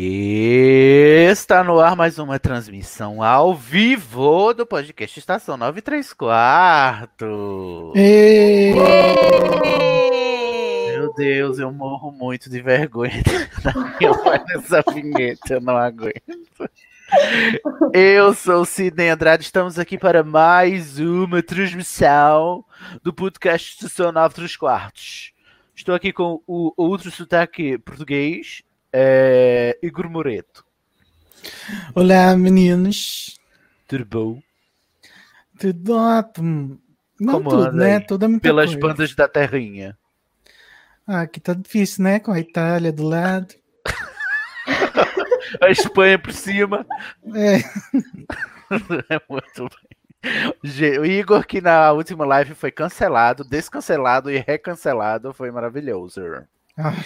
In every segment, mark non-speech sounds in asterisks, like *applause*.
Está no ar mais uma transmissão ao vivo do podcast Estação 93 Quartos. Meu Deus, eu morro muito de vergonha voz nessa *laughs* vinheta, eu não aguento. Eu sou o Sidney Andrade, estamos aqui para mais uma transmissão do podcast Estação 93 Quartos. Estou aqui com o outro sotaque português, é, Igor Moreto. Olá, meninos. Tudo bom? Tudo ótimo. Não Como tudo, né? Tudo é muita Pelas coisa. bandas da terrinha. Ah, aqui tá difícil, né? Com a Itália do lado. *laughs* A Espanha por cima. É, *laughs* É muito bem. O Igor, que na última live foi cancelado, descancelado e recancelado, foi maravilhoso. ai,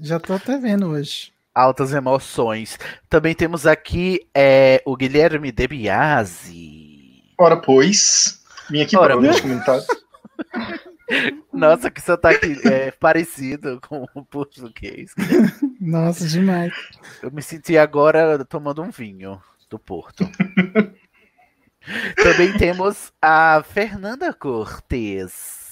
já tô até vendo hoje. Altas emoções. Também temos aqui é, o Guilherme De Biasi. Ora, pois. Vim aqui Ora, para os comentários. *laughs* Nossa, que sotaque é, parecido com o português. *laughs* Nossa, demais. Eu me senti agora tomando um vinho do Porto. *laughs* Também temos a Fernanda Cortes.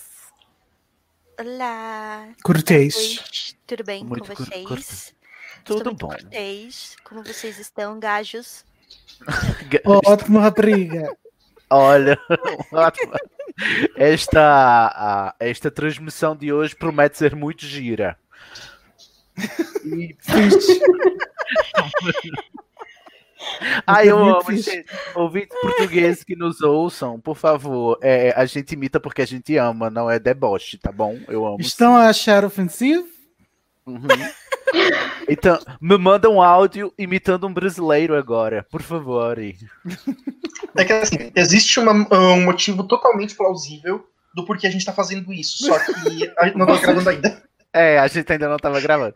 Olá! Cortês. Tudo bem Muito com vocês? Estou Tudo muito bom. cortês. Como vocês estão, gajos? *laughs* Ótimo, rapariga. Olha, *laughs* ótimo. esta, esta transmissão de hoje promete ser muito gira. *laughs* E, ai, eu amo gente, ouvintes portugueses que nos ouçam, por favor. é, a gente imita porque a gente ama, não é deboche, tá bom? Eu amo. Estão a achar ofensivo? Uhum. Então, me manda um áudio imitando um brasileiro agora, por favor. É que assim, existe uma- um motivo totalmente plausível do porquê a gente tá fazendo isso. Só que a gente não tá *laughs* gravando ainda. É, a gente ainda não estava gravando.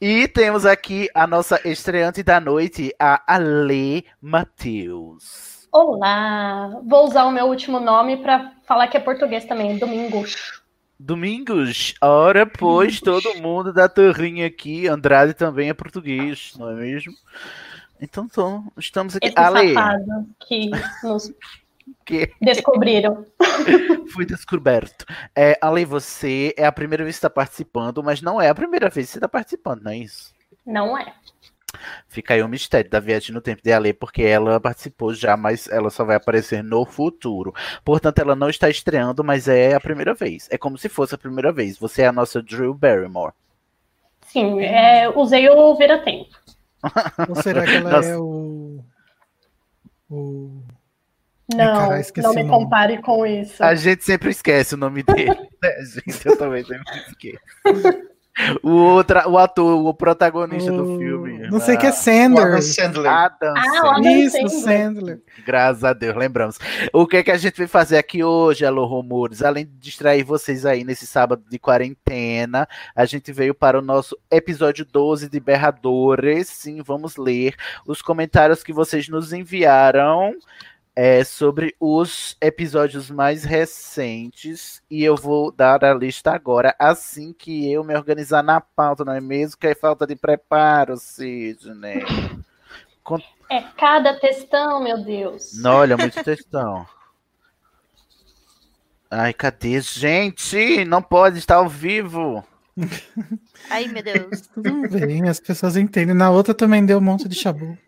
E temos aqui a nossa estreante da noite, a Ale Matheus. Olá! Vou usar o meu último nome para falar que é português também, Domingos. Domingos, ora, pois todo mundo da terrinha aqui, Andrade também é português, não é mesmo? Então, então, estamos aqui. Esse Ale, que nos que descobriram. *laughs* fui descoberto. É, Ale, você é a primeira vez que está participando, mas não é a primeira vez que você está participando, não é isso? Não é. Fica aí o mistério da viagem no tempo de Ale, porque ela participou já, mas ela só vai aparecer no futuro. Portanto, ela não está estreando, mas é a primeira vez. É como se fosse a primeira vez. Você é a nossa Drew Barrymore. Sim, é, usei o Vira-Tempo. Ou será que ela *laughs* Nossa. é o. O. Não, esqueci não me compare com isso. A gente sempre esquece o nome dele, *laughs* né, gente? Eu também sempre esqueço. O, outra, o ator, o protagonista do filme. Não sei o que é Ah, O Sandler. Adam Sandler. Adam Ah, o Sandler. Adam Isso, Sandler. Sandler. Graças a Deus, lembramos. O que é que a gente vai fazer aqui hoje, Alô Rumores? Além de distrair vocês aí nesse sábado de quarentena, a gente veio para o nosso episódio 12 de Berradores. Sim, vamos ler os comentários que vocês nos enviaram é, sobre os episódios mais recentes. E eu vou dar a lista agora, assim que eu me organizar na pauta, não é mesmo? Que é falta de preparo, Sidney. É cada textão, meu Deus. Não, olha, muito textão. Ai, cadê? Gente, não pode estar ao vivo. Ai, meu Deus. *laughs* Tudo bem, as pessoas entendem. Na outra também deu um monte de chabu.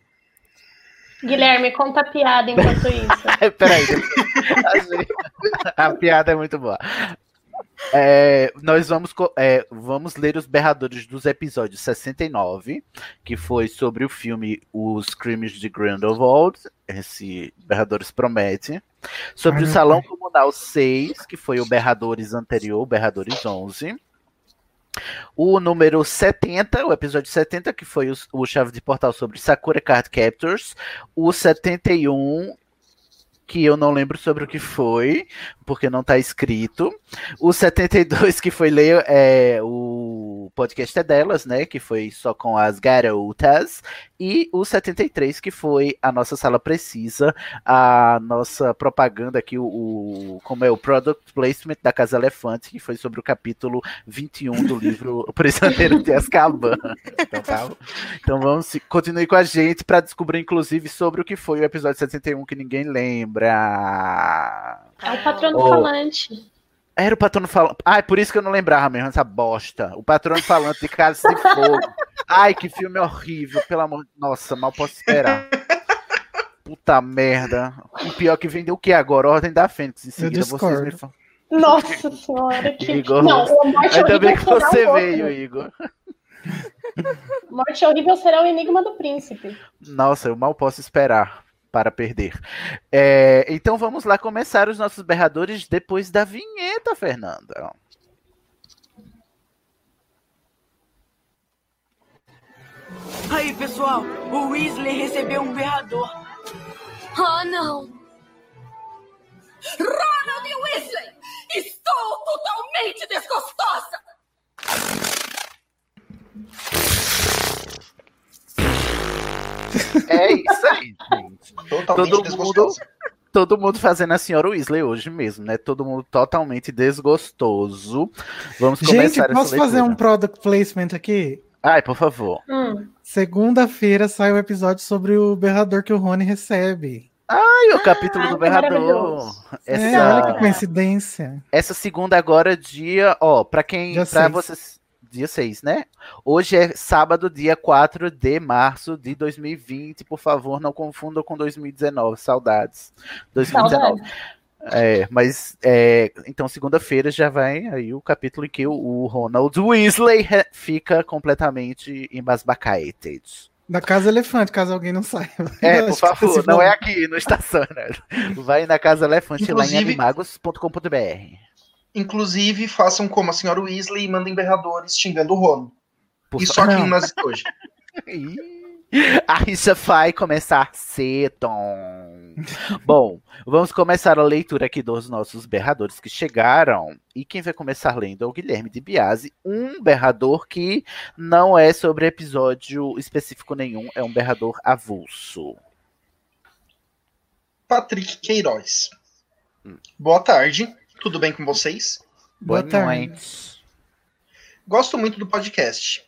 Guilherme, conta a piada enquanto isso. *laughs* Peraí. A piada é muito boa. É, nós vamos, é, vamos ler os berradores dos episódios 69, que foi sobre o filme Os Crimes de Grindelwald. Esse Berradores promete. Sobre o Salão. Comunal 6, que foi o Berradores anterior, o Berradores 11. O número 70, o episódio 70, que foi o, o Chave de Portal sobre Sakura Card Captors. O 71, que eu não lembro sobre o que foi, porque não tá escrito. O 72, que foi ler é, o podcast é delas, né? Que foi só com as garotas. E o 73, que foi a nossa sala precisa, a nossa propaganda aqui, o, o- como é o product placement da Casa Elefante, que foi sobre o capítulo 21 do livro O Prisioneiro de Azkaban. Então, tá? então vamos, se- continue com a gente para descobrir, inclusive, sobre o que foi o episódio 71 que ninguém lembra. É o patrono Oh. falante. Era o patrono falante. Ah, é por isso que eu não lembrava mesmo essa bosta. O patrono falante de Casa de Fogo. Ai, que filme horrível, pelo amor de Nossa, mal posso esperar. Puta merda. O pior que vendeu o que agora? Ordem da Fênix. Em seguida vocês me falam. Nossa senhora, *laughs* que. Igor, Não, Morte Ainda bem que você veio, Igor. Morte Horrível será o enigma do príncipe. Nossa, eu mal posso esperar para perder. É, então vamos lá começar os nossos berradores depois da vinheta, Fernanda. Aí, pessoal, o Weasley recebeu um berrador. Oh, não! Ronald Weasley! Estou totalmente desgostosa! É isso aí, gente. Totalmente Todo mundo, todo mundo fazendo a senhora Weasley hoje mesmo, né? Todo mundo totalmente desgostoso. Vamos Gente, começar posso essa fazer um product placement aqui? Ai, por favor. Hum. Segunda-feira sai o episódio sobre o berrador que o Rony recebe. Ai, o capítulo do berrador. maravilhoso. É, olha que Essa, coincidência. essa segunda agora, dia. Ó, pra quem. Dia pra vocês. Dia 6, né? Hoje é sábado, dia 4 de março de 2020. Por favor, não confundam com 2019. Saudades. 2019. Saudade. É, mas é, então segunda-feira já vai aí o capítulo em que o, o Ronald Weasley fica completamente embasbacated. Da Casa Elefante, caso alguém não saiba. É, por favor, não é aqui no Estação, né? Vai na Casa Elefante lá em Inclusive- animagos.com.br. Inclusive, façam como a senhora Weasley e mandem berradores xingando o Rono. Por E só Não. Nazista hoje. *laughs* A rixa vai começar cedo. Bom, vamos começar a leitura aqui dos nossos berradores que chegaram. E quem vai começar lendo é o Guilherme de Biase, um berrador que não é sobre episódio específico nenhum, é um berrador avulso. Patrick Queiroz. Boa tarde, tudo bem com vocês? Boa Boa tarde. noite. Gosto muito do podcast.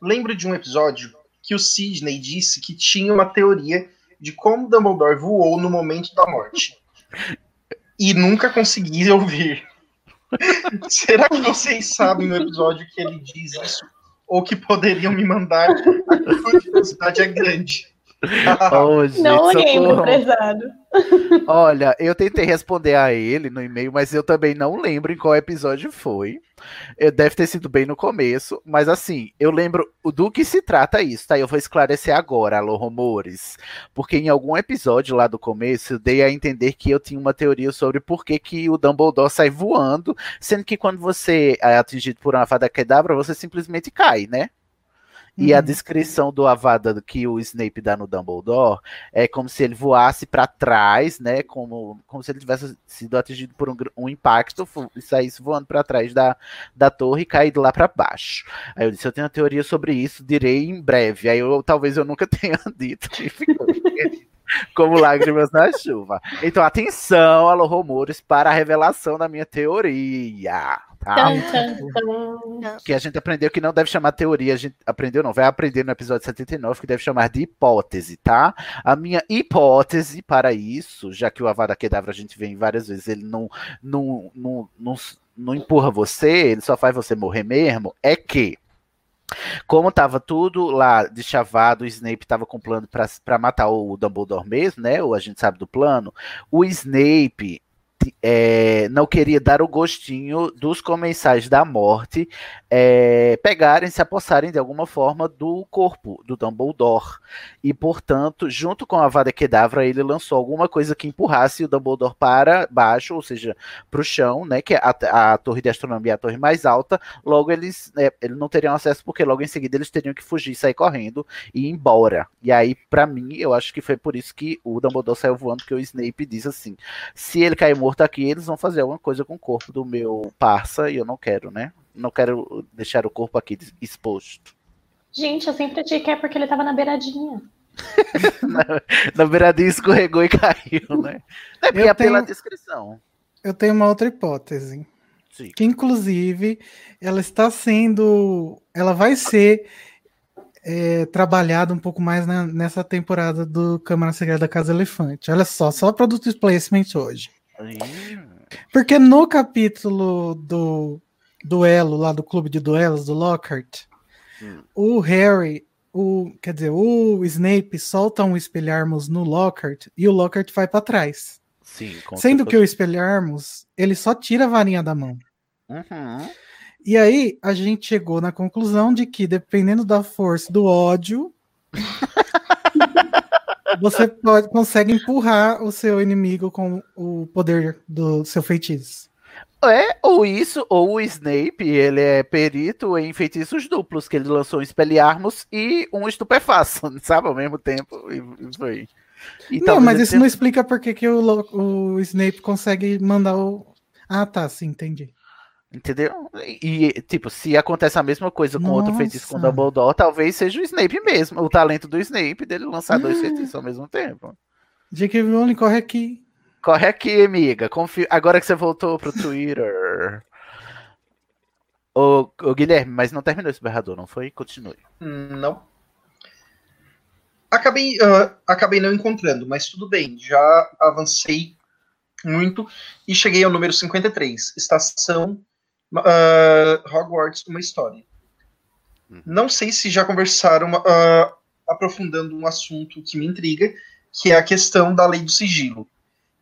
Lembro de um episódio que o Sidney disse que tinha uma teoria de como Dumbledore voou no momento da morte. E nunca consegui ouvir. *laughs* Será que vocês sabem no episódio que ele diz isso? Ou que poderiam me mandar? A curiosidade é grande. *laughs* Oh, gente, Não lembro, socorro. prezado. Olha, eu tentei responder a ele no e-mail, mas eu também não lembro em qual episódio foi. Eu deve ter sido bem no começo, mas assim, eu lembro do que se trata isso, tá? Eu vou esclarecer agora, alô rumores, porque em algum episódio lá do começo eu dei a entender que eu tinha uma teoria sobre por que, que o Dumbledore sai voando, sendo que quando você é atingido por uma Avada Kedavra, você simplesmente cai, né? E a Uhum. descrição do Avada que o Snape dá no Dumbledore é como se ele voasse para trás, né? Como, como se ele tivesse sido atingido por um, um impacto e saísse voando para trás da, da torre e caído lá para baixo. Aí eu disse: Eu tenho uma teoria sobre isso, direi em breve. Aí eu talvez eu nunca *laughs* tenha dito e ficou. Como lágrimas na chuva. Então, atenção, alô, rumores, para a revelação da minha teoria. Tá? Tum, tum, tum. que a gente aprendeu que não deve chamar teoria, a gente aprendeu não, vai aprender no episódio 79 que deve chamar de hipótese, tá? A minha hipótese para isso, já que o Avada Kedavra a gente vê em várias vezes, ele não, não, não, não, não empurra você, ele só faz você morrer mesmo, é que como tava tudo lá de chavado, o Snape tava com plano pra matar o Dumbledore mesmo, né? O a gente sabe do plano. O Snape é, não queria dar o gostinho dos comensais da morte é, pegarem, se apossarem de alguma forma do corpo do Dumbledore. E, portanto, junto com a Vada Kedavra, ele lançou alguma coisa que empurrasse o Dumbledore para baixo, ou seja, para o chão, né? Que é a, a torre de astronomia é a torre mais alta. Logo, eles, né, eles não teriam acesso, porque logo em seguida eles teriam que fugir, sair correndo e ir embora. E aí, para mim, eu acho que foi por isso que o Dumbledore saiu voando, porque o Snape diz assim: se ele cair morto aqui, eles vão fazer alguma coisa com o corpo do meu parça, e eu não quero, né? Não quero deixar o corpo aqui exposto. Gente, eu sempre achei que é porque ele tava na beiradinha. *laughs* na, na beiradinha escorregou e caiu, né? É porque é pela tenho- descrição. Eu tenho uma outra hipótese. Sim. Que inclusive ela está sendo. Ela vai ser é, trabalhada um pouco mais na- nessa temporada do Câmara Secreta da Casa Elefante. Olha só, só produto placement hoje. Porque no capítulo do duelo lá do clube de duelos do Lockhart, o Harry, o quer dizer, o Snape solta um espelharmos no Lockhart e o Lockhart vai para trás. Sim, Sendo se que o espelharmos, ele só tira a varinha da mão. Uhum. E aí a gente chegou na conclusão de que dependendo da força do ódio, *laughs* você pode consegue empurrar o seu inimigo com o poder do seu feitiço. É, ou isso, ou o Snape, ele é perito em feitiços duplos, que ele lançou um Expelliarmus e um Estupefaço, *laughs* sabe, ao mesmo tempo, e e foi. E não, mas isso não explica por que, o, o Snape consegue mandar o. Ah, tá, sim, entendi. Entendeu? E, tipo, se acontece a mesma coisa com outro feitiço com o Nossa. Dumbledore, talvez seja o Snape mesmo, o talento do Snape dele lançar dois Ah. feitiços ao mesmo tempo. J.K. Rowling, corre aqui. Corre aqui, amiga. Confio... Agora que você voltou pro Twitter. *laughs* Ô, ô, Guilherme, mas não terminou esse berrador, não foi? Continue. Não. Acabei, ah, acabei não encontrando, mas tudo bem. Já avancei muito e cheguei ao número 53. Estação ah, Hogwarts, uma história. Não sei se já conversaram ah, aprofundando um assunto que me intriga, que é a questão da lei do sigilo.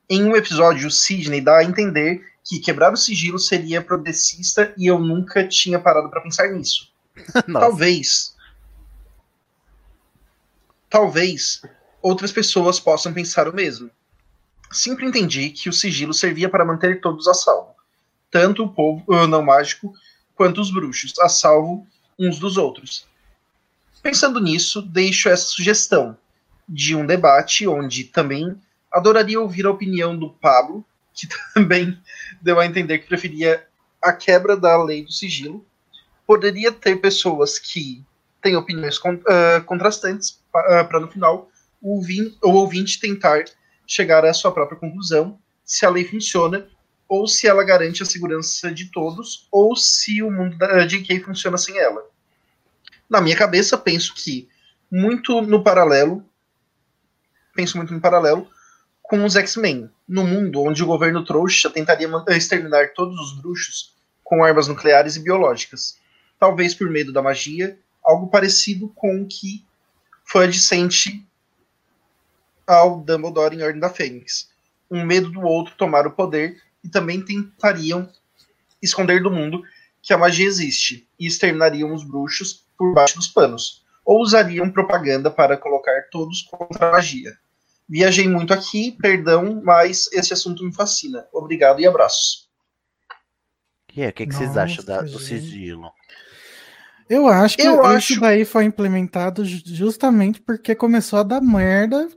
Em um episódio, o Sidney dá a entender que quebrar o sigilo seria progressista e eu nunca tinha parado para pensar nisso. *laughs* Talvez. Talvez outras pessoas possam pensar o mesmo. Sempre entendi que o sigilo servia para manter todos a salvo, tanto o povo ah, não mágico quanto os bruxos, a salvo uns dos outros. Pensando nisso, deixo essa sugestão de um debate onde também adoraria ouvir a opinião do Pablo, que *laughs* também deu a entender que preferia a quebra da lei do sigilo. Poderia ter pessoas que têm opiniões ah, contrastantes para no final o ouvinte tentar chegar à sua própria conclusão se a lei funciona ou se ela garante a segurança de todos ou se o mundo da JK funciona sem ela. Na minha cabeça, penso que muito no paralelo, penso muito no paralelo com os X-Men, no mundo onde o governo trouxa tentaria exterminar todos os bruxos com armas nucleares e biológicas, talvez por medo da magia, algo parecido com o que foi adjacente ao Dumbledore em Ordem da Fênix. Um medo do outro tomar o poder e também tentariam esconder do mundo que a magia existe e exterminariam os bruxos por baixo dos panos, ou usariam propaganda para colocar todos contra a magia. Viajei muito aqui, perdão, mas esse assunto me fascina. Obrigado e abraços. E aí, o que, que vocês acham da- Nossa, do sigilo? Eu acho que Eu isso acho- daí foi implementado ju- justamente porque começou a dar merda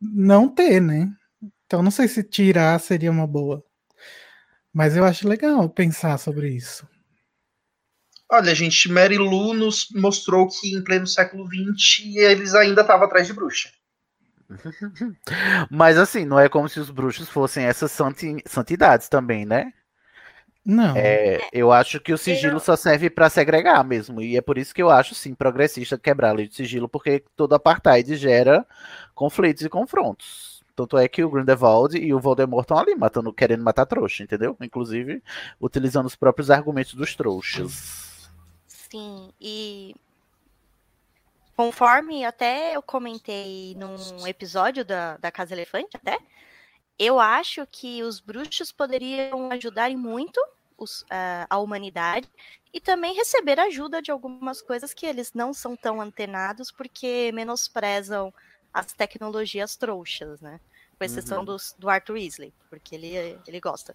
não ter, né? Então não sei se tirar seria uma boa. Mas eu acho legal pensar sobre isso. Olha, gente, Mary Lou nos mostrou que em pleno século XX eles ainda estavam atrás de bruxa. *laughs* Mas assim, não é como se os bruxos fossem essas santi- santidades também, né? Não. É, eu acho que o sigilo só serve pra segregar mesmo. E é por isso que eu acho, sim, progressista quebrar a lei de sigilo, porque todo apartheid gera conflitos e confrontos. Tanto é que o Grindelwald e o Voldemort estão ali, matando, querendo matar trouxa, entendeu? Inclusive, utilizando os próprios argumentos dos trouxas. Sim, e conforme até eu comentei num episódio da, da Casa Elefante, até, eu acho que os bruxos poderiam ajudar muito os- a- a humanidade e também receber ajuda de algumas coisas que eles não são tão antenados porque menosprezam as tecnologias trouxas, né? Com exceção Uhum. dos- do Arthur Weasley, porque ele, ele gosta.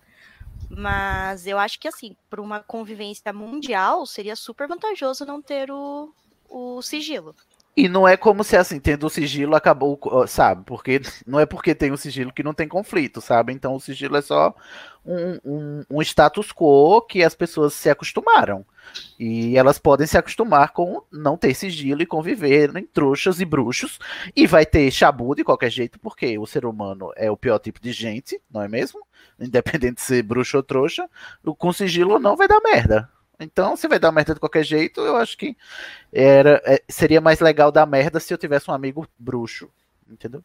Mas eu acho que, assim, para uma convivência mundial, seria super vantajoso não ter o, o sigilo. E não é como se assim, tendo o sigilo acabou, sabe? Porque *laughs* não é porque tem o sigilo que não tem conflito, sabe? Então o sigilo é só um, um, um status quo que as pessoas se acostumaram. E elas podem se acostumar com não ter sigilo e conviver em trouxas e bruxos. E vai ter chabu de qualquer jeito, porque o ser humano é o pior tipo de gente, não é mesmo? Independente de ser bruxo ou trouxa, com sigilo não vai dar merda. Então, se vai dar merda de qualquer jeito, eu acho que era, é, seria mais legal dar merda se eu tivesse um amigo bruxo. Entendeu?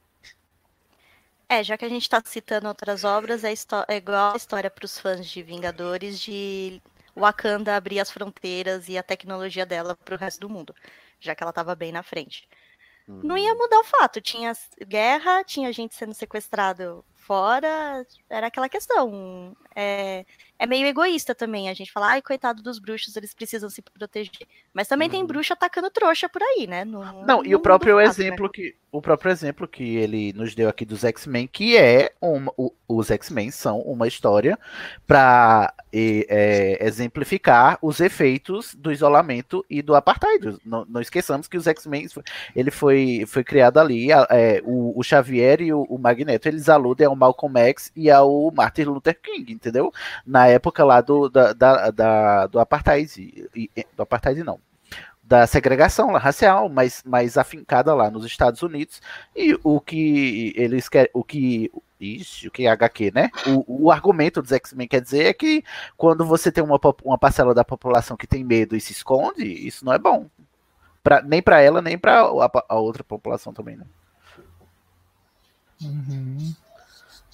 É, já que a gente tá citando outras obras, é, é igual a história para os fãs de Vingadores de Wakanda abrir as fronteiras e a tecnologia dela para o resto do mundo, já que ela tava bem na frente. Não ia mudar o fato, tinha guerra, tinha gente sendo sequestrado fora, era aquela questão. É, é meio egoísta também a gente falar, ai, coitado dos bruxos, eles precisam se proteger. Mas também tem bruxo atacando trouxa por aí, né? Não, Não, e o não próprio né? exemplo que o próprio exemplo que ele nos deu aqui dos X-Men, que é uma, o- os X-Men são uma história para exemplificar os efeitos do isolamento e do apartheid. Não, não esqueçamos que os X-Men ele foi, foi criado ali, é, o, o Xavier e o, o Magneto, eles aludem ao Malcolm X e ao Martin Luther King, entendeu? Na época lá do, da, da, da- do apartheid, e- do apartheid não, da segregação racial, mais, mais afincada lá nos Estados Unidos. E o que eles querem, o que Ixi, o que é HQ, né? O, o argumento dos X-Men quer dizer é que quando você tem uma, uma parcela da população que tem medo e se esconde, isso não é bom. Pra, nem pra ela, nem pra a, a outra população também, né? Uhum.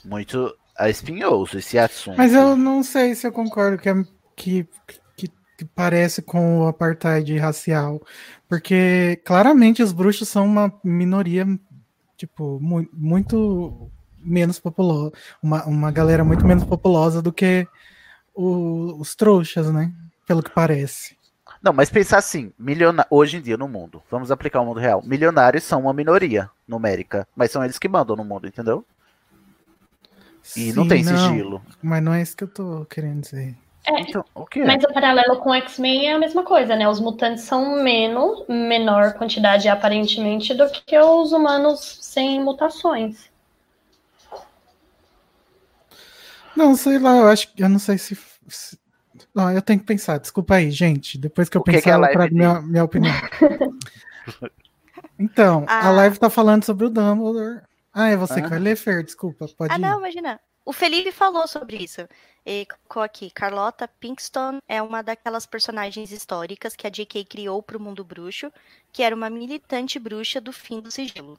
Muito espinhoso esse assunto. Mas eu não sei se eu concordo que, é- que, que, que parece com o apartheid racial. Porque claramente os bruxos são uma minoria, tipo, mu- muito menos populosa. Uma, uma galera muito menos populosa do que o- os trouxas, né? Pelo que parece. Não, mas pensar assim, miliona... hoje em dia no mundo, vamos aplicar o mundo real. Milionários são uma minoria numérica, mas são eles que mandam no mundo, entendeu? E não Sim, tem sigilo. Mas não é isso que eu tô querendo dizer. É, Então, o que é? Mas o paralelo com o X-Men é a mesma coisa, né? Os mutantes são menos, menor quantidade aparentemente do que os humanos sem mutações. Não, sei lá, eu acho que eu não sei se. se- Não, eu tenho que pensar, desculpa aí, gente. Depois que eu O que pensar, a eu trago minha, minha opinião. *laughs* Então, a Ah. live tá falando sobre o Dumbledore. Ah, é você que Ah. vai ler, Fer, desculpa, pode Ah, ir. não, imagina. O Felipe falou sobre isso. Ele colocou aqui, Carlota Pinkston é uma daquelas personagens históricas que a J.K. criou para o mundo bruxo, que era uma militante bruxa do fim do sigilo.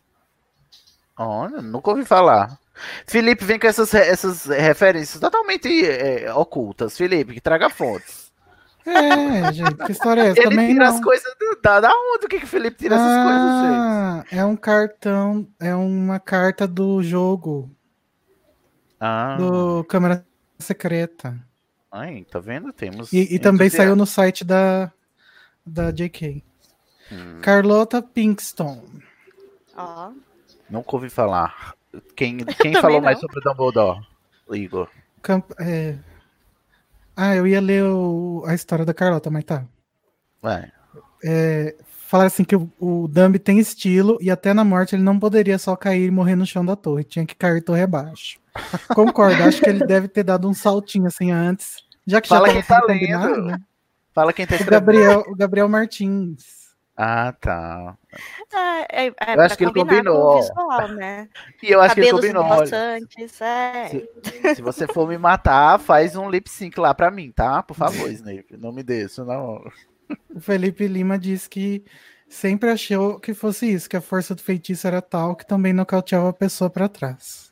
Olha, nunca ouvi falar. Felipe vem com essas, essas referências totalmente é, ocultas. Felipe, que traga fontes. É, gente, que história é essa? Ele Também tira não. as coisas do- da, da onde? O que, que o Felipe tira essas coisas, gente? Ah, é um cartão, é uma carta do jogo, Ah, do Câmara Secreta. aí, tá vendo? Temos. E, e também saiu no site da, da JK. Hum, Carlota Pinkston. Ó. nunca ouvi falar. Quem, *laughs* quem falou mais sobre o Dumbledore? Igor. Camp- é. Ah, eu ia ler o- a história da Carlota, mas tá. Vai. É, falaram assim que o, o Dumb tem estilo e até na morte ele não poderia só cair e morrer no chão da torre, tinha que cair torre abaixo. Concordo, acho que ele deve ter dado um saltinho assim antes, já que Fala já quem tá tudo combinado, lendo. né? Fala quem tá O. Gabriel, o Gabriel Martins. Ah, tá. É, é, é Eu acho que ele com combinou. o visual, né? *laughs* E eu acho que ele Cabelos combinou. é. Se você for me matar, faz um lip sync lá pra mim, tá? Por favor, *laughs* Snape. Não me dê isso, não. O Felipe Lima diz que sempre achou que fosse isso, que a força do feitiço era tal que também nocauteava a pessoa pra trás.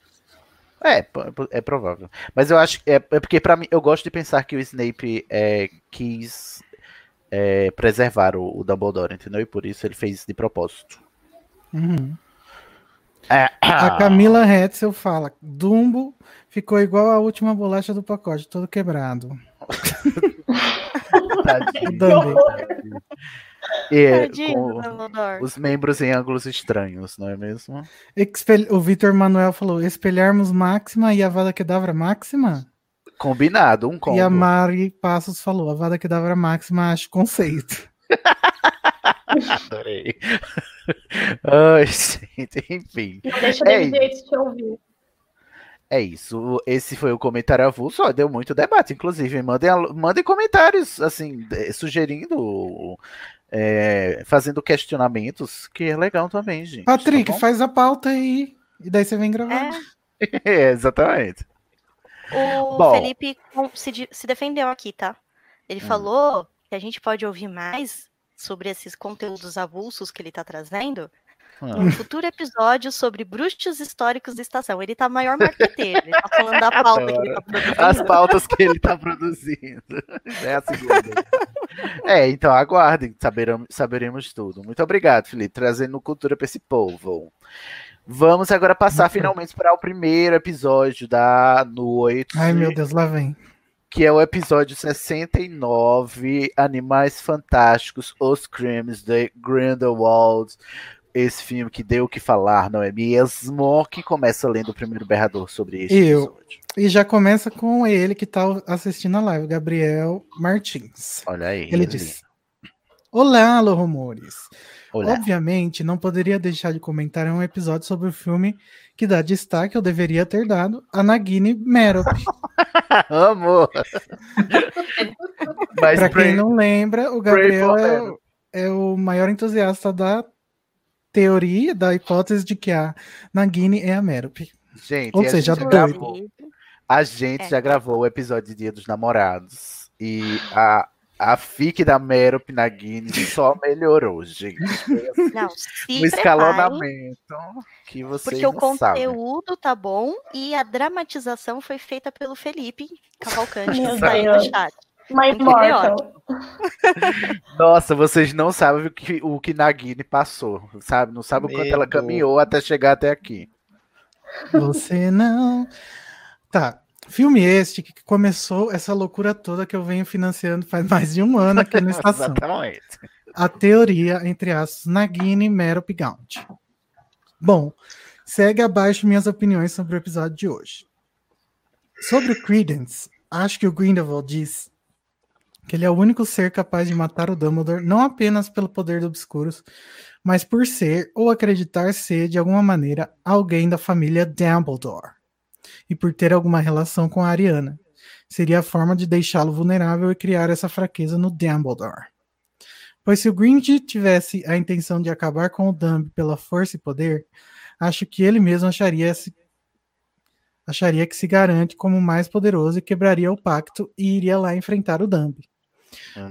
É, é provável. Mas eu acho que é, é porque pra mim eu gosto de pensar que o Snape é, quis é, preservar o, o Dumbledore, entendeu? E por isso ele fez isso de propósito. Uhum. É, A Camila Hetzel fala: Dumbo ficou igual a última bolacha do pacote, todo quebrado. *laughs* Tadinho. Dumbo. É, Tadinho com os membros em ângulos estranhos, não é mesmo? O Vitor Manuel falou: espelharmos máxima e a Vada Kedavra máxima? Combinado, um combo. E a Mari Passos falou: a Vada Kedavra máxima acho conceito. *laughs* Adorei. Ai, gente, enfim. Não deixa É Yates te ouvir. É isso. Esse foi o comentário avulso. Ó, deu muito debate, inclusive. Mandem, mandem comentários, assim, sugerindo, é, fazendo questionamentos, que é legal também, gente. Patrick, tá faz a pauta aí. E daí você vem gravar. É, *laughs* exatamente. O Bom. Felipe se, se defendeu aqui, tá? Ele Hum. falou que a gente pode ouvir mais sobre esses conteúdos avulsos que ele tá trazendo Ah. um futuro episódio sobre bruxos históricos da estação. Ele tá maior marqueteiro. Ele tá falando da pauta que ele tá produzindo. *laughs* As pautas que ele tá produzindo. É a segunda. É, então aguardem, saberemos, saberemos tudo. Muito obrigado, Felipe, trazendo cultura para esse povo. Vamos agora passar finalmente para o primeiro episódio da noite. Ai, meu Deus, lá vem. Que é o episódio 69, Animais Fantásticos, Os Crimes de Grindelwald. Esse filme que deu o que falar, não é mesmo? Que começa lendo o primeiro berrador sobre esse Eu. episódio. E já começa com ele que tá assistindo a live, o Gabriel Martins. Olha aí. Ele diz: Olá, Alô Rumores. Olá. Obviamente, não poderia deixar de comentar um episódio sobre o filme que dá destaque, eu deveria ter dado, a Nagini Merop. *laughs* Amo! *laughs* Mas Pra quem pray- não lembra, o Gabriel é, o- é o maior entusiasta da teoria, da hipótese de que a Nagini é a Merop. Gente, Ou a seja, gente já doido. gravou. A gente É. já gravou o episódio de Dia dos Namorados. E a, a fic da Merop Nagini só melhorou, gente. Não, um se preparem, escalonamento que vocês porque o não sabem. conteúdo tá bom e a dramatização foi feita pelo Felipe Cavalcante, que no Deus. chat. My. Mortal. *laughs* Nossa, vocês não sabem o que, o que Nagini passou, sabe? Não sabem o quanto ela caminhou até chegar até aqui. Você não. Tá. Filme este que começou essa loucura toda que eu venho financiando faz *laughs* mais de um ano aqui na *laughs* estação. Exatamente. A teoria, entre aspas, Nagini Merop Gaunt. Bom, segue abaixo minhas opiniões sobre o episódio de hoje. Sobre o Credence, acho que o Grindelwald diz que ele é o único ser capaz de matar o Dumbledore, não apenas pelo poder do Obscuros, mas por ser ou acreditar ser, de alguma maneira, alguém da família Dumbledore. E por ter alguma relação com a Ariana. Seria a forma de deixá-lo vulnerável e criar essa fraqueza no Dumbledore. Pois se o Grinch tivesse a intenção de acabar com o Dumb pela força e poder, acho que ele mesmo acharia, se, acharia que se garante como o mais poderoso e quebraria o pacto e iria lá enfrentar o Dumb.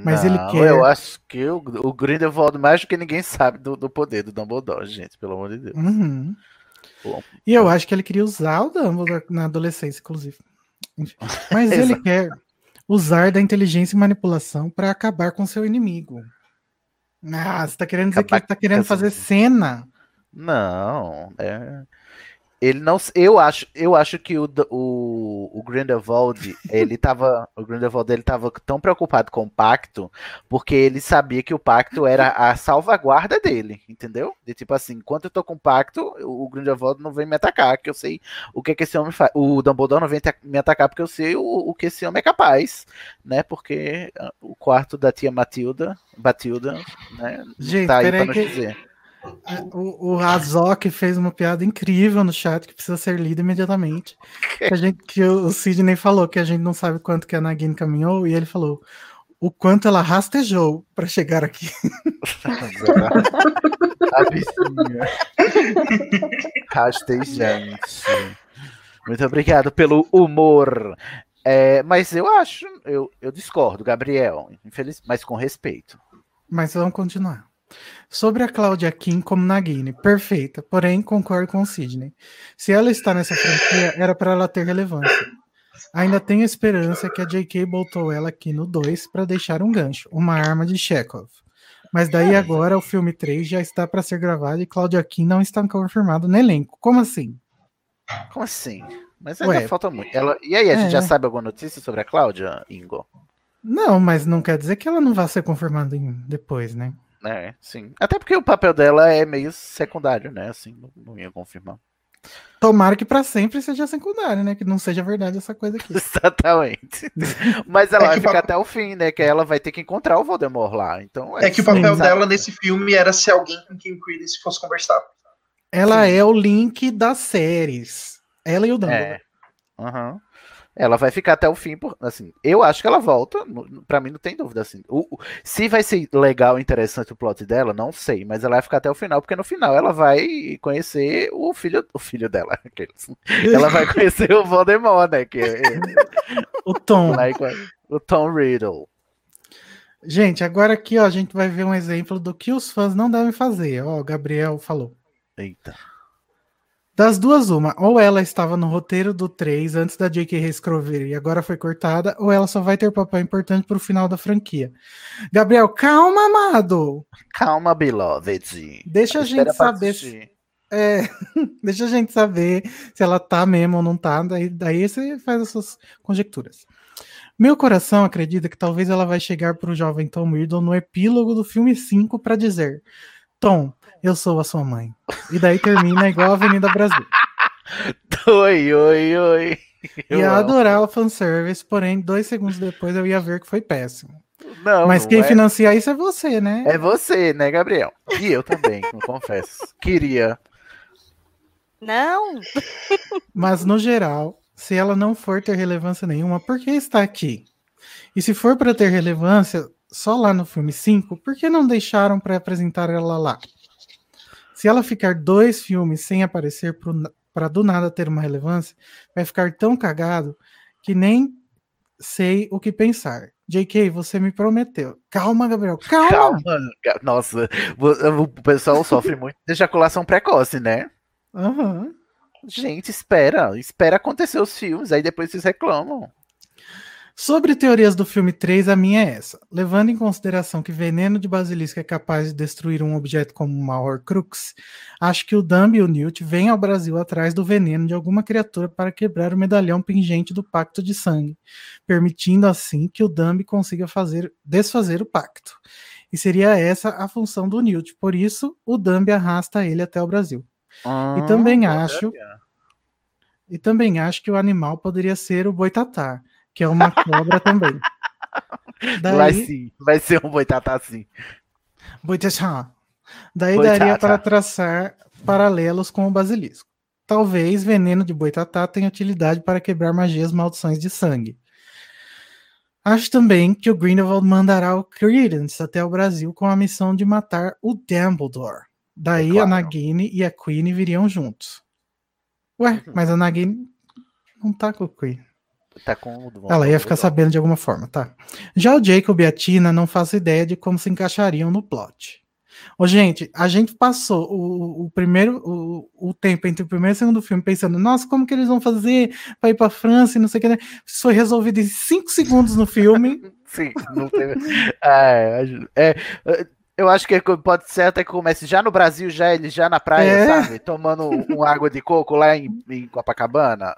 Mas ele Não, quer- Eu acho que o, o Grindelwald, mais do que ninguém sabe do, do poder do Dumbledore, gente, pelo amor de Deus. Uhum. E eu acho que ele queria usar o Dumbledore na adolescência, inclusive. Mas *laughs* ele quer usar da inteligência e manipulação para acabar com seu inimigo. Ah, você tá querendo dizer que Acabar ele tá querendo fazer cena? Não, é. Ele não. Eu acho, eu acho que o, o, o Grindelwald, ele *laughs* tava. O Grindelwald ele tava tão preocupado com o pacto, porque ele sabia que o pacto era a salvaguarda dele, entendeu? De tipo assim, enquanto eu tô com o pacto, o Grindelwald não vem me atacar, que eu sei o que, que esse homem faz. O Dumbledore não vem me atacar porque eu sei o, o que esse homem é capaz, né? Porque ah, o quarto da tia Matilda, Batilda, né? Gente, tá aí peraí pra nos que- dizer. O, o Azok fez uma piada incrível no chat que precisa ser lida imediatamente. Que, a gente, que o Sidney falou que a gente não sabe quanto que a Nagini caminhou, e ele falou o quanto ela rastejou para chegar aqui. *laughs* A bichinha. Rastejante. Muito obrigado pelo humor. É, mas eu acho, eu, eu discordo, Gabriel, infeliz, mas com respeito. Mas vamos continuar. Sobre a Claudia Kim como Nagini, perfeita, porém concordo com o Sidney. Se ela está nessa franquia, era para ela ter relevância. Ainda tenho esperança que a JK botou ela aqui no 2 para deixar um gancho, uma arma de Chekhov. Mas daí agora o filme 3 já está para ser gravado e Claudia Kim não está confirmado no elenco. Como assim? Como assim? Mas ainda Ué, falta muito. Ela... E aí, a gente é. já sabe alguma notícia sobre a Cláudia, Ingo? Não, mas não quer dizer que ela não vai ser confirmada depois, né? É, sim. Até porque o papel dela é meio secundário, né? Assim, não, não ia confirmar. Tomara que para sempre seja secundário, né? Que não seja verdade essa coisa aqui. *laughs* Exatamente. Mas ela É vai ficar até o fim, né? Que ela vai ter que encontrar o Voldemort lá. Então, É que o papel sim, dela nesse filme era ser alguém com quem o Credence fosse conversar. Ela é o link das séries. Ela e o Dumbledore. É. Aham. Ela vai ficar até o fim, por, assim, eu acho que ela volta, pra mim não tem dúvida, assim, o, o- se vai ser legal, interessante o plot dela, não sei, mas ela vai ficar até o final, porque no final ela vai conhecer o filho, o filho dela, *laughs* aqueles. ela vai conhecer o Voldemort, né, que é, O Tom. vai com- o Tom Riddle. Gente, agora aqui, ó, a gente vai ver um exemplo do que os fãs não devem fazer. Ó, o Gabriel falou. Eita. Das duas, uma. Ou ela estava no roteiro do 3 antes da J.K. reescrever e agora foi cortada, ou ela só vai ter papel importante pro final da franquia. Gabriel, calma, amado! Calma, beloved. Deixa a Espera gente saber assistir. É, *laughs* deixa a gente saber se ela tá mesmo ou não tá, daí, daí você faz as suas conjecturas. Meu coração acredita que talvez ela vai chegar pro jovem Tom Riddle no epílogo do filme 5 para dizer: Tom, eu sou a sua mãe. E daí termina igual a Avenida Brasil. *laughs* Oi, oi, oi. Eu Ia amo. adorar o fanservice, porém, dois segundos depois eu ia ver que foi péssimo. Não, Mas não quem é. financia isso é você, né? É você, né, Gabriel? E eu também, eu confesso. Queria. Não! Mas no geral, se ela não for ter relevância nenhuma, por que está aqui? E se for para ter relevância só lá no filme 5, por que não deixaram para apresentar ela lá? Se ela ficar dois filmes sem aparecer para do nada ter uma relevância, vai ficar tão cagado que nem sei o que pensar. JK, você me prometeu. Calma, Gabriel, calma. Calma. Nossa, o pessoal *laughs* sofre muito de ejaculação precoce, né? Aham. Gente, espera. Espera acontecer os filmes, aí depois vocês reclamam. Sobre teorias do filme 3, a minha é essa. Levando em consideração que veneno de basilisco é capaz de destruir um objeto como uma Horcrux, acho que o Dumb e o Newt vêm ao Brasil atrás do veneno de alguma criatura para quebrar o medalhão pingente do pacto de sangue, permitindo assim que o Dumb consiga fazer desfazer o pacto. E seria essa a função do Newt, por isso o Dumb arrasta ele até o Brasil. Ah, E também acho e também acho que o animal poderia ser o boitatá, que é uma cobra também. *laughs* Vai Daí, sim, vai ser um boitatá assim. boitatá. Daí Boitatá. daria para traçar paralelos com o basilisco. Talvez veneno de boitatá tenha utilidade para quebrar magias maldições de sangue. Acho também que o Grindelwald mandará o Credence até o Brasil com a missão de matar o Dumbledore. Daí É claro. a Nagini e a Queen viriam juntos. Ué, Uhum. mas a Nagini não tá com o Queen. Tá com o Ela ia ficar sabendo de alguma forma, tá? Já o Jacob e a Tina não faço ideia de como se encaixariam no plot. Ô, gente, a gente passou o, o primeiro o, o tempo entre o primeiro e o segundo filme pensando, nossa, como que eles vão fazer para ir para França e não sei o que, né? Isso foi resolvido em cinco segundos no filme. *laughs* Sim, não teve. é, é, é, eu acho que pode ser até que comece já no Brasil, já ele já na praia, É. sabe? Tomando um água de coco lá em, em Copacabana.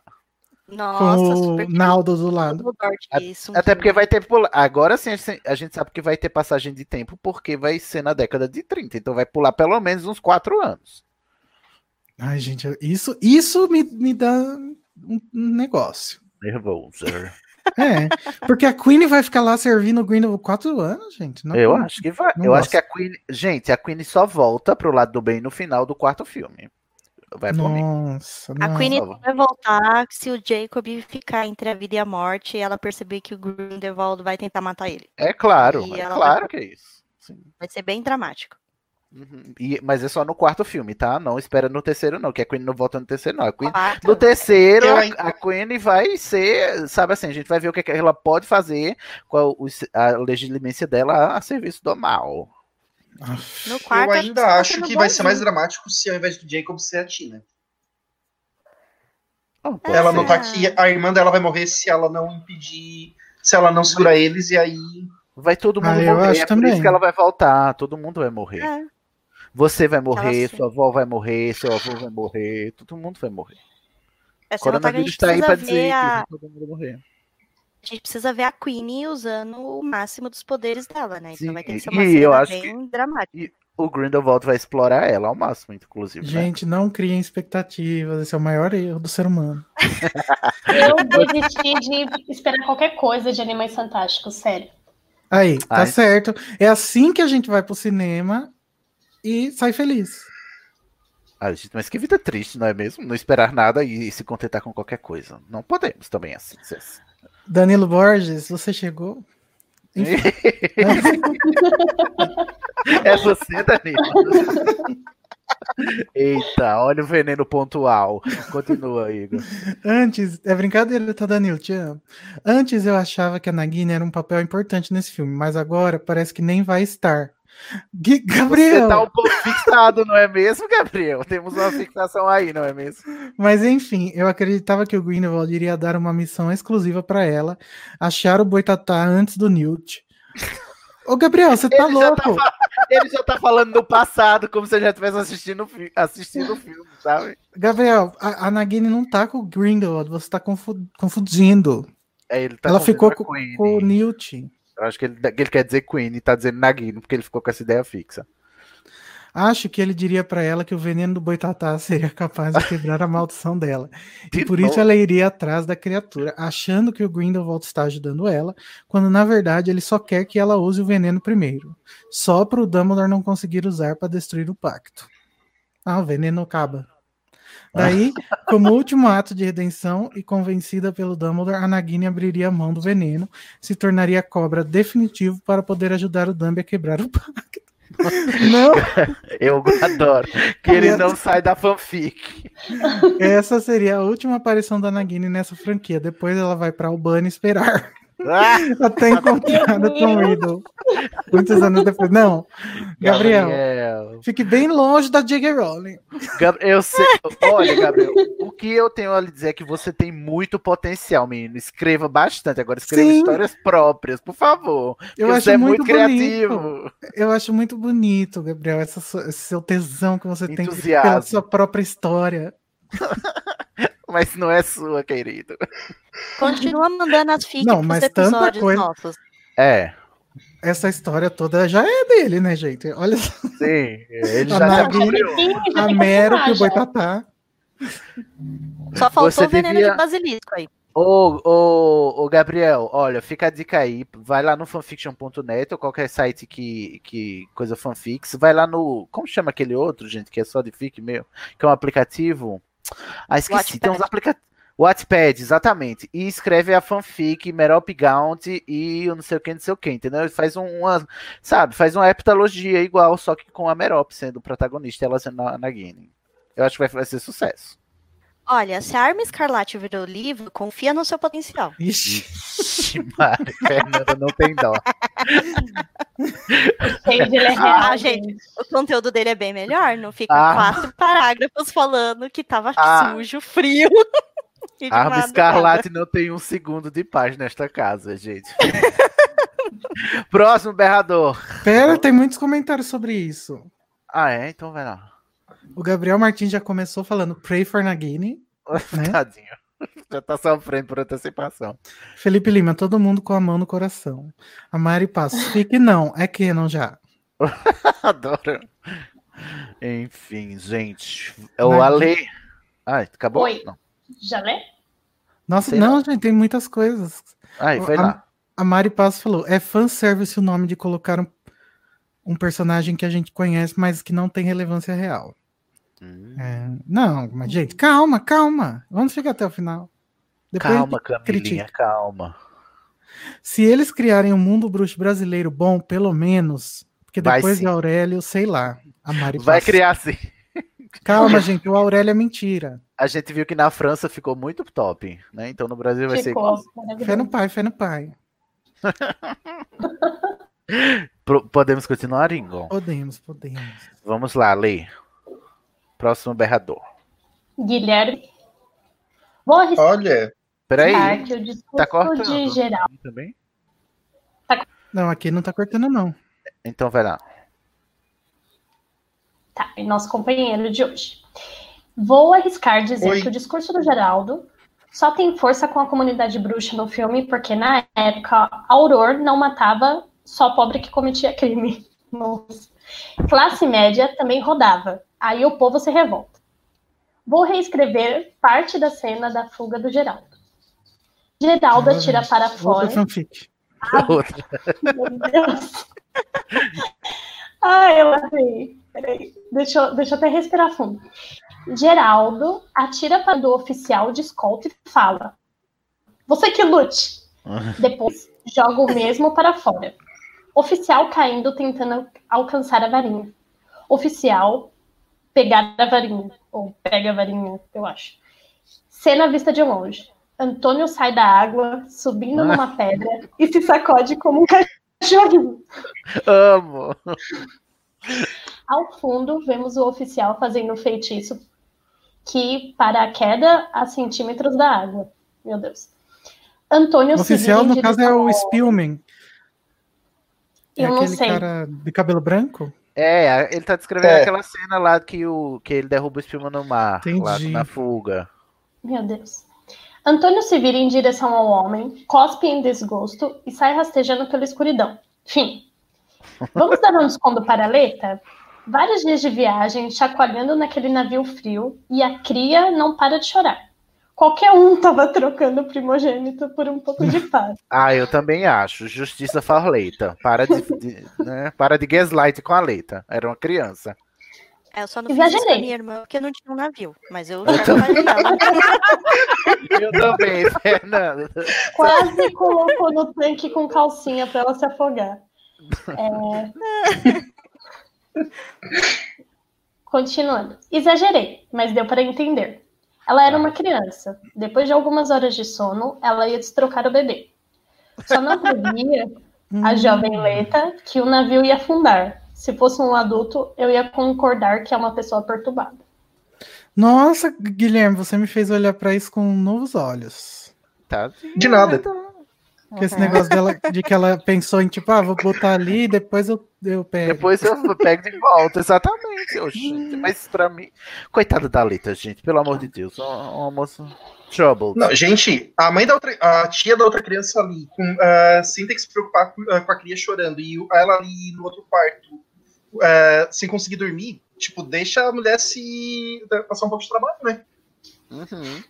Nossa, com super o Naldo do lado. Isso. Até porque vai ter. Agora sim, a gente- a gente sabe que vai ter passagem de tempo, porque vai ser na década de 30. Então vai pular pelo menos uns 4 anos. Ai, gente, isso, isso me, me dá um negócio. Nervoso. *laughs* É, porque a Queen vai ficar lá servindo o Grindelwald quatro anos, gente. Não- eu acho que vai. Eu acho gosto. que a Queen. Gente, a Queen só volta pro lado do bem no final do quarto filme. Vai mim. Nossa, A. Queen vai voltar se o Jacob ficar entre a vida e a morte e ela perceber que o Grindelwald vai tentar matar ele. É claro, E é claro vai- que é isso. Sim. Vai ser bem dramático. Uhum. E- mas é só no quarto filme, tá? Não espera no terceiro, não, que a Queen não volta no terceiro, não. A Queen, Quarto. no terceiro, a, a Queen vai ser, sabe assim, a gente vai ver o que, que ela pode fazer com a, os- a legitimência dela a serviço do mal. No quarto, Eu ainda que tá acho que vai ser mais dramático se ao invés do Jacob ser a Tina. Oh, Ela não tá aqui, a irmã dela vai morrer se ela não impedir, se ela não segurar eles, e aí. Vai todo mundo Ah, morrer. acho É por também. isso que ela vai voltar. Todo mundo vai morrer. É. Você vai morrer, sim. sua avó vai morrer, seu avô vai morrer, todo mundo vai morrer. É, O que coronavírus tá aí pra dizer que a... vai todo mundo morrer. A gente precisa ver a Queenie usando o máximo dos poderes dela, né? Então Sim, vai ter que ser uma e cena eu acho bem dramática. O Grindelwald vai explorar ela ao máximo, inclusive. né? Gente, não criem expectativas. Esse é o maior erro do ser humano. *laughs* Eu desisti de esperar qualquer coisa de Animais Fantásticos, sério. Aí, tá Ai. certo. É assim que a gente vai pro cinema e sai feliz. Ah, gente, mas que vida triste, não é mesmo? Não esperar nada e se contentar com qualquer coisa. Não podemos também assim. ser assim. Danilo Borges, você chegou? *laughs* É você, Danilo? *laughs* Eita, olha o veneno pontual. Continua, Igor. Antes, é brincadeira, tá, Danilo? Te amo. Antes eu achava que a Nagini era um papel importante nesse filme, mas agora parece que nem vai estar. Gabriel! Você tá um pouco fixado, não é mesmo, Gabriel? Temos uma fixação aí, não é mesmo? Mas enfim, eu acreditava que o Grindelwald iria dar uma missão exclusiva pra ela, achar o Boitatá antes do Newt. Ô, Gabriel, você tá Ele já tá louco? Ele já tá falando no passado, como se ele já estivesse assistindo, assistindo o filme, sabe? Gabriel, a, a Nagini não tá com o Grindelwald, você tá confu- confundindo. É, ele tá Ela ficou com, Queen. com o Newt. Eu acho que ele, ele quer dizer Queen e tá dizendo Nagino, porque ele ficou com essa ideia fixa. Acho que ele diria pra ela que o veneno do boitatá seria capaz de quebrar a maldição dela. De *laughs* e por isso ela iria atrás da criatura, achando que o Grindelwald está ajudando ela, quando na verdade ele só quer que ela use o veneno primeiro. Só para o Dumbledore não conseguir usar para destruir o pacto. Ah, o veneno acaba. Daí, *laughs* como último ato de redenção e convencida pelo Dumbledore, a Nagini abriria a mão do veneno, se tornaria cobra definitivo para poder ajudar o Dumb a quebrar o pacto. *laughs* Não, Eu adoro. Que ele não sai da fanfic. essa seria a última aparição da Nagini nessa franquia. Depois ela vai para Albany esperar *laughs* Ah, até encontrar o Tom Riddle. Muitos anos depois. Não, Gabriel, Gabriel. fique bem longe da J.K. Rowling. Eu sei. Olha, Gabriel, o que eu tenho a lhe dizer é que você tem muito potencial, menino. Escreva bastante. Agora escreva Sim. histórias próprias, por favor. Eu acho você é muito muito criativo. Eu acho muito bonito, Gabriel, essa sua- esse seu tesão que você tem Entusiasmo. pela sua própria história. *laughs* Mas não é sua, querido. Continua mandando as fics Não, pros mas tanta episódios coisa- nossos. É, Essa história toda já é dele, né, gente? Olha só, sim. Ele já já a Mero que o. Boitatá. Só faltou Você o veneno devia- de basilisco aí. Ô, ô, ô, Gabriel, olha, fica a dica aí. Vai lá no fanfiction.net ou qualquer site que, que coisa fanfics. Vai lá no. Como chama aquele outro, gente, que é só de fic meu? Que é um aplicativo. Ah, esqueci. Tem uns aplicativos. Wattpad, exatamente. E escreve a fanfic, Merop Gaunt e eu não sei o que, não sei o que, entendeu? Ele Faz um- uma, sabe, faz uma heptalogia igual, só que com a Merop sendo o protagonista e ela sendo a Nagini. Eu acho que vai, vai ser sucesso. Olha, se a Arma Escarlate virou livro, confia no seu potencial. Ixi, Mari, Fernanda não tem dó. É real, Ah, gente, o conteúdo dele é bem melhor. Não ficam Ah. quatro parágrafos falando que tava Ah. sujo, frio. *laughs* Arma nada, Escarlate não tem um segundo de paz nesta casa, gente. Próximo berrador. pera, tem muitos comentários sobre isso. Ah, é? Então vai lá. O Gabriel Martins já começou falando Pray for Nagini. *laughs* Né? Tadinho. *laughs* Já tá sofrendo por antecipação. Felipe Lima, todo mundo com a mão no coração. A Mari Passos, fique *laughs* não, é Canon já. Adoro. Enfim, gente. O Nagini. Ale. Ai, acabou? Oi. Não. Já lê? Nossa, Sei não, gente, tem muitas coisas. Ai, foi a, lá. a Mari Passos falou, é fanservice o nome de colocar um, um personagem que a gente conhece, mas que não tem relevância real. Hum, É, não, mas gente, calma, calma. Vamos chegar até o final. Depois calma, Camilinha, critica. calma. Se eles criarem um mundo bruxo brasileiro bom, pelo menos, porque Vai depois sim. de Aurélio, sei lá. A Mari Vai Passos- criar sim. Calma, gente, o Aurélio é mentira. A gente viu que na França ficou muito top, né? Então no Brasil vai ser Ficou. igual. Fé no pai, fé no pai. *laughs* Podemos continuar, Ingon? Podemos, podemos. Vamos lá, Lê. Próximo berrador. Guilherme. Vou arriscar Olha, Peraí. que o discurso Tá cortando. de geral. Também? Não, aqui não tá cortando, não. Então vai lá. Tá, e nosso companheiro de hoje. Vou arriscar dizer Oi. que o discurso do Geraldo só tem força com a comunidade bruxa no filme, porque na época Auror não matava só pobre que cometia crime. *laughs* Nossa. Classe média também rodava. Aí o povo se revolta. Vou reescrever parte da cena da fuga do Geraldo. Geraldo atira para fora. Outra fanfic. Outra. Meu Deus. Ai, *laughs* eu lavei. Peraí. Deixa, eu- deixa eu até respirar fundo. Geraldo atira para do oficial de escolta e fala: Você que lute. Depois joga o mesmo para fora. Oficial caindo tentando alcançar a varinha. Oficial pegar a varinha. Ou pega a varinha, eu acho. Cena vista de longe. Antônio sai da água, subindo numa pedra e se sacode como um cachorrinho. Amo. Ao fundo, vemos o oficial fazendo um feitiço que para a queda a centímetros da água. Meu Deus. Antônio O se oficial, no caso, é o Spielman. É Eu não aquele sei. cara de cabelo branco? É, ele tá descrevendo É. aquela cena lá que, o, que ele derruba o espuma no mar, lá na fuga. Meu Deus. Antônio se vira em direção ao homem, cospe em desgosto e sai rastejando pela escuridão. Fim. Vamos dar um desconto para a Leta? Vários dias de viagem, chacoalhando naquele navio frio, e a cria não para de chorar. Qualquer um tava trocando o primogênito por um pouco de *laughs* paz. Ah, eu também acho. Justiça faz leita. Para de, de- né? Para de gaslight com a leita. Era uma criança. É, eu só não fiz isso com a Exagerei. minha irmã porque não tinha um navio. Mas eu já falei dela. *laughs* Eu também, Fernanda. Quase colocou no tanque com calcinha para ela se afogar. É... *laughs* Continuando. Exagerei, mas deu para entender. Ela era uma criança. Depois de algumas horas de sono, ela ia destrocar o bebê. Só não previa *laughs* a jovem Leta que o navio ia afundar. Se fosse um adulto, eu ia concordar que é uma pessoa perturbada. Nossa, Guilherme, você me fez olhar pra isso com novos olhos. Tá. de nada. Com esse negócio dela, de que ela pensou em tipo, ah, vou botar ali e depois eu, eu pego. Depois eu pego de volta, exatamente. Ô, gente, mas pra mim. Coitada da Lita, gente, pelo amor de Deus. Uma, moça. Troubled. Não, gente, a mãe da outra, a tia da outra criança ali, com, ah, sem ter que se preocupar com, ah, com a cria chorando, e ela ali no outro quarto, ah, sem conseguir dormir, tipo, deixa a mulher se passar um pouco de trabalho, né? Uhum.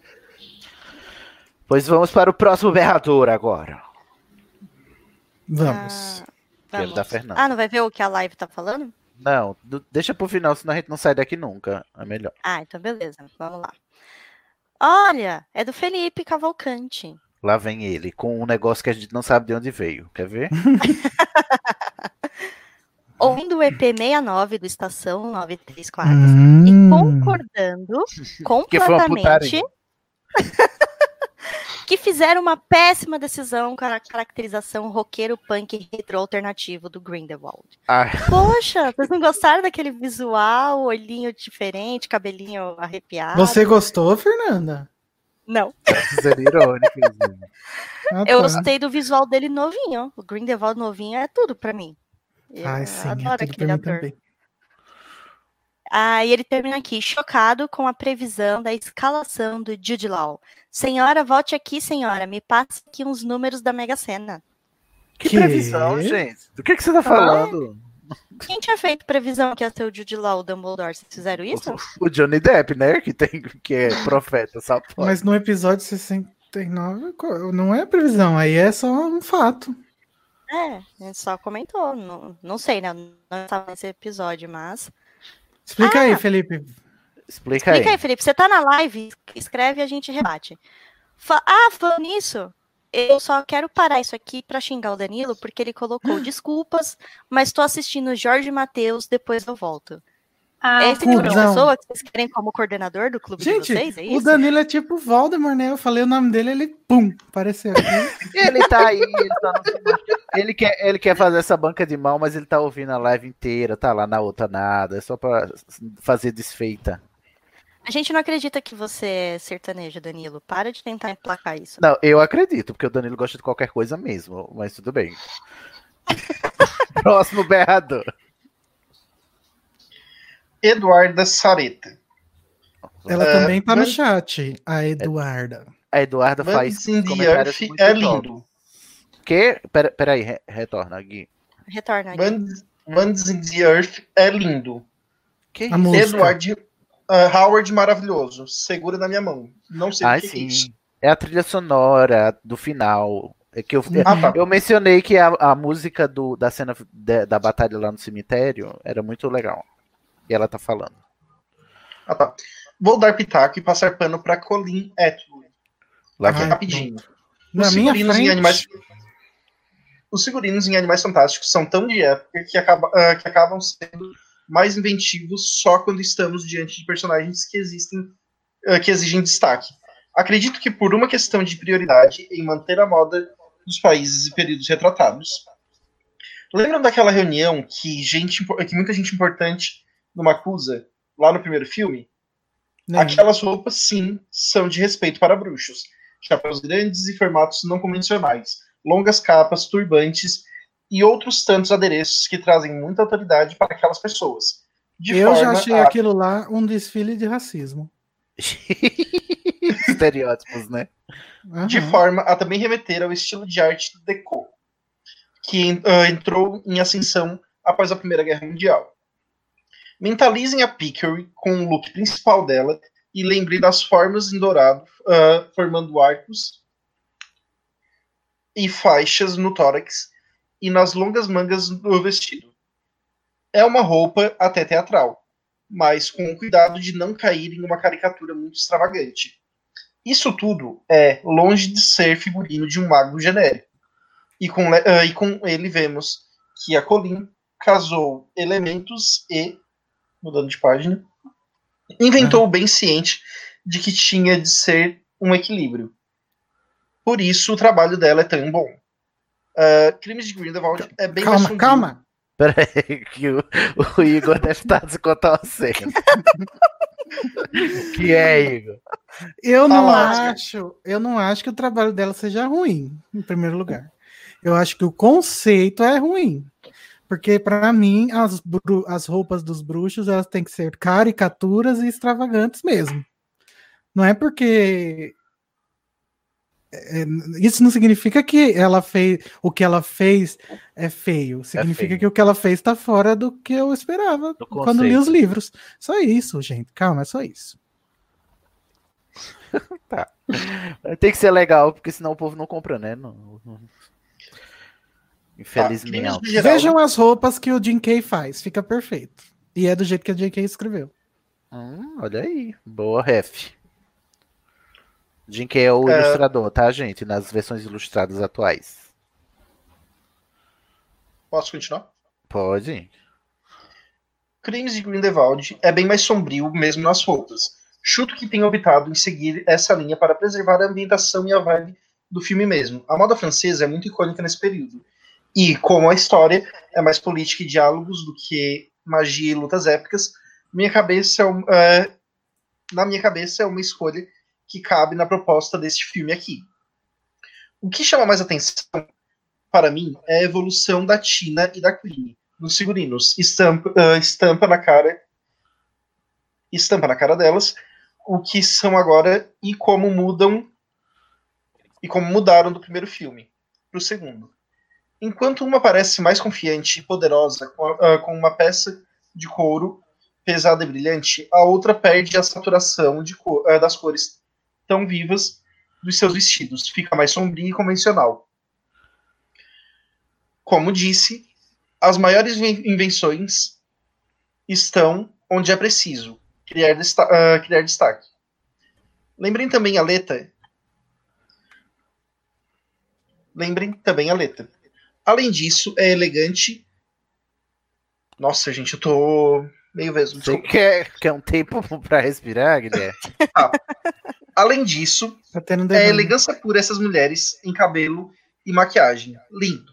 Pois vamos para o próximo berrador agora. Vamos. Quero Vamos. da Fernanda. Ah, não vai ver o que a live tá falando? Não, deixa pro final, senão a gente não sai daqui nunca. É melhor. Ah, então beleza. Vamos lá. Olha, é do Felipe Cavalcante. Lá vem ele, com um negócio que a gente não sabe de onde veio. Quer ver? Ouvindo o EP 69 do Estação 934 Hum. e concordando *laughs* Que foi uma completamente putaria. *laughs* que fizeram uma péssima decisão com a caracterização roqueiro punk retro alternativo do Grindelwald. Ai, Poxa, vocês não gostaram daquele visual, olhinho diferente, cabelinho arrepiado? Você gostou, Fernanda? Não. ser irônico. inclusive. *laughs* Ah, Eu tá. gostei do visual dele novinho. O Grindelwald novinho é tudo pra mim. Eu Ai, sim, é adoro tudo aquele pra mim ator. também. Ah, e ele termina aqui, chocado com a previsão da escalação do Jude Law. Senhora, volte aqui, senhora. Me passe aqui uns números da Mega Sena. Que, Que? previsão, gente? Do que, que você tá falando? Quem tinha feito previsão que ia ser o Jude Law, o Dumbledore? Vocês fizeram isso? O Johnny Depp, né? Que, tem, que é *laughs* profeta, pode. Mas no episódio 69 co- não é previsão, aí é só um fato. É, a gente só comentou. Não, não sei, né? Não estava nesse episódio, mas. Explica Ah! aí, Felipe. Explica, Explica aí. aí, Felipe. Você tá na live, escreve e a gente rebate. Fa- ah, falando nisso, eu só quero parar isso aqui pra xingar o Danilo, porque ele colocou desculpas, mas tô assistindo Jorge Matheus, depois eu volto. Ah, é esse tipo de pessoa que vocês querem como coordenador do clube Gente, de vocês? É o isso? Danilo é tipo o Voldemort, né? Eu falei o nome dele, ele pum, apareceu aqui. *laughs* Ele tá aí, ele, tá no- ele quer, ele quer fazer essa banca de mão, mas ele tá ouvindo a live inteira, tá lá na outra nada, é só pra fazer desfeita. A gente não acredita que você é sertanejo, Danilo. Para de tentar emplacar isso. Não, eu acredito, porque o Danilo gosta de qualquer coisa mesmo, mas tudo bem. *laughs* Próximo berrador. Eduarda Sareta. Ela É, também tá no Van- chat, a Eduarda. A Eduarda faz Bands in the comentários Earth muito é lindo. Que? Pera, peraí, re- retorna, Gui. Retorna aqui. Bands, Bands in the Earth é lindo. Que A música. Edward ah, Howard maravilhoso. Segura na minha mão. Não sei Ah, o que, que é isso. sim. É a trilha sonora do final. É que eu, Ah, tá. eu mencionei que a, a música do, da cena de- da batalha lá no cemitério era muito legal. E ela tá falando. Ah, tá. Vou dar pitaco e passar pano pra Colin Atwood. Lá Aqui rapidinho. Na Os minha figurinos, em frente. animais... Os figurinos em Animais Fantásticos são tão de época que, acaba- ah, que acabam sendo mais inventivos só quando estamos diante de personagens que existem, ah, que exigem destaque. Acredito que por uma questão de prioridade em manter a moda dos países e períodos retratados. Lembram daquela reunião que, gente, que muita gente importante numa acusa lá no primeiro filme? Né? Aquelas roupas, sim, são de respeito para bruxos. Chapéus grandes e formatos não convencionais, longas capas, turbantes e outros tantos adereços que trazem muita autoridade para aquelas pessoas. De Eu já achei a- aquilo lá um desfile de racismo. *laughs* Estereótipos, né? de Aham. forma a também remeter ao estilo de arte deco, que ah, entrou em ascensão após a Primeira Guerra Mundial. Mentalizem a Pickery com o look principal dela e lembrem das formas em dourado, ah, formando arcos e faixas no tórax e nas longas mangas do vestido. É uma roupa até teatral, mas com o cuidado de não cair em uma caricatura muito extravagante. Isso tudo é longe de ser figurino de um mago genérico. E com, ah, e com ele vemos que a Colin casou elementos e, mudando de página, inventou bem ciente de que tinha de ser um equilíbrio. Por isso o trabalho dela é tão bom. Ah, Crimes de Grindelwald é bem mais Calma, calma. Peraí, que o, o Igor deve estar descontorcendo. *laughs* que é, Igor? Eu não Oscar. acho, eu não acho que o trabalho dela seja ruim, em primeiro lugar. Eu acho que o conceito é ruim. Porque para mim as, as roupas dos bruxos elas têm que ser caricaturas e extravagantes mesmo. Não é porque é, isso não significa que ela fez o que ela fez é feio. Significa feio. que o que ela fez está fora do que eu esperava Do quando li os livros. Só isso, gente. Calma, é só isso. *laughs* Tem que ser legal, porque senão o povo não compra, né? Não- não- Tá, Infelizmente. geral, Vejam as roupas que o Jim Kay faz, fica perfeito. E é do jeito que a J.K. escreveu. Hum, olha aí. Boa ref. Jim Kay é o É. ilustrador, tá, gente? Nas versões ilustradas atuais. Posso continuar? Pode. Crimes de Grindelwald é bem mais sombrio mesmo nas roupas. Chuto que tem optado em seguir essa linha para preservar a ambientação e a vibe do filme mesmo. A moda francesa é muito icônica nesse período. E, como a história é mais política e diálogos do que magia e lutas épicas, minha cabeça é um- é, na minha cabeça é uma escolha que cabe na proposta deste filme aqui. O que chama mais atenção para mim é a evolução da Tina e da Queen nos figurinos. Estampa, ah, estampa na cara estampa na cara delas o que são agora e como mudam e como mudaram do primeiro filme para o segundo. Enquanto uma parece mais confiante e poderosa com, a- ah, com uma peça de couro pesada e brilhante, a outra perde a saturação co- ah, das cores tão vivas dos seus vestidos, fica mais sombria e convencional. Como disse, as maiores inven- invenções estão onde é preciso criar, desta ah, criar destaque. Lembrem também a letra. Lembrem também a letra. Além disso, é elegante. Nossa, gente, eu tô meio vesgo. Você quer, quer um tempo *laughs* pra respirar, Guilherme? Além disso, Tá é elegância pura essas mulheres em cabelo e maquiagem. Lindo.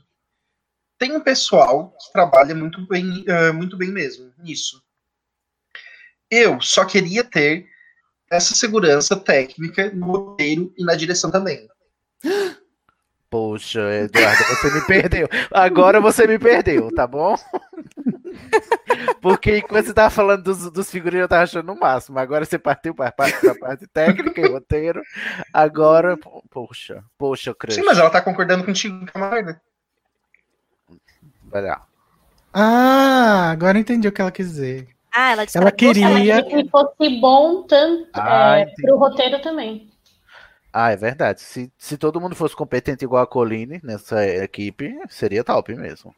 Tem um pessoal que trabalha muito bem, ah, muito bem mesmo nisso. Eu só queria ter essa segurança técnica no roteiro e na direção também. Poxa, Eduardo, você me perdeu. Agora você me perdeu, tá bom? *laughs* Porque enquanto você tava falando dos, dos figurinos, eu tava achando o máximo. Agora você partiu para a parte, pra parte técnica e roteiro. Agora, po- poxa, poxa, crush. Sim, mas ela tá concordando contigo, camarada. Vai lá. Ah, agora eu entendi o que ela quis dizer. Ah, ela Ela que ela queria- gostaria. Que fosse bom tanto Ah, é, pro roteiro também. Ah, é verdade. Se, se todo mundo fosse competente igual a Colline nessa equipe, seria top mesmo.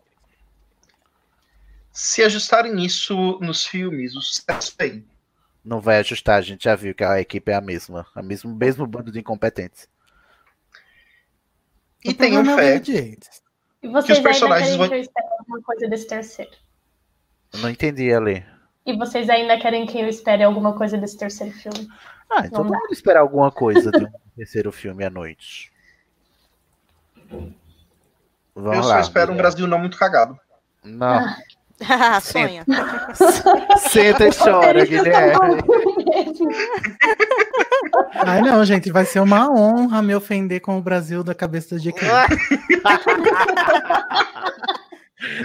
Se ajustarem isso nos filmes, o sucesso vem. Não vai ajustar, a gente já viu que a equipe é a mesma. A mesmo, mesmo bando de incompetentes. E O tenham é o fé. E vocês ainda personagens querem vão- que eu espere alguma coisa desse terceiro? Eu não entendi ali. E vocês ainda querem que eu espere alguma coisa desse terceiro filme? Ah, então Vamos lá. esperar alguma coisa de um *laughs* terceiro filme à noite. Vamos eu lá. só espero um. Brasil não muito cagado. Não. Ah, sonha. *laughs* Senta e chora, Guilherme. *laughs* Ai, não, gente, vai ser uma honra me ofender com o Brasil da cabeça da GQ.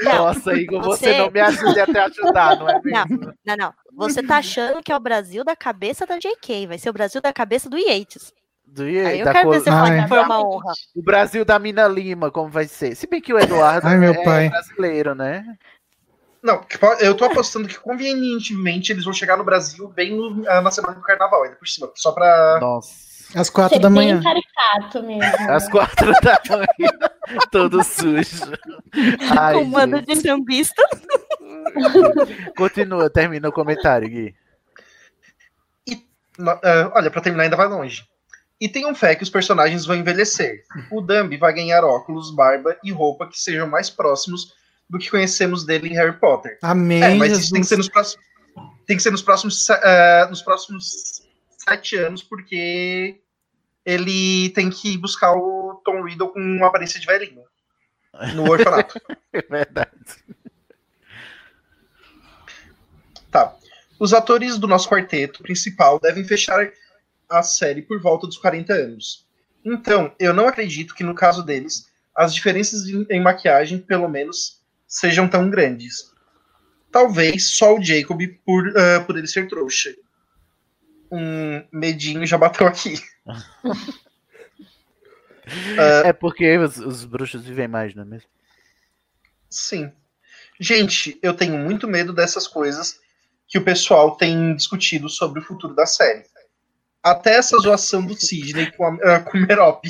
Nossa, Igor, você... você- não me ajuda até ajudar, não é Não, mesmo? não, não. Você tá achando que é o Brasil da cabeça da JK. Vai ser o Brasil da cabeça do Yates. Do, Aí eu da quero cor- ver que foi uma honra. O Brasil da Mina Lima, como vai ser? Se bem que o Eduardo Ai, meu é pai. brasileiro, né? Não, que po- eu tô apostando que convenientemente eles vão chegar no Brasil bem no- ah, na semana do carnaval, ainda por cima. Só pra. Nossa. Às quatro Ser da bem manhã. caricato mesmo. Às quatro da manhã, *laughs* todo sujo. Ai, Com um de sambista. Continua, termina o comentário, Gui. No- ah, olha, pra terminar ainda vai longe. E tenham fé que os personagens vão envelhecer. O Dumbi vai ganhar óculos, barba e roupa que sejam mais próximos do que conhecemos dele em Harry Potter. Amém, É, mas isso tem que ser nos próximos. Tem que ser nos próximos, ah, nos próximos sete anos, porque ele tem que buscar o Tom Riddle com uma aparência de velhinho. No orfanato. *laughs* É verdade. Tá. Os atores do nosso quarteto principal devem fechar a série por volta dos 40 anos. Então, eu não acredito que no caso deles, as diferenças em, em maquiagem, pelo menos, sejam tão grandes. Talvez só o Jacob por, ah, por ele ser trouxa. Um medinho já bateu aqui. *laughs* É porque os, os bruxos vivem mais, não é mesmo? Sim. Gente, eu tenho muito medo dessas coisas que o pessoal tem discutido sobre o futuro da série. Até essa zoação do Sidney com, a, ah, com o Merop.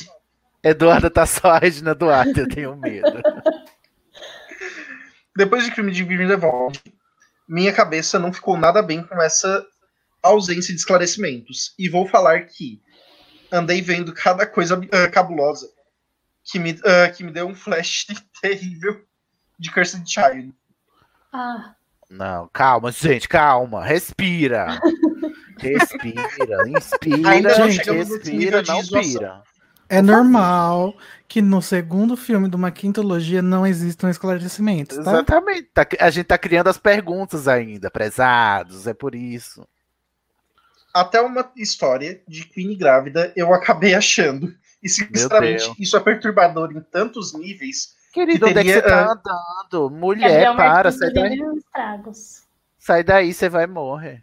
Eduardo tá só a Regina Duarte, eu tenho medo. Depois de Crime de Grindelwald, minha cabeça não ficou nada bem com essa ausência de esclarecimentos. E vou falar que andei vendo cada coisa ah, cabulosa que me, ah, que me deu um flash *laughs* terrível de Cursed Child. Ah, Não, calma, gente, calma. Respira. *laughs* Respira, inspira, Ainda não nível respira, não zoação. pira. É normal que no segundo filme de uma quintologia não existam esclarecimentos, tá? Exatamente. tá- a gente tá criando as perguntas ainda, prezados, é por isso. Até uma história de Queen grávida eu acabei achando. E sinceramente, isso é perturbador em tantos níveis. Querido, onde é que teria, você tá ah, andando? Mulher, Gabriel para, sai daí. Sai daí, você vai morrer.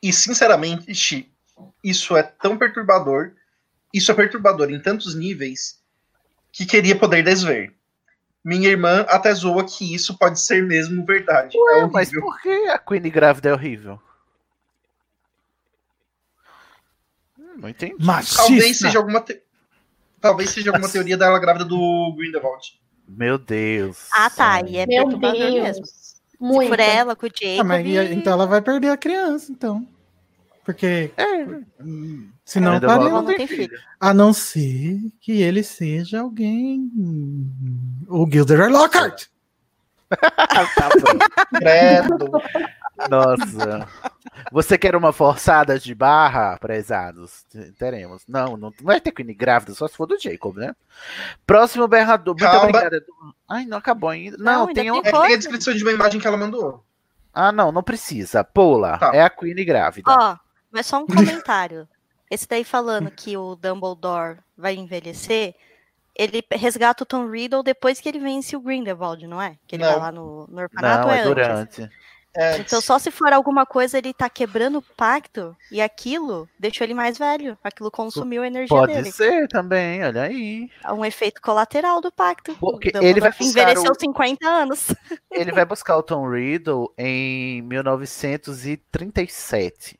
E sinceramente, isso é tão perturbador. Isso é perturbador em tantos níveis que queria poder desver. Minha irmã até zoa que isso pode ser mesmo verdade. é Ué, horrível. mas por que a Queen grávida é horrível? Não entendi. Machista. Talvez seja alguma te- Talvez seja alguma teoria dela grávida do Grindelwald. Meu Deus. Ah, tá. E é Meu perturbador Deus. mesmo. Se Muito. for ela com o Jacob. Ah, mas e- então ela vai perder a criança, então. Porque hum, senão Ainda faria- não não tem filho. a não ser que ele seja alguém hum, o Gilderoy Lockhart. *laughs* tá. Credo. Nossa. Você quer uma forçada de barra, prezados? Teremos. Não, não vai ter Queen grávida, só se for do Jacob, né? Próximo berrador. Muito Calma. obrigada. Ai, não acabou ainda. Não, Não, ainda tem um. tem É, tem a descrição de uma imagem que ela mandou. Ah, não, não precisa. Pula. Tá. É a Queen grávida. Ó, mas só um comentário. Esse daí falando que o Dumbledore vai envelhecer, ele resgata o Tom Riddle depois que ele vence o Grindelwald, não é? Que ele Não. vai lá no, no orfanato não, é é antes. É, Então só se for alguma coisa ele tá quebrando o pacto e aquilo deixou ele mais velho. Aquilo consumiu a energia Pode dele. ser também, olha aí. É um efeito colateral do pacto. Porque ele vai buscar envelheceu o- 50 anos. *laughs* Ele vai buscar o Tom Riddle em 1937.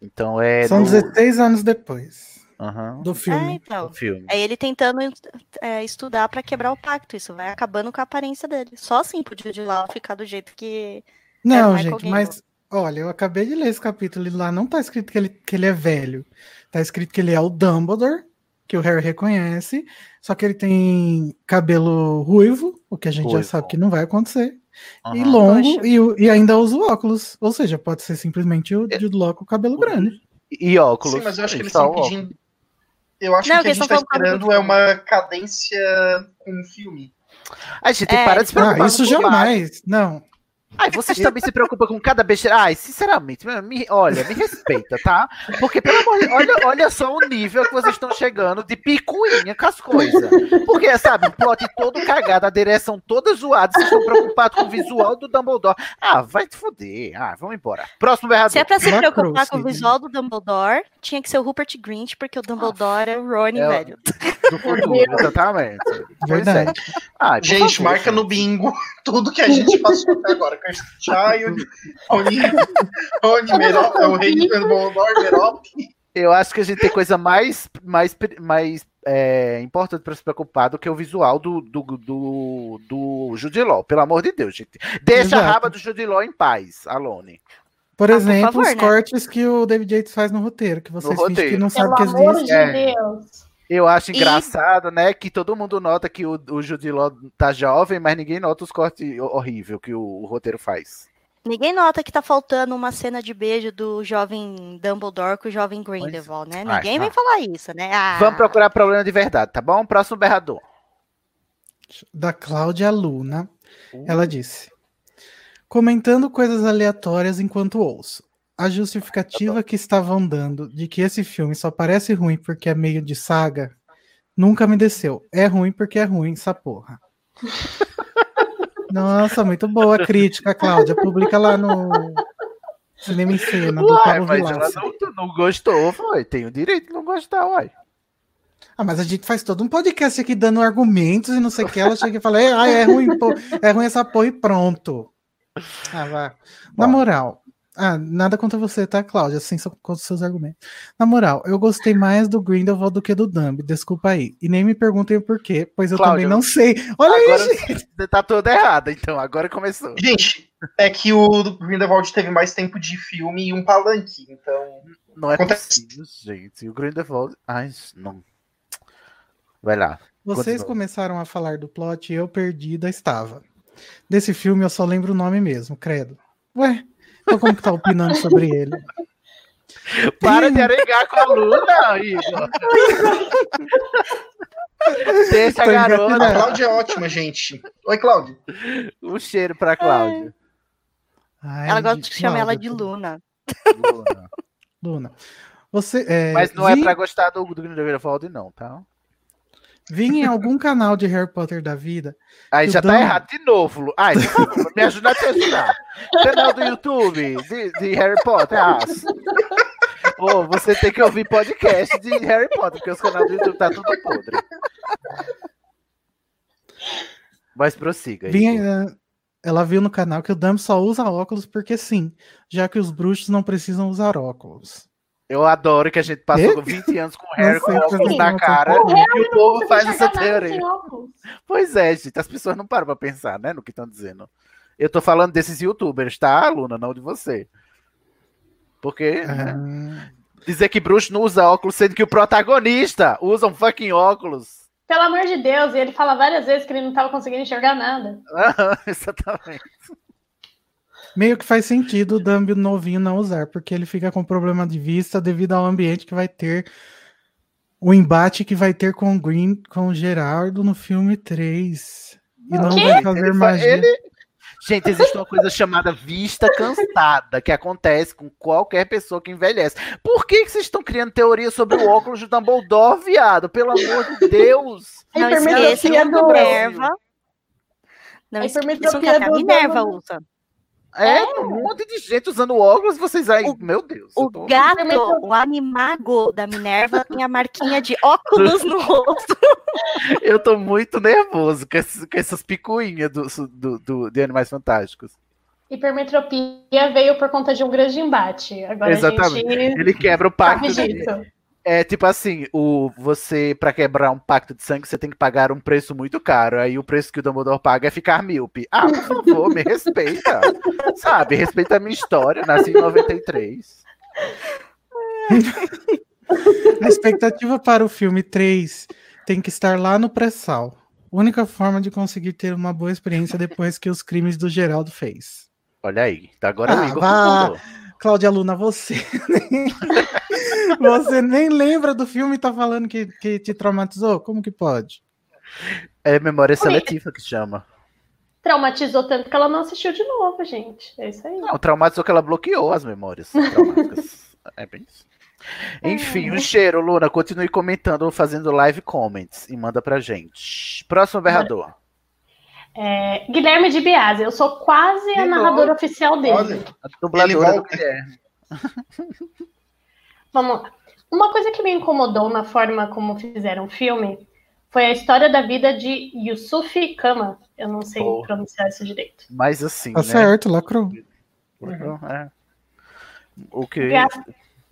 Então é. São no- 16 anos depois Aham, do É, filme. então. no filme. É ele tentando é, estudar pra quebrar o pacto. Isso vai acabando com a aparência dele. Só assim pro Jude Law ficar do jeito que. Não, gente, mas olha, eu acabei de ler esse capítulo e lá não tá escrito que ele, que ele é velho. Tá escrito que ele é o Dumbledore, que o Harry reconhece, só que ele tem cabelo ruivo, o que a gente já Ruivo. sabe que não vai acontecer, e Aham. longo, e, e ainda usa óculos. Ou seja, pode ser simplesmente o Jude Law com o cabelo grande. E óculos. sim, mas eu acho que eles estão óculos. pedindo. Eu acho Não, que que a gente tá esperando do é uma cadência com o filme. Ai, gente, É, para de se preocupar Ah, isso jamais. Não. Ai, vocês também se preocupam com cada besteira. Ai, sinceramente, me- olha, me respeita, tá? Porque, pelo amor de olha, olha só o nível que vocês estão chegando de picuinha com as coisas. Porque, sabe, o plot todo cagado, a direção toda zoada, vocês estão preocupados com o visual do Dumbledore. Ah, vai te foder. Ah, vamos embora. Próximo berrador. Se é pra se preocupar com o visual do Dumbledore, tinha que ser o Rupert Grint, porque o Dumbledore é o Rony, É velho. *laughs* do futuro, exatamente. Pois é. Verdade. Ai, por Gente, favor, marca no bingo *laughs* tudo que a gente passou até agora. Child, Rony, Rony Merop, é o rei do Dumbledore, Merop. Eu acho que a gente tem coisa mais, mais, mais é, importante para se preocupar do que o visual do, do, do, do Jude Law, pelo amor de Deus, gente. Deixa a Exato. raba do Jude Law em paz, Alone. Por Ah, por exemplo, favor, os né? cortes que o David Yates faz no roteiro, que vocês roteiro. que não sabem que amor existe. de É. Deus. Eu acho E- engraçado, né, que todo mundo nota que o, o Jude Law tá jovem, mas ninguém nota os cortes horríveis que o, o roteiro faz. Ninguém nota que tá faltando uma cena de beijo do jovem Dumbledore com o jovem Grindelwald, né? Ai, Ninguém tá. vai falar isso, né? Ah, Vamos procurar problema de verdade, tá bom? Próximo berrador. da Cláudia Luna. Ela disse: comentando coisas aleatórias enquanto ouço. A justificativa que estavam dando de que esse filme só parece ruim porque é meio de saga nunca me desceu. É ruim porque é ruim, essa porra. Nossa, muito boa a crítica, Cláudia. Publica lá no Cinema em Cena, do Pablo mas ela Vilaça. não, não gostou, foi. Tem o direito de não gostar, uai. Ah, mas a gente faz todo um podcast aqui dando argumentos e não sei o que. Ela chega e fala: "É, ah, é ruim, é ruim essa porra e pronto. Ah. Na moral, ah, nada contra você, tá, Cláudia? Assim, só contra os seus argumentos. Na moral, eu gostei mais do Grindelwald do que do Dumb, desculpa aí. E nem me perguntem o porquê, pois eu Cláudia, também não sei. Olha Agora aí, gente. você tá toda errada, então. Agora começou. Gente, é que o Grindelwald teve mais tempo de filme e um palanque, então. Não é Acontece. possível, gente. O Grindelwald... Ai, não. Vai lá. Vocês Continua. começaram a falar do plot e eu perdida estava. Desse filme eu só lembro o nome mesmo, credo. Ué, então como que tá opinando sobre ele? Para de arengar com a Luna, Igor. Deixa a A garota. engatilhado. Cláudia é ótima, gente. Oi, Cláudia. Um cheiro pra Cláudia. Ai, ela gosta de- chamar ela de Luna. Luna. Luna. Você, é, Mas não é vi, pra gostar do, do Grindelwald, não, tá? Vi em algum canal de Harry Potter da vida. Aí já tá errado de novo. Ai, me ajuda a te ajudar. Canal do YouTube de, de Harry Potter. Ah, Ô, você tem que ouvir podcast de Harry Potter, porque os canais do YouTube tá tudo podre. Mas prossiga. Vi, Igor. eh, ela viu no canal que o Dumb só usa óculos porque sim, já que os bruxos não precisam usar óculos. Eu adoro que a gente passou Quê? 20 anos com o Harry com óculos na cara O Harry e o povo faz essa teoria. Pois é, gente, as pessoas não param pra pensar, né, no que estão dizendo. Eu tô falando desses youtubers, tá, Luna? Não de você. Porque né, Ah, dizer que bruxo não usa óculos, sendo que o protagonista usa um fucking óculos. Pelo amor de Deus, e ele fala várias vezes que ele não tava conseguindo enxergar nada. *laughs* Exatamente. Meio que faz sentido o Dumb novinho não usar, porque ele fica com problema de vista devido ao ambiente que vai ter o embate que vai ter com o Green, com o Gerardo no filme 3. E não vai fazer Ele magia. ele- Gente, existe uma coisa chamada vista cansada, que acontece com qualquer pessoa que envelhece. Por que, que vocês estão criando teoria sobre o óculos do Dumbledore, viado? Pelo amor de Deus! Não hipermetropia esqueça que a do- Minerva. Não esqueçam que a do Minerva usa. É, um monte de gente usando óculos, vocês aí. meu Deus. eu O tô- gato, o animago da Minerva tem a marquinha de óculos no rosto. *laughs* Eu tô muito nervoso com, esses- com essas picuinhas do, do, do- de Animais Fantásticos. Hipermetropia veio por conta de um grande embate. Agora Exatamente. a gente Ele quebra o pacto dele. É tipo assim, o você para quebrar um pacto de sangue, você tem que pagar um preço muito caro. Aí o preço que o Dumbledore paga é ficar míope. Ah, por favor, me respeita. *laughs* Sabe, respeita a minha história. Nasci em 93. A expectativa para o filme 3 tem que estar lá no pré-sal. Única forma de conseguir ter uma boa experiência depois que os crimes do Geraldo fez. Olha aí, tá agora o Ah, Igor vá. Cláudia Luna, você nem... *laughs* você nem lembra do filme e tá falando que, que te traumatizou? Como que pode? É memória seletiva que chama. Traumatizou tanto que ela não assistiu de novo, gente. É isso aí. Não, traumatizou que ela bloqueou as memórias traumáticas. *laughs* é bem isso. Enfim, um cheiro, Luna. Continue comentando, fazendo live comments e manda pra gente. Próximo berrador. É, Guilherme de Biase, eu sou quase a narradora oficial dele. Olha, A dubladora do. Guilherme. *laughs* Vamos lá. Uma coisa que me incomodou na forma como fizeram o filme foi a história da vida de Yusuf Kama. Eu não sei Porra. pronunciar isso direito. Mas assim, Tá né? certo, lacrou. É. O que,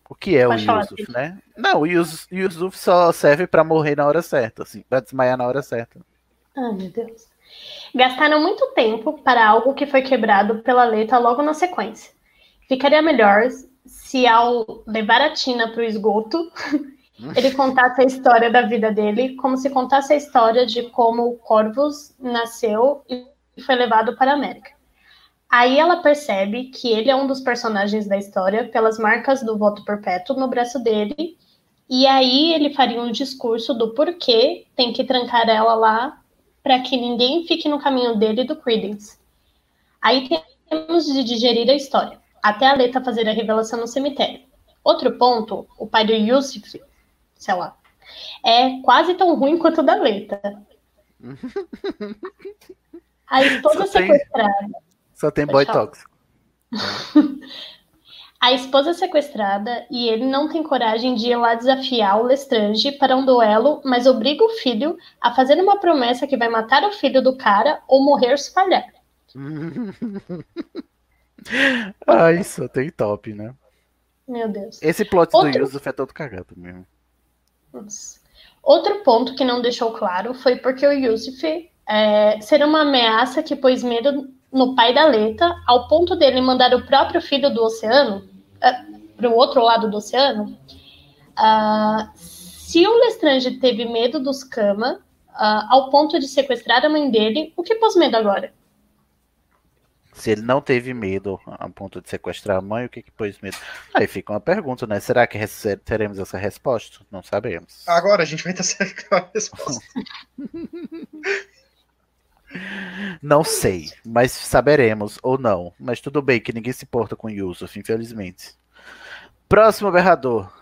o que é o Pode Yusuf, né? Não, o Yus- Yusuf só serve pra morrer na hora certa, assim, pra desmaiar na hora certa. Ai, meu Deus. Gastaram muito tempo para algo que foi quebrado pela letra logo na sequência. Ficaria melhor se, ao levar a Tina para o esgoto, ele contasse a história da vida dele, como se contasse a história de como o Corvus nasceu e foi levado para a América. Aí ela percebe que ele é um dos personagens da história pelas marcas do voto perpétuo no braço dele, e aí ele faria um discurso do porquê tem que trancar ela lá para que ninguém fique no caminho dele e do Credence. Aí temos de digerir a história, até a Leta fazer a revelação no cemitério. Outro ponto, o pai do Yusuf, sei lá, é quase tão ruim quanto o da Leta. *laughs* *laughs* A esposa Só tem- sequestrada. Só tem boy tóxico. A esposa é sequestrada e ele não tem coragem de ir lá desafiar o Lestrange para um duelo, mas obriga o filho a fazer uma promessa que vai matar o filho do cara ou morrer se falhar. *laughs* *laughs* Ai, só tem top, né? Meu Deus. Esse plot Outro- do Yusuf é todo cagado mesmo. Nossa. Outro ponto que não deixou claro foi porque o Yusuf é, ser uma ameaça que pôs medo no pai da Leta, ao ponto dele mandar o próprio filho do oceano para o outro lado do oceano. Ah, se o Lestrange teve medo dos Kama, ah, ao ponto de sequestrar a mãe dele, o que pôs medo agora? Se ele não teve medo a ponto de sequestrar a mãe, o que que pôs medo? Aí fica uma pergunta, né? Será que teremos essa resposta? Não sabemos. agora a gente vai ter a *laughs* resposta. *laughs* Não sei, mas saberemos ou não. Mas tudo bem que ninguém se importa com Yusuf, infelizmente. Próximo berrador.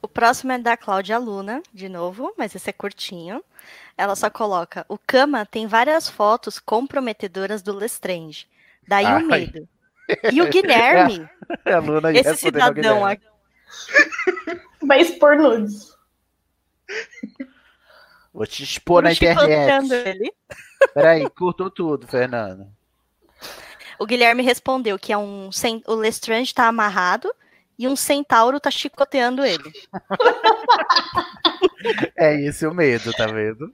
O próximo é da Cláudia Luna, de novo, mas esse é curtinho. Ela só coloca: o Kama tem várias fotos comprometedoras do Lestrange. Daí Ai. o medo. E o Guilherme, É *laughs* a Luna esse cidadão aqui. Vai expor nudes. Vou te expor na chicoteando internet. ele. Peraí, curtou tudo, Fernando. O Guilherme respondeu que é um o Lestrange tá amarrado e um centauro tá chicoteando ele. *laughs* É esse o medo, tá vendo?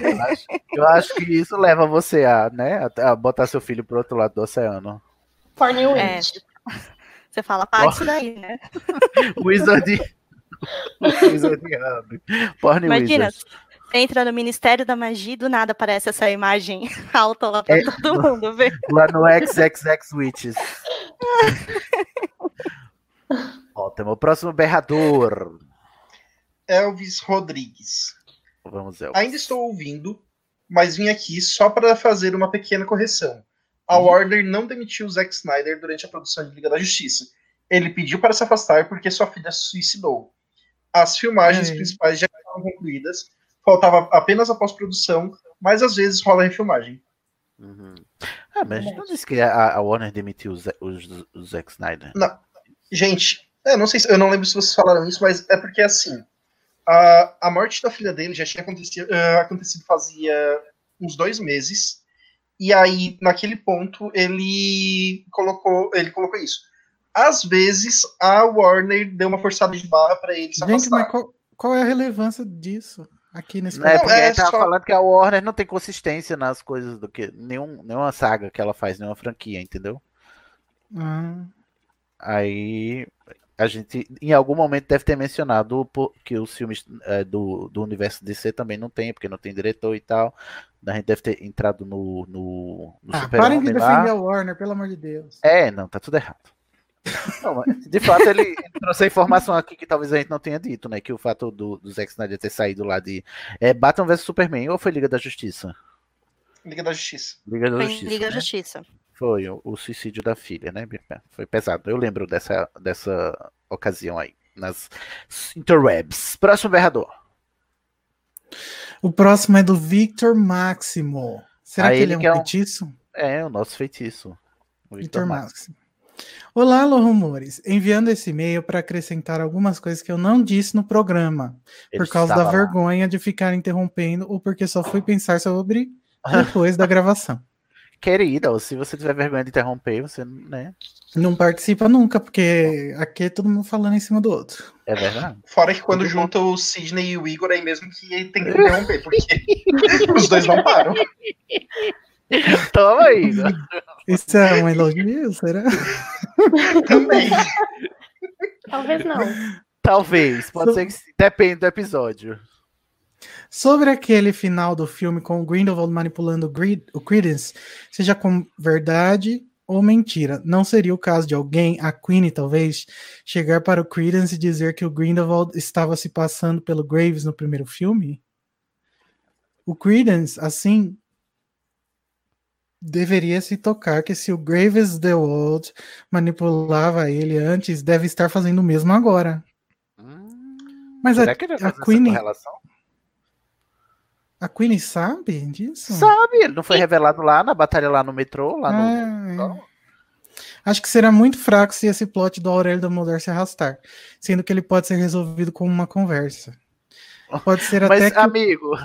Eu acho, eu acho que isso leva você a, né, a, botar seu filho pro outro lado do oceano. For New É. Witch. Você fala, paga isso daí, né? *laughs* Wizard. Wizard Hub. Porn Imagina, Wizard. entra no Ministério da Magia e do nada aparece essa imagem *laughs* alta lá pra É, todo mundo ver. Lá no XXX Witches. Ótimo. O próximo berrador. Elvis Rodrigues. Vamos ver. Ainda estou ouvindo, mas vim aqui só para fazer uma pequena correção. A Uhum. Warner não demitiu o Zack Snyder durante a produção de Liga da Justiça. Ele pediu para se afastar porque sua filha se suicidou. As filmagens É. principais já estavam concluídas, faltava apenas a pós-produção, mas às vezes rola refilmagem. Uhum. Ah, mas não disse que a, a Warner demitiu o, Ze- o- o Zack Snyder. Não. Gente, eu não sei se, eu não lembro se vocês falaram isso, mas é porque assim, a, a morte da filha dele já tinha acontecido, eh, acontecido fazia uns dois meses. E aí, naquele ponto, ele colocou, ele colocou isso. Às vezes, a Warner deu uma forçada de barra para ele se Gente, afastar. mas qual, qual é a relevância disso aqui nesse Não, é porque é ele tava só- falando que a Warner não tem consistência nas coisas do que. Nenhum, nenhuma saga que ela faz, nenhuma franquia, entendeu? Ah, Aí a gente, em algum momento, deve ter mencionado que os filmes eh, do, do universo DC também não tem, porque não tem diretor e tal. A gente deve ter entrado no, no, no ah, Super parem de defender lá. a Warner, pelo amor de Deus. É, não, tá tudo errado. Não, de fato, ele trouxe a informação aqui que talvez a gente não tenha dito, né? Que o fato do, do Zack Snyder ter saído lá de é, Batman vs Superman ou foi Liga da Justiça? Liga da Justiça. Liga da Justiça. Liga né? da Justiça. Foi o, o suicídio da filha, né? Foi pesado. Eu lembro dessa, dessa ocasião aí, nas interwebs. Próximo berrador. O próximo é do Victor Máximo. Será Ah, que ele ele é um é um- feitiço? É, o nosso feitiço. O Victor. Máximo. Olá, Alô Rumores. Enviando esse e-mail para acrescentar algumas coisas que eu não disse no programa, Ele por causa da lá. vergonha de ficar interrompendo ou porque só fui pensar sobre *laughs* depois da gravação. Querida, ou se você tiver vergonha de interromper, você, né? Não participa nunca, porque aqui é todo mundo falando em cima do outro. É verdade. Fora que quando Muito bom. junta o Sidney e o Igor, aí mesmo que tem que interromper, porque *laughs* os dois não param. Toma aí, Igor. Isso é um elogio, será? Também. Talvez não. Talvez, pode So- ser que sim. depende do episódio. Sobre aquele final do filme com o Grindelwald manipulando o Credence, seja com verdade ou mentira, não seria o caso de alguém, a Queenie talvez, chegar para o Credence e dizer que o Grindelwald estava se passando pelo Graves no primeiro filme? O Credence, assim, deveria se tocar que se o Graves the World manipulava ele antes, deve estar fazendo o mesmo agora. Mas Será a, que ele vai a correlação? A Queenie sabe disso? Sabe, ele não foi revelado lá na batalha lá no metrô, lá no. Ah, é. Acho que será muito fraco se esse plot do Aurélio Dumbledore se arrastar, sendo que ele pode ser resolvido com uma conversa. Pode ser *laughs* até Mas, que amigo,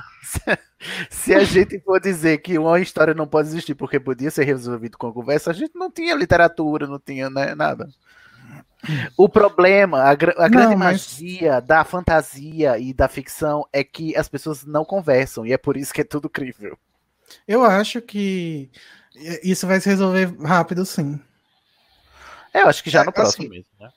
*laughs* se a gente for dizer que uma história não pode existir porque podia ser resolvido com conversa, a gente não tinha literatura, não tinha né, nada. O problema, a, gra- a grande mas- magia da fantasia e da ficção é que as pessoas não conversam, e é por isso que é tudo crível. eu acho que isso vai se resolver rápido, sim. É, eu acho que já É, no próximo assim, mesmo, né?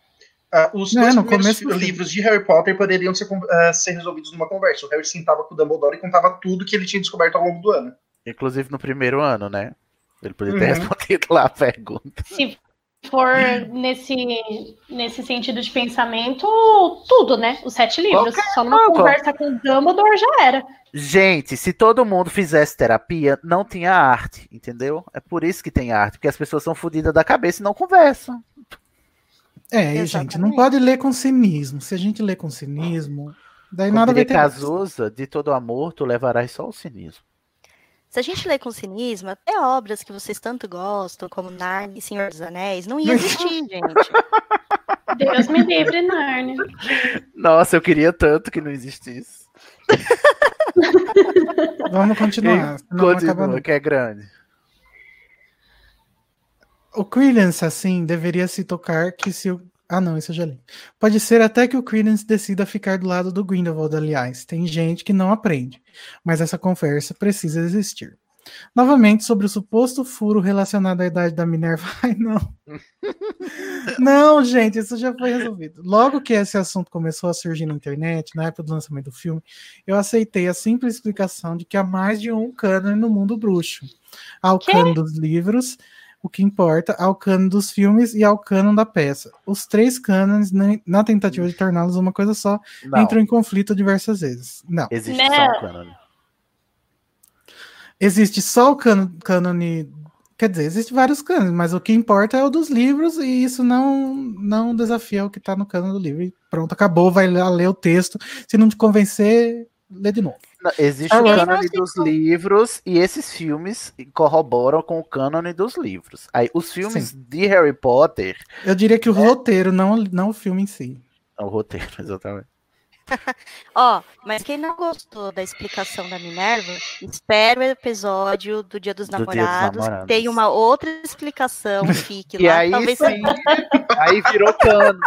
Ah, os É, dois primeiros começo livros de Harry Potter poderiam ser, ah, ser resolvidos numa conversa. O Harry sentava com o Dumbledore e contava tudo que ele tinha descoberto ao longo do ano. Inclusive no primeiro ano, né? Ele ter Uhum. respondido lá a pergunta. Se for nesse, nesse sentido de pensamento, tudo, né? Os sete livros. Qualquer- Só numa conversa com o Dumbledore já era. Gente, se todo mundo fizesse terapia, não tinha arte, entendeu? É por isso que tem arte, porque as pessoas são fodidas da cabeça e não conversam. É, e, gente, não pode ler com cinismo. Se a gente lê com cinismo, daí Como nada vai ter. Cazuza, de todo amor, tu levarás só o cinismo. Se a gente lê com cinismo, até obras que vocês tanto gostam, como Narnia e Senhor dos Anéis, não ia existir, *laughs* gente. Deus me livre, Narnia. Nossa, eu queria tanto que não existisse. *laughs* Vamos continuar. Continua, que é grande. O Credence, assim, deveria se tocar que se o. Ah, não, isso eu já li. Pode ser até que o Credence decida ficar do lado do Grindelwald, aliás. Tem gente que não aprende. Mas essa conversa precisa existir. Novamente, sobre o suposto furo relacionado à idade da Minerva. *laughs* Ai, não. *laughs* não, gente, isso já foi resolvido. Logo que esse assunto começou a surgir na internet, na época do lançamento do filme, eu aceitei a simples explicação de que há mais de um cânone no mundo bruxo. Há o cânone dos livros, o que importa, há o cânone dos filmes e há o cânone da peça. Os três cânones, na- tentativa de torná-los uma coisa só, Não. entram em conflito diversas vezes. Não. Existe Né? só um cânone. Existe só o cano- cânone. Quer dizer, existe vários cânones, mas o que importa é o dos livros, e isso não, não desafia o que está no cano do livro. E pronto, acabou, vai lá ler o texto. Se não te convencer, lê de novo. Existe o cânone dos livros e esses filmes corroboram com o cânone dos livros. Aí, os filmes Sim. de Harry Potter. Eu diria que o roteiro, não, não o filme em si. É o roteiro, *laughs* exatamente. *laughs* Ó, mas quem não gostou da explicação da Minerva, espera o episódio do Dia dos Do Dia dos Namorados. Namorados. Tem uma outra explicação, *laughs* fique E lá. aí talvez sim, aí virou cano.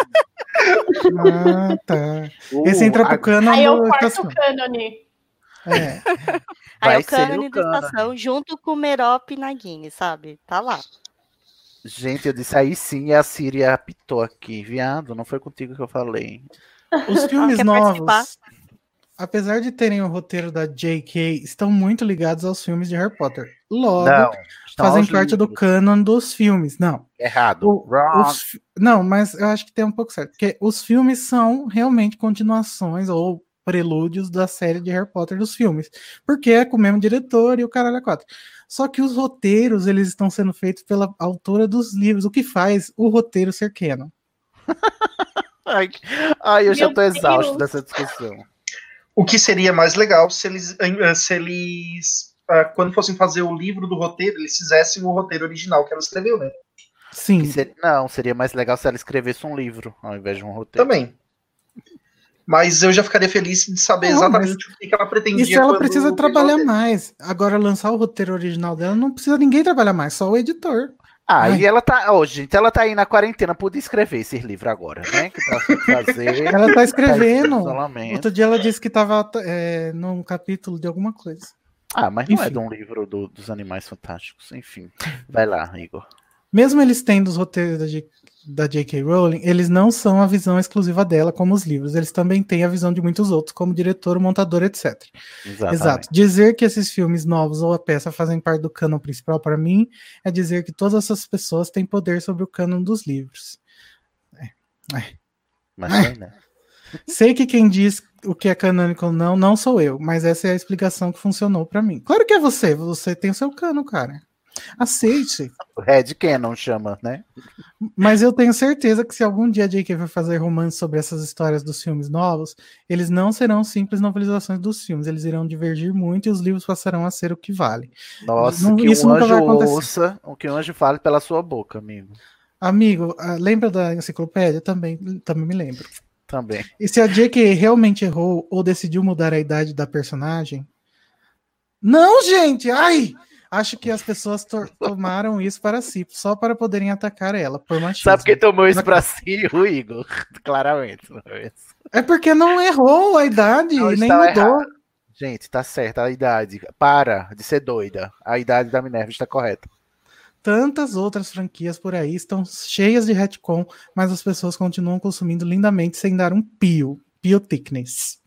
Ah, tá. Esse Uh, entra pro cano Aí é o quarto cânone. É. *laughs* Aí vai é o ser cânone o da estação, junto com o Merop e Nagini, sabe? Tá lá. Gente, eu disse aí sim, e a Siri apitou aqui, viado. Não foi contigo que eu falei. Os *laughs* filmes novos, participar? apesar de terem o roteiro da J.K., estão muito ligados aos filmes de Harry Potter. Logo, Não, fazem parte do livros. canon dos filmes. Não. Errado. O- Wrong. os não, mas eu acho que tem um pouco certo. Porque os filmes são realmente continuações ou prelúdios da série de Harry Potter dos filmes. Porque é com o mesmo diretor e o caralho é quatro. Só que os roteiros, eles estão sendo feitos pela autora dos livros, o que faz o roteiro ser canon. *laughs* Ai, ai, eu já Meu tô exausto Deus. dessa discussão. O que seria mais legal se eles, eh, se eles ah, quando fossem fazer o livro do roteiro, eles fizessem o roteiro original que ela escreveu, né? Sim. Que ser- Não, seria mais legal se ela escrevesse um livro ao invés de um roteiro. Também. Mas eu já ficaria feliz de saber Não, exatamente o que ela pretendia. Isso ela quando precisa trabalhar mais. Agora, lançar o roteiro original dela, não precisa ninguém trabalhar mais, só o editor. Ah, Ai. e ela tá. Ó, gente, ela tá aí na quarentena, podia escrever esse livro agora, né? Que tá sem fazer. *laughs* Ela tá escrevendo. Isolamento. Outro dia ela disse que tava é, num capítulo de alguma coisa. Ah, mas não é de um livro do- dos Animais Fantásticos. Enfim. Vai lá, Igor. Mesmo eles tendo os roteiros da, J- da J.K. Rowling, eles não são a visão exclusiva dela, como os livros. Eles também têm a visão de muitos outros, como diretor, montador, etc. Exatamente. Exato. Dizer que esses filmes novos ou a peça fazem parte do canon principal, para mim, é dizer que todas essas pessoas têm poder sobre o canon dos livros. Mas tem, né? *laughs* Sei que quem diz o que é canônico ou não, não sou eu, mas essa é a explicação que funcionou pra mim. Claro que é você, você tem o seu cano, cara. Aceite. O Red Cannon chama, né? Mas eu tenho certeza que se algum dia a J.K. for fazer romance sobre essas histórias dos filmes novos, eles não serão simples novelizações dos filmes, eles irão divergir muito e os livros passarão a ser o que vale. Nossa, Não- que isso um nunca vai anjo acontecer. ouça o que um anjo fale pela sua boca, amigo. Amigo, ah, lembra da enciclopédia? Também, também me lembro. Também. E se a J.K. realmente errou ou decidiu mudar a idade da personagem? Não, gente! Ai! Acho que as pessoas to- tomaram isso para si, só para poderem atacar ela por machismo. Sabe quem tomou isso pra si? O Igor. *laughs* Claramente. é? É porque não errou a idade, Não, nem mudou. errado. Gente, tá certa a idade. Para de ser doida. A idade da Minerva está correta. Tantas outras franquias por aí estão cheias de retcon, mas as pessoas continuam consumindo lindamente sem dar um pio, pio thickness.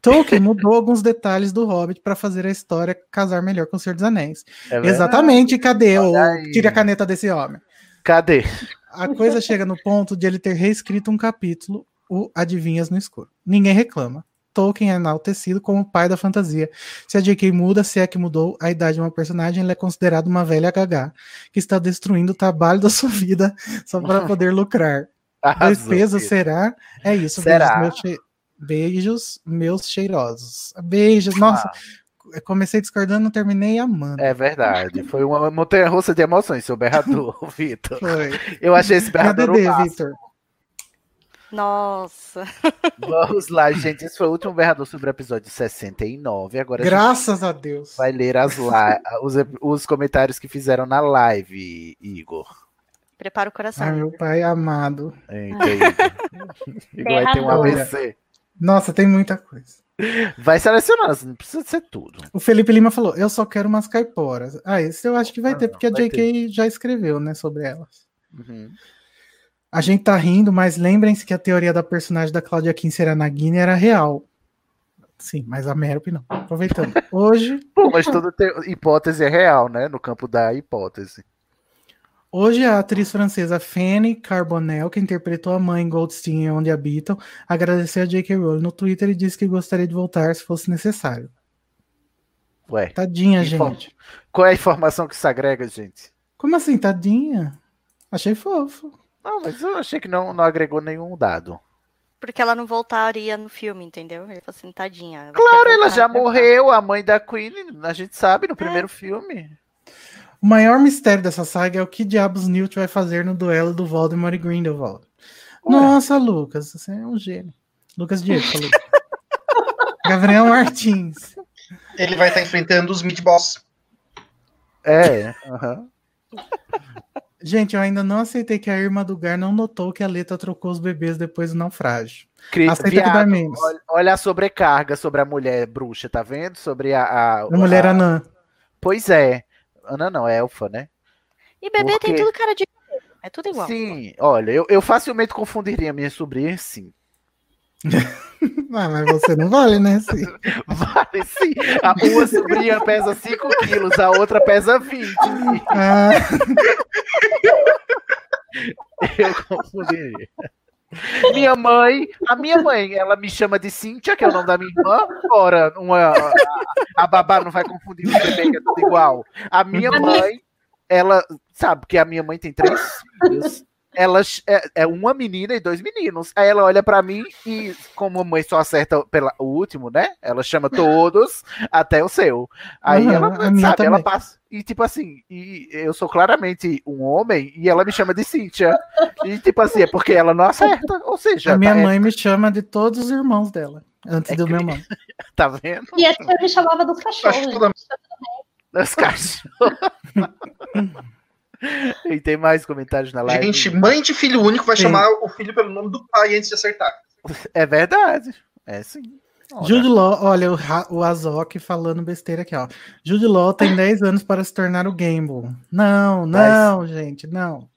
Tolkien mudou alguns detalhes do Hobbit para fazer a história casar melhor com o Senhor dos Anéis. É. Exatamente, cadê o tira a caneta desse homem? Cadê? A coisa chega no ponto de ele ter reescrito um capítulo, o Adivinhas no Escuro. Ninguém reclama. Tolkien é enaltecido como o pai da fantasia. Se a J.K. muda, se é que mudou a idade de uma personagem, ele é considerado uma velha gaga, que está destruindo o trabalho da sua vida só para *laughs* poder lucrar. Arrasou, pesos, filho. será? É isso. Será? Beijos, beijos, meus cheirosos. Beijos. Nossa, eu comecei discordando, terminei amando. É verdade. Foi uma montanha russa de emoções, seu berrador, *laughs* Vitor. Foi. Eu achei esse berrador o. Victor. Nossa. Vamos lá, gente. Esse foi o último berrador sobre o episódio 69. Agora a Graças a Deus. vai ler as li- os, os comentários que fizeram na live, Igor. Prepara o coração. Ai, meu pai amado. Eita, *laughs* Igor. Igor vai ter um. AVC. Nossa, tem muita coisa. Vai selecionando, assim, não precisa ser tudo. O Felipe Lima falou: Eu só quero umas caiporas. Ah, esse eu acho que vai ter, porque a vai JK já escreveu, né, sobre elas. Uhum. A gente tá rindo, mas lembrem-se que a teoria da personagem da Claudia Kinsey era Nagini era real. Sim, mas a Merope não. Aproveitando. *laughs* Hoje, mas toda te- hipótese é real, né? No campo da hipótese. Hoje a atriz francesa Fanny Carbonell, que interpretou a mãe em Goldstein e Onde Habitam, agradeceu a J.K. Rowling no Twitter e disse que gostaria de voltar se fosse necessário. Ué. Tadinha, gente. Qual é a informação que se agrega, gente? Como assim, tadinha? Achei fofo. Não, mas eu achei que não, não agregou nenhum dado. Porque ela não voltaria no filme, entendeu? Ele falou assim, tadinha. ela Claro, ela já morreu, a mãe da Queen, a gente sabe, no primeiro filme. O maior mistério dessa saga é o que diabos Newt vai fazer no duelo do Voldemort e Grindelwald. Nossa, Lucas, você é um gênio. Lucas Diego falou. *laughs* Gabriel Martins. Ele vai estar enfrentando os mid-boss. É, aham. Gente, eu ainda não aceitei que a irmã do Gar não notou que a Leta trocou os bebês depois do naufrágio. Cri- Aceita que dá viado, menos. olha, olha a sobrecarga sobre a mulher bruxa, tá vendo? Sobre a. A, A mulher a- anã. Pois é. Ana não, é elfa, né? E bebê tem Porque- tudo cara de. É tudo igual. Sim, olha, eu, eu facilmente confundiria minha sobrinha, sim. *laughs* Ah, mas você não vale, né? Sim. *laughs* Vale sim. A uma sobrinha pesa 5 quilos, a outra pesa 20. Ah, *laughs* Eu confundiria. Minha mãe, a minha mãe, ela me chama de Cíntia, que é o nome da minha irmã. Ora, uma, a, a babá não vai confundir o bebê, que é tudo igual. A minha mãe, ela, sabe que a minha mãe tem três filhos. Ela é, é uma menina e dois meninos. Aí ela olha pra mim e, como a mãe só acerta pela, o último, né? Ela chama todos até o seu. Aí Aham, ela, sabe, ela passa. E tipo assim, e eu sou claramente um homem e ela me chama de Cíntia. E tipo assim, é porque ela não acerta. Ou seja, a minha tá, é- mãe me chama de todos os irmãos dela, antes do meu irmão. *laughs* tá vendo? E a tia me chamava dos cachorros. Acho toda- gente. *laughs* Os cachorros. *laughs* *laughs* e tem mais comentários na live. Gente, mãe de filho único vai Sim. chamar o filho pelo nome do pai antes de acertar. É verdade. É sim. Jude Law, olha o, o Azok falando besteira aqui, ó. Jude Law tem *laughs* 10 anos para se tornar o Gamble. Não, não, gente, não.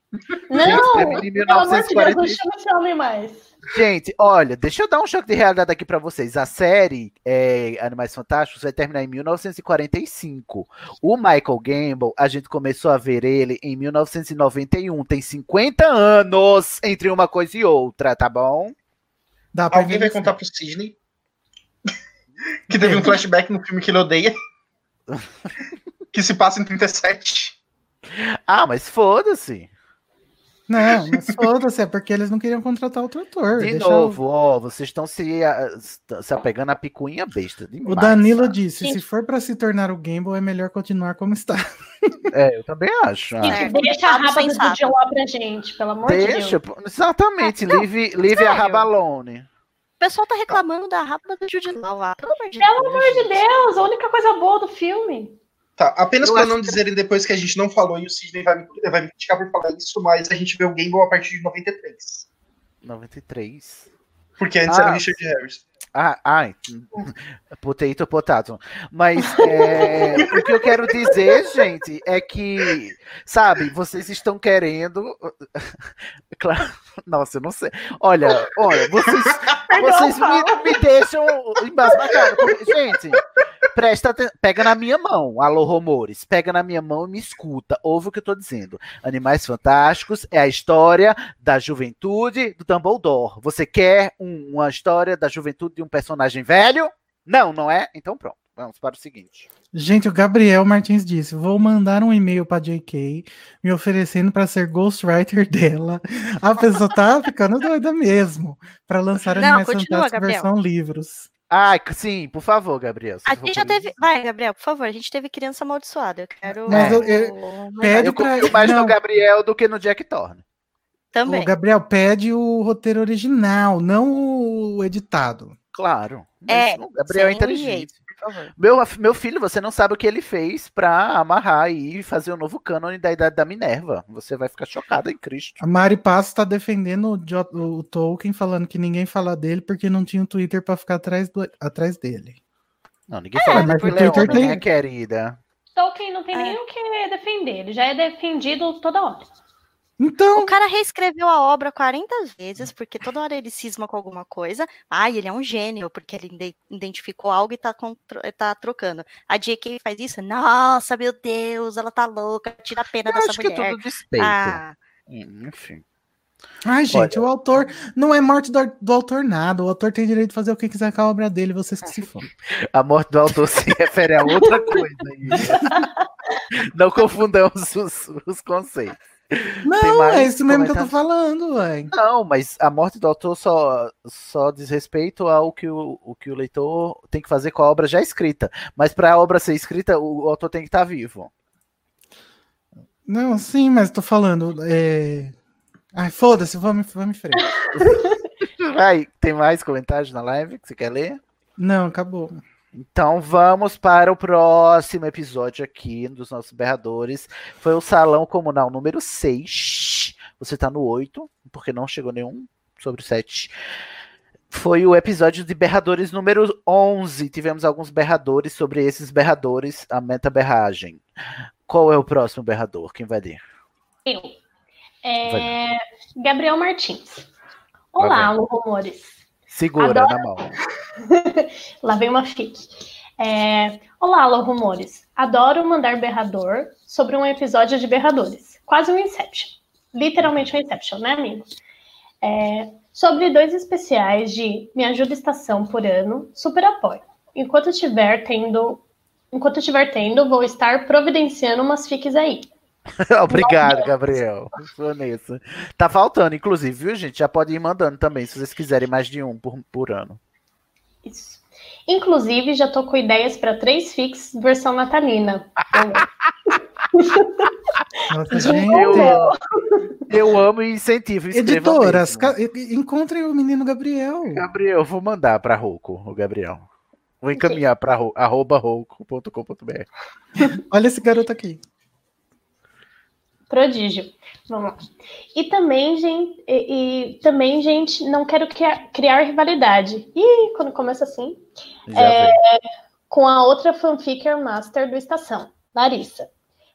Não, em pelo amor de Deus, não 1940. chama esse homem mais. Gente, olha, deixa eu dar um choque de realidade aqui pra vocês. A série é, Animais Fantásticos vai terminar em 1945. O Michael Gamble, a gente começou a ver ele em 1991. Tem 50 anos entre uma coisa e outra, tá bom? Dá pra Alguém vai contar pro Sidney *laughs* que teve um flashback no filme que ele odeia. *laughs* que se passa em 37. Ah, mas foda-se. Não, mas foda-se, é porque eles não queriam contratar outro ator. De Deixa eu- novo, ó, vocês estão se, se apegando à picuinha besta. O demais, Danilo sabe? disse: se for para se tornar o Gamble, é melhor continuar como está. É, eu também acho. ah. É, deixa a raba. Jude Law pra gente, pelo amor de Deixa, Deus. pô, exatamente. Leave, leave a sério. Rabalone. O pessoal tá reclamando da rapa do Jude Law lá. Pelo amor de Pelo Deus. amor de Deus, a única coisa boa do filme. Tá, apenas acho não dizerem depois que a gente não falou e o Sidney vai me, vai me criticar por falar isso, mas a gente vê o Gamble a partir de 93. 93. Porque antes Ah. era o Richard Harris. Ah, ai. *laughs* Potato, potato. Mas é, o que eu quero dizer, gente, é que, sabe, vocês estão querendo. *laughs* Claro, nossa, eu não sei. Olha, olha, vocês, *laughs* vocês me, me deixam embasbacado. porque, Gente, presta atenção. Pega na minha mão, alô, rumores. Pega na minha mão e me escuta. Ouve o que eu tô dizendo. Animais Fantásticos é a história da juventude do Dumbledore. Você quer um- uma história da juventude de um personagem velho? Não, não é? Então pronto. Vamos para o seguinte. Gente, o Gabriel Martins disse: vou mandar um e-mail pra JK me oferecendo para ser ghostwriter *laughs* dela. A pessoa tá ficando doida mesmo para lançar Não, Animais continua, Fantásticos Gabriel. versão livros. Ai, sim, por favor, Gabriel. A gente já teve. Vai, Gabriel, por favor. A gente teve criança amaldiçoada. Eu quero. Mas eu- eu- Pede Eu pra confio mais não, no Gabriel do que no Jack Thorne. Também. o Gabriel pede o roteiro original, não o editado. Claro. É, o Gabriel é inteligente. por favor. Meu, meu filho, você não sabe o que ele fez pra amarrar e fazer o novo cânone da Idade da Minerva. Você vai ficar chocada em Cristo. A Mari Passo tá defendendo o, o Tolkien, falando que ninguém fala dele porque não tinha um Twitter pra ficar atrás, do- atrás dele. Não, ninguém fala mas dele, o Twitter Leona, tem- né, querida? Tolkien não tem nem o que defender, ele já é defendido toda hora. Então, O cara reescreveu a obra 40 vezes, porque toda hora ele cisma com alguma coisa. Ai, ele é um gênio, porque ele ide- identificou algo e tá, tá trocando. A J.K. faz isso? Nossa, meu Deus, ela tá louca, tira a pena Eu dessa acho que é mulher. tudo despeito. Ah, Hum, Enfim. ai, gente, o autor não é morte do, do autor nada. O autor tem direito de fazer o que quiser com a obra dele, vocês que se foram. *laughs* A morte do autor se refere a outra coisa. *laughs* Não confundamos os, os conceitos. Não, mais é isso mesmo que eu tô falando, velho. Não, mas a morte do autor só, só diz respeito ao que o, o que o leitor tem que fazer com a obra já escrita. Mas para a obra ser escrita, o, o autor tem que estar vivo. Não, sim, mas tô falando. É... Ai, foda-se, vamos, vamos em frente. Vai, tem mais comentários na live que você quer ler? Não, acabou. Então vamos para o próximo episódio aqui dos nossos berradores. Foi o Salão Comunal número 6. Você tá no 8, porque não chegou nenhum sobre o 7. Foi o episódio de berradores número 11. Tivemos alguns berradores sobre esses berradores, a meta berragem. Qual é o próximo berrador? Quem vai ler? Eu. É, Gabriel Martins. Olá, Alô Rumores. Segura Adoro- na mão. *laughs* Lá vem uma fic. É, Olá, Alô Rumores. Adoro mandar berrador sobre um episódio de berradores. Quase um Inception. Literalmente um Inception, né, amigo? É, sobre dois especiais de Me Ajuda Estação por ano, super apoio. Enquanto estiver tendo. Enquanto estiver tendo, vou estar providenciando umas fics aí. *laughs* Obrigado, Gabriel. Vanessa. Tá faltando, inclusive, viu, gente? Já pode ir mandando também, se vocês quiserem mais de um por, por ano. Isso. Inclusive, já tô com ideias para três fics versão natalina. Nossa, gente. novo. Eu amo e incentivo. Editoras, ca- encontrem o menino Gabriel. Gabriel, vou mandar pra Rouco, o Gabriel. Vou encaminhar pra ro- arroba rouco.com.br. Olha esse garoto aqui. Prodígio. Vamos lá. E também, gente, e, e também, gente, não quero criar, criar rivalidade. Ih, quando começa assim. É, com a outra fanficker master do Estação, Larissa.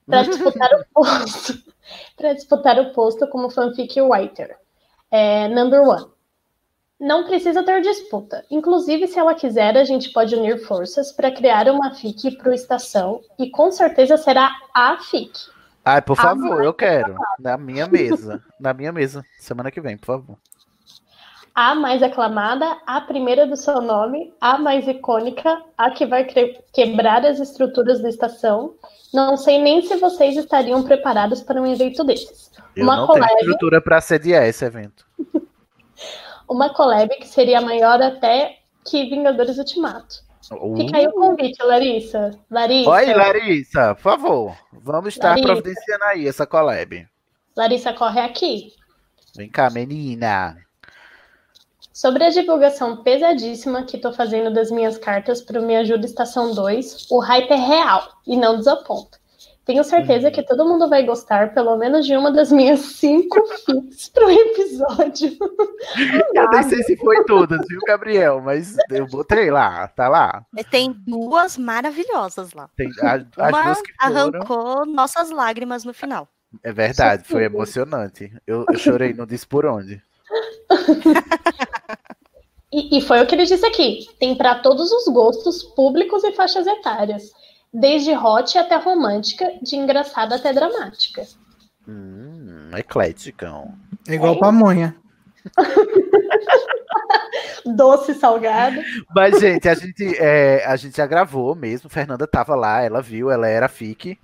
Para *laughs* disputar o posto. *laughs* Para disputar o posto como fanfic writer. É, number one. Não precisa ter disputa. Inclusive, se ela quiser, a gente pode unir forças para criar uma fic para o Estação e com certeza será a fic. Ai, por favor, eu quero. Na minha mesa. Na minha mesa. Semana que vem, por favor. A mais aclamada, a primeira do seu nome, a mais icônica, a que vai quebrar as estruturas da estação. Não sei nem se vocês estariam preparados para um evento desses. Eu uma não collab, tenho estrutura pra sediar esse evento. *laughs* uma collab que seria maior até que Vingadores Ultimato. Fica aí o convite, Larissa. Larissa, Uh. Oi, Larissa, por favor. Vamos estar Larissa. providenciando aí essa collab. Larissa corre aqui. Vem cá, menina. Sobre a divulgação pesadíssima que estou fazendo das minhas cartas para o Me Ajuda Estação 2, o hype é real e não desaponta. Tenho certeza que todo mundo vai gostar pelo menos de uma das minhas cinco *laughs* fics para o episódio. *laughs* Eu nem sei se foi todas, viu, Gabriel? Mas eu botei lá, tá lá. Tem duas maravilhosas lá. Tem a- as Uma duas que foram. arrancou nossas lágrimas no final. É verdade, foi emocionante. Eu, eu chorei, não disse por onde. *laughs* E, e foi o que ele disse aqui: tem para todos os gostos, públicos e faixas etárias. Desde hot até romântica, de engraçada até dramática. Hum, ecléticão. É igual pamonha. *laughs* *laughs* Doce salgado. Mas, gente, a gente, é, a gente já gravou mesmo. Fernanda tava lá, ela viu, ela era FIC.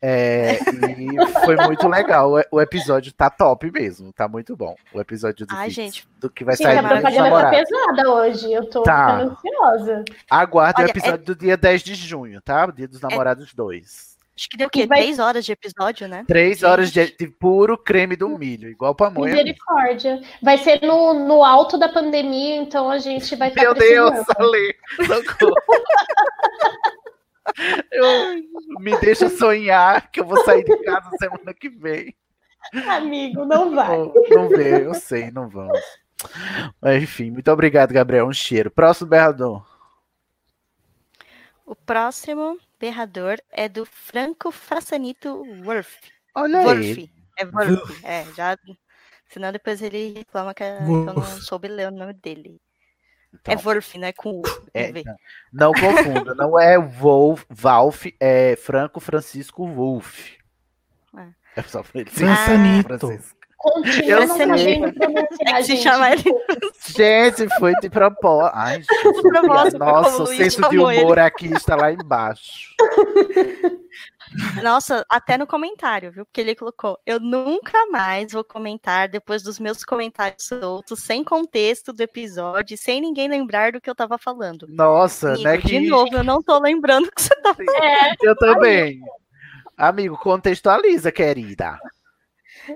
é, e foi muito legal. O, episódio tá top mesmo, tá muito bom. O episódio do Ai, Fix, gente. do que vai Gente, sair a propaganda tá pesada hoje. Eu tô Tá. ficando ansiosa. Aguarde o Olha, episódio do dia 10 de junho, tá? O Dia dos Namorados 2. Acho que deu o quê? Vai- Três horas de episódio, né? Três horas de, de puro creme do milho, igual pamonha. Misericórdia. Vai ser no, no alto da pandemia, então a gente vai estar Meu Deus. Ale, socorro. *laughs* Eu- me deixa sonhar que eu vou sair de casa semana que vem. Amigo, não vai. Não, não vê, eu sei, não vamos. Mas, enfim, muito obrigado, Gabriel. Um cheiro. Próximo berrador. O próximo berrador é do Franco Frassanito Worth. Olha aí. É Worth. É, já. Senão depois ele reclama que, que eu não soube ler o nome dele. Então. É Worth, não é com U. É, com V. Não confunda, não é Wolf, Valf, é Franco Francisco Wolf. É só pra ele. Francisco. Continua Eu não sei. É que se gente. chama ele. Gente, foi de *laughs* propósito. Ai, gente, propósito, nossa, o senso de humor ele. aqui está lá embaixo. Nossa, até no comentário, viu? Porque ele colocou: Eu nunca mais vou comentar depois dos meus comentários soltos, sem contexto do episódio, sem ninguém lembrar do que eu tava falando. Nossa, Amigo, né? De Que novo, eu não tô lembrando o que você tá *laughs* falando. É, eu também. Amigo, contextualiza, querida.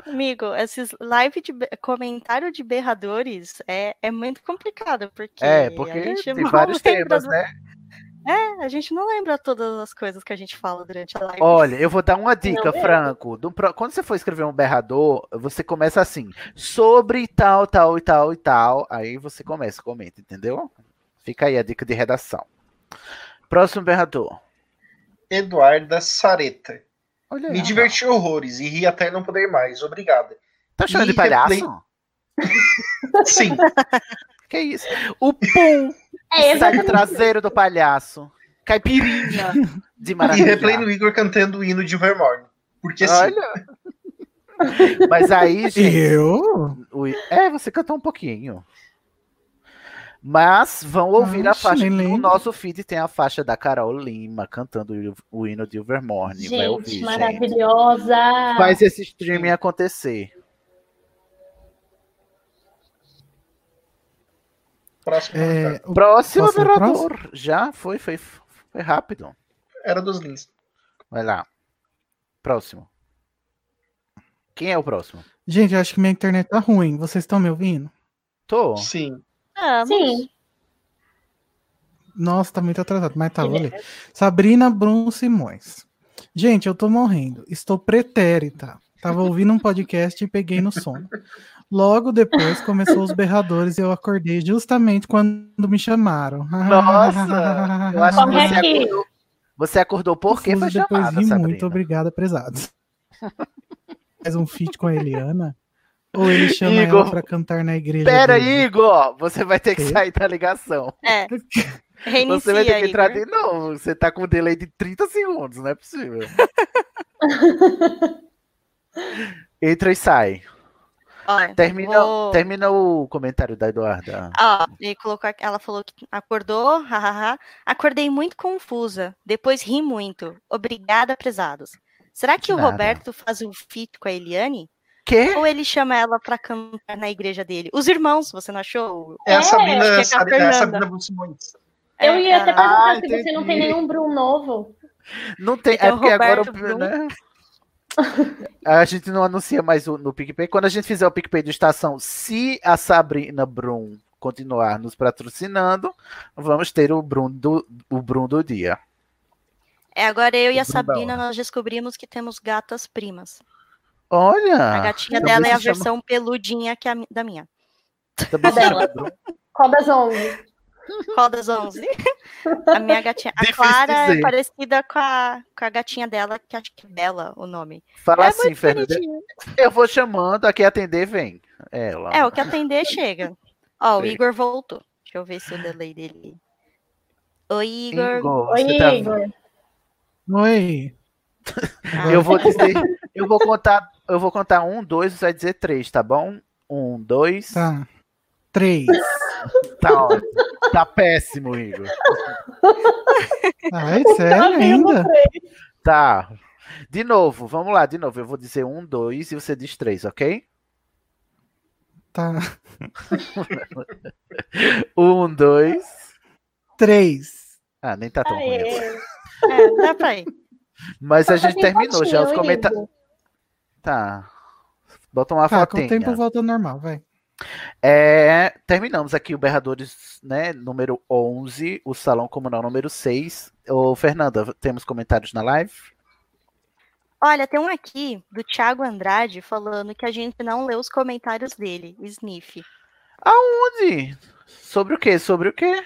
Amigo, esses live de comentário de berradores é, é muito complicado, porque, É, porque a gente tem não vários lembra temas, do- né? É, a gente não lembra todas as coisas que a gente fala durante a live. Olha, eu vou dar uma dica? Franco. Do Quando você for escrever um berrador, você começa assim, sobre tal, tal e tal e tal. Aí você começa, comenta, entendeu? Fica aí a dica de redação. Próximo berrador. Eduarda Sareta. Olha Me diverti horrores e ri até não poder mais. Obrigado. Tá chamando de E palhaço? replay- *laughs* Sim. Que isso? O pum É, sai do traseiro do palhaço. Caipirinha de E maravilha. replay no Igor cantando o hino de Vermorne. Porque sim. Olha. Mas aí, *laughs* gente. Eu? É, você cantou um pouquinho. Mas vão ouvir a Oxe, faixa. No lembro. nosso feed tem a faixa da Carol Lima cantando o- o hino de Ilvermorne. Vai Gente, ouvir, gente. maravilhosa. Faz esse streaming acontecer. Próximo. É, o- Próximo vereador. Já foi, foi, foi rápido. Era dos links. Vai lá. Próximo. Quem é o próximo? Gente, eu acho que minha internet tá ruim. Vocês estão me ouvindo? Tô. Sim. Sim. Nossa, tá muito atrasado, mas tá, vou ler. Sabrina Brum Simões. Gente, eu tô morrendo. Estou pretérita. Tava ouvindo um podcast e peguei no sono. Logo depois começou os berradores e eu acordei justamente quando me chamaram. Nossa! *laughs* Eu acho que é você acordou, você acordou porque foi depois chamada, ri Sabrina. muito. Obrigada, prezados. *laughs* Faz um feat com a Eliana? Ou ele chama Igor, ela pra cantar na igreja Pera dele? Igor! Você vai ter que sair da ligação. É. *laughs* Reinicia, Você vai ter que entrar de novo. Você tá com um delay de 30 segundos, não é possível. *laughs* Entra e sai. Olha, Termina, vou- termina o comentário da Eduarda. Ó, e colocou, ela falou que acordou, hahaha. Acordei muito confusa. Depois ri muito. Obrigada, prezados. Será que o. Roberto faz um feat com a Eliane? Quê? Ou ele chama ela pra cantar na igreja dele? Os irmãos, você não achou? É a É, Sabrina, acho que é a é a. Sabrina Simões. Eu É, ia até a- perguntar Ah, se você não tem entendi. nenhum Brum novo. Não tem. Então, é porque agora o. Brum. Né? *laughs* A gente não anuncia mais o- no PicPay. Quando a gente fizer o PicPay do Estação, se a Sabrina Brum continuar nos patrocinando, vamos ter o Brum do, o Brum do dia. É, agora eu e a Bruno Sabrina, nós descobrimos que temos gatas primas. Olha! A gatinha dela é a chama- versão peludinha que a da minha. também dela. chama Brum. Qual das 11? Qual das 11? A minha gatinha. A *laughs* Difícil Clara é dizer. parecida com a, com a gatinha dela, que acho que é Bela o nome. Fala é assim, Fernanda. Eu vou chamando, aqui atender, vem. Ela. É, o que atender chega. *laughs* Ó, o. Igor voltou. Deixa eu ver se o delay dele. Oi, Igor. Igor, Oi, tá- Igor. Oi. Ah, Eu vou dizer, eu vou contar, eu vou contar um, dois, você vai dizer três, tá bom? Um, dois. Tá. Três. *laughs* Tá ótimo. Tá péssimo, Igor. Ai, Tá sério vendo ainda? três? Tá. De novo, vamos lá, de novo. Eu vou dizer um, dois e você diz três, ok? Tá. *laughs* Um, dois. Três. Ah, nem tá tão ruim. Aê. assim. É, dá pra ir. Mas a gente terminou já os comentários. Tá. Bota uma Tá, com o fotinha. tempo volta ao normal, vai. É, terminamos aqui o Berradores, né, número 11, o Salão Comunal número 6. Ô, Fernanda, temos comentários na live? Olha, tem um aqui do Thiago Andrade falando que a gente não leu os comentários dele, Sniff. Aonde? Sobre o quê? Sobre o quê?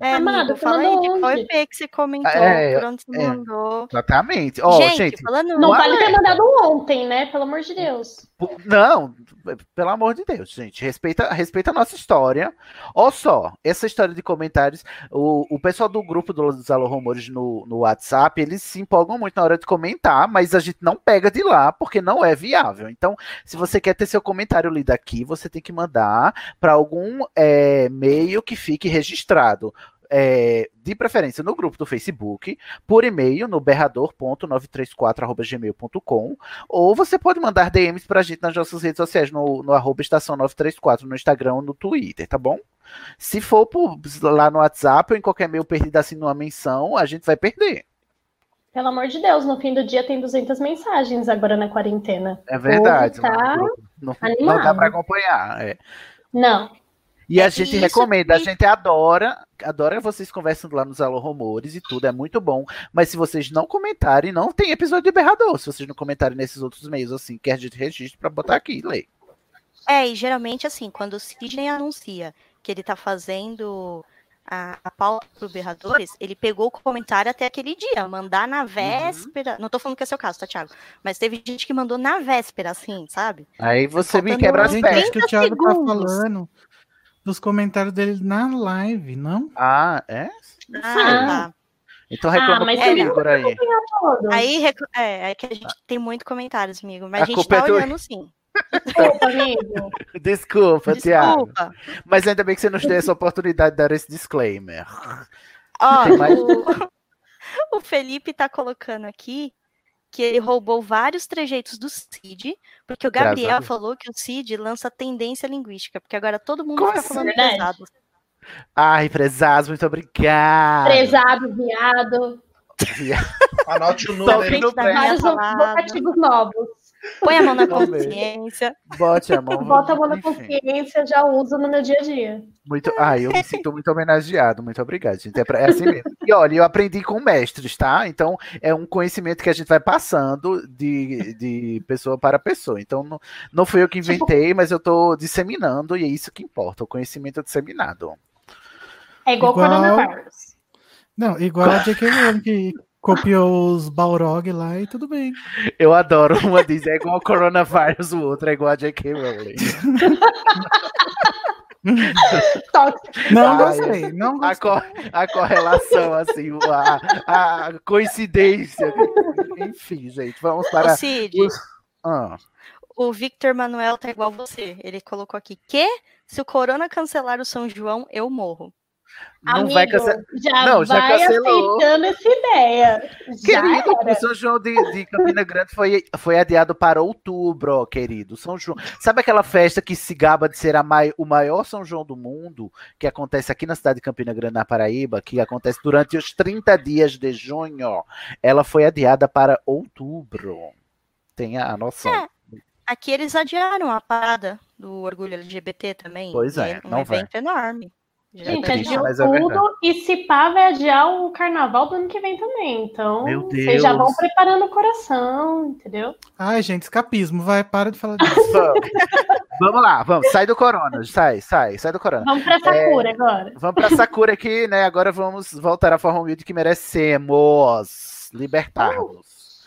É, Amado, fala aí, de qual onde? EP que você comentou, É, por onde você é. mandou. Exatamente. Ó, gente, gente, falando... Não Um vale ter mandado ontem, né? Pelo amor de Deus. Não, pelo amor de Deus, gente. Respeita, respeita a nossa história. Olha só, essa história de comentários. O, o pessoal do grupo dos Alô Rumores no, no WhatsApp, eles se empolgam muito na hora de comentar, mas a gente não pega de lá porque não é viável. Então, se você quer ter seu comentário lido aqui, você tem que mandar para algum é, meio que fique registrado. É, de preferência no grupo do Facebook, por e-mail no berrador.934.gmail.com ou você pode mandar DMs pra gente nas nossas redes sociais, no, no arroba estação 934, no Instagram ou no Twitter, tá bom? Se for por- lá no WhatsApp ou em qualquer meio perdido assim numa menção, a gente vai perder. Pelo amor de Deus, no fim do dia tem 200 mensagens agora na quarentena. É verdade. Tá Não, não- dá pra acompanhar. é. Não. E a É, gente e isso recomenda, a que- gente adora, adora vocês conversando lá nos Alô Rumores e tudo, é muito bom. Mas se vocês não comentarem, não tem episódio de berrador. Se vocês não comentarem nesses outros meios, assim, que a gente registre pra botar aqui, lei. É, e geralmente assim, quando o Sidney anuncia que ele tá fazendo a, a pauta pro Berradores, ele pegou o comentário até aquele dia, mandar na véspera. Não tô falando que é seu caso, tá, Thiago? Mas teve gente que mandou na véspera, assim, sabe? Aí você me Faltando quebra as Gente, pernas. que o 30 Thiago tá segundos. falando dos comentários dele na live, não? Ah, é? Ah, tá. Então reclama mas com o também Igor aí. Aí recl- é, é que a gente tem muito comentários, amigo, mas A a, gente culpa tá é olhando sim. Desculpa, amigo. *laughs* Desculpa, Tiago. Desculpa. Mas ainda bem que você nos deu essa oportunidade de dar esse disclaimer. Ó, mais? o, *laughs* o Felipe tá colocando aqui que ele roubou vários trejeitos do Cid, porque o Gabriel falou que o Cid lança tendência linguística, porque agora todo mundo Como fica assim? falando Verdade. pesado. Ai, prezados, muito obrigado. Prezado, viado. Anote o número. Vários vocativos novos. Põe a mão na consciência. Bote a mão. Bota a mão na consciência, já uso no meu dia a dia. Muito, ai, eu me sinto muito homenageado. Muito obrigado, gente. É, pra- é assim mesmo. E olha, eu aprendi com mestres, tá? Então é um conhecimento que a gente vai passando de, de pessoa para pessoa. Então não, não fui eu que inventei, mas eu tô disseminando e é isso que importa. O conhecimento disseminado. É igual, Igual- coronavírus. Não, igual a J.K. Rowling que copiou os Balrog lá e tudo bem. Eu adoro. Uma diz é igual ao coronavírus, o outro é igual a J.K. Rowling. Não gostei, não A, gostei. co- a correlação, assim, a, a coincidência. Enfim, gente, vamos para. Cid, os- Ah, o Victor Manuel tá igual você. Ele colocou aqui que se o Corona cancelar o São João, eu morro. Não Amigo, vai cancelar. já Não, já vai cancelou. aceitando essa ideia. Querido, o São João de, de Campina Grande foi, foi adiado para outubro, querido. São João. Sabe aquela festa que se gaba de ser a mai, o maior São João do mundo, que acontece aqui na cidade de Campina Grande, na Paraíba, que acontece durante os 30 dias de junho? Ela foi adiada para outubro. Tenha a noção. É. Aqui eles adiaram a parada do orgulho LGBT também. Pois e é, um não vai. evento enorme. Gente, tá adiou mas é tudo verdade. e se pá, vai adiar o carnaval do ano que vem também. Então, vocês já vão preparando o coração, entendeu? Ai, gente, escapismo, vai, para de falar disso. *laughs* Vamos. Vamos lá, vamos. Sai do corona. Sai, sai, sai do corona. Vamos pra Sakura agora. Vamos pra Sakura aqui, né? Agora vamos voltar à forma humilde que merecemos. Libertarmos.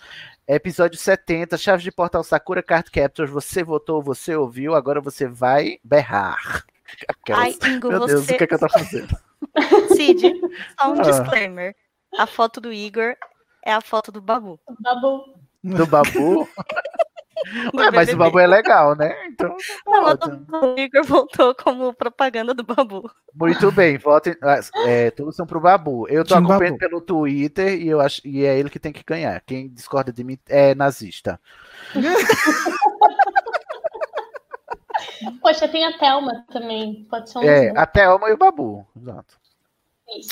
Episódio 70, Chaves de Portal Sakura Card Captors. Você votou, você ouviu, agora você vai berrar. Aquelas- Ai, Ingo, Meu Deus, você. o que, é que eu tô fazendo? *laughs* Cid, só um Ah. disclaimer. A foto do Igor é a foto do Babu. Babu. Do babu? *laughs* do Ué, mas o babu é legal, né? Então, Não, a ótimo. do Igor voltou como propaganda do Babu. Muito bem, votem. ah, É, todos são pro Babu. Eu tô Tim acompanhando Babu. pelo Twitter e, eu acho, e é ele que tem que ganhar. Quem discorda de mim é nazista. *laughs* Poxa, tem a Thelma também. Pode ser um É, a Thelma e o Babu. Exato. dois.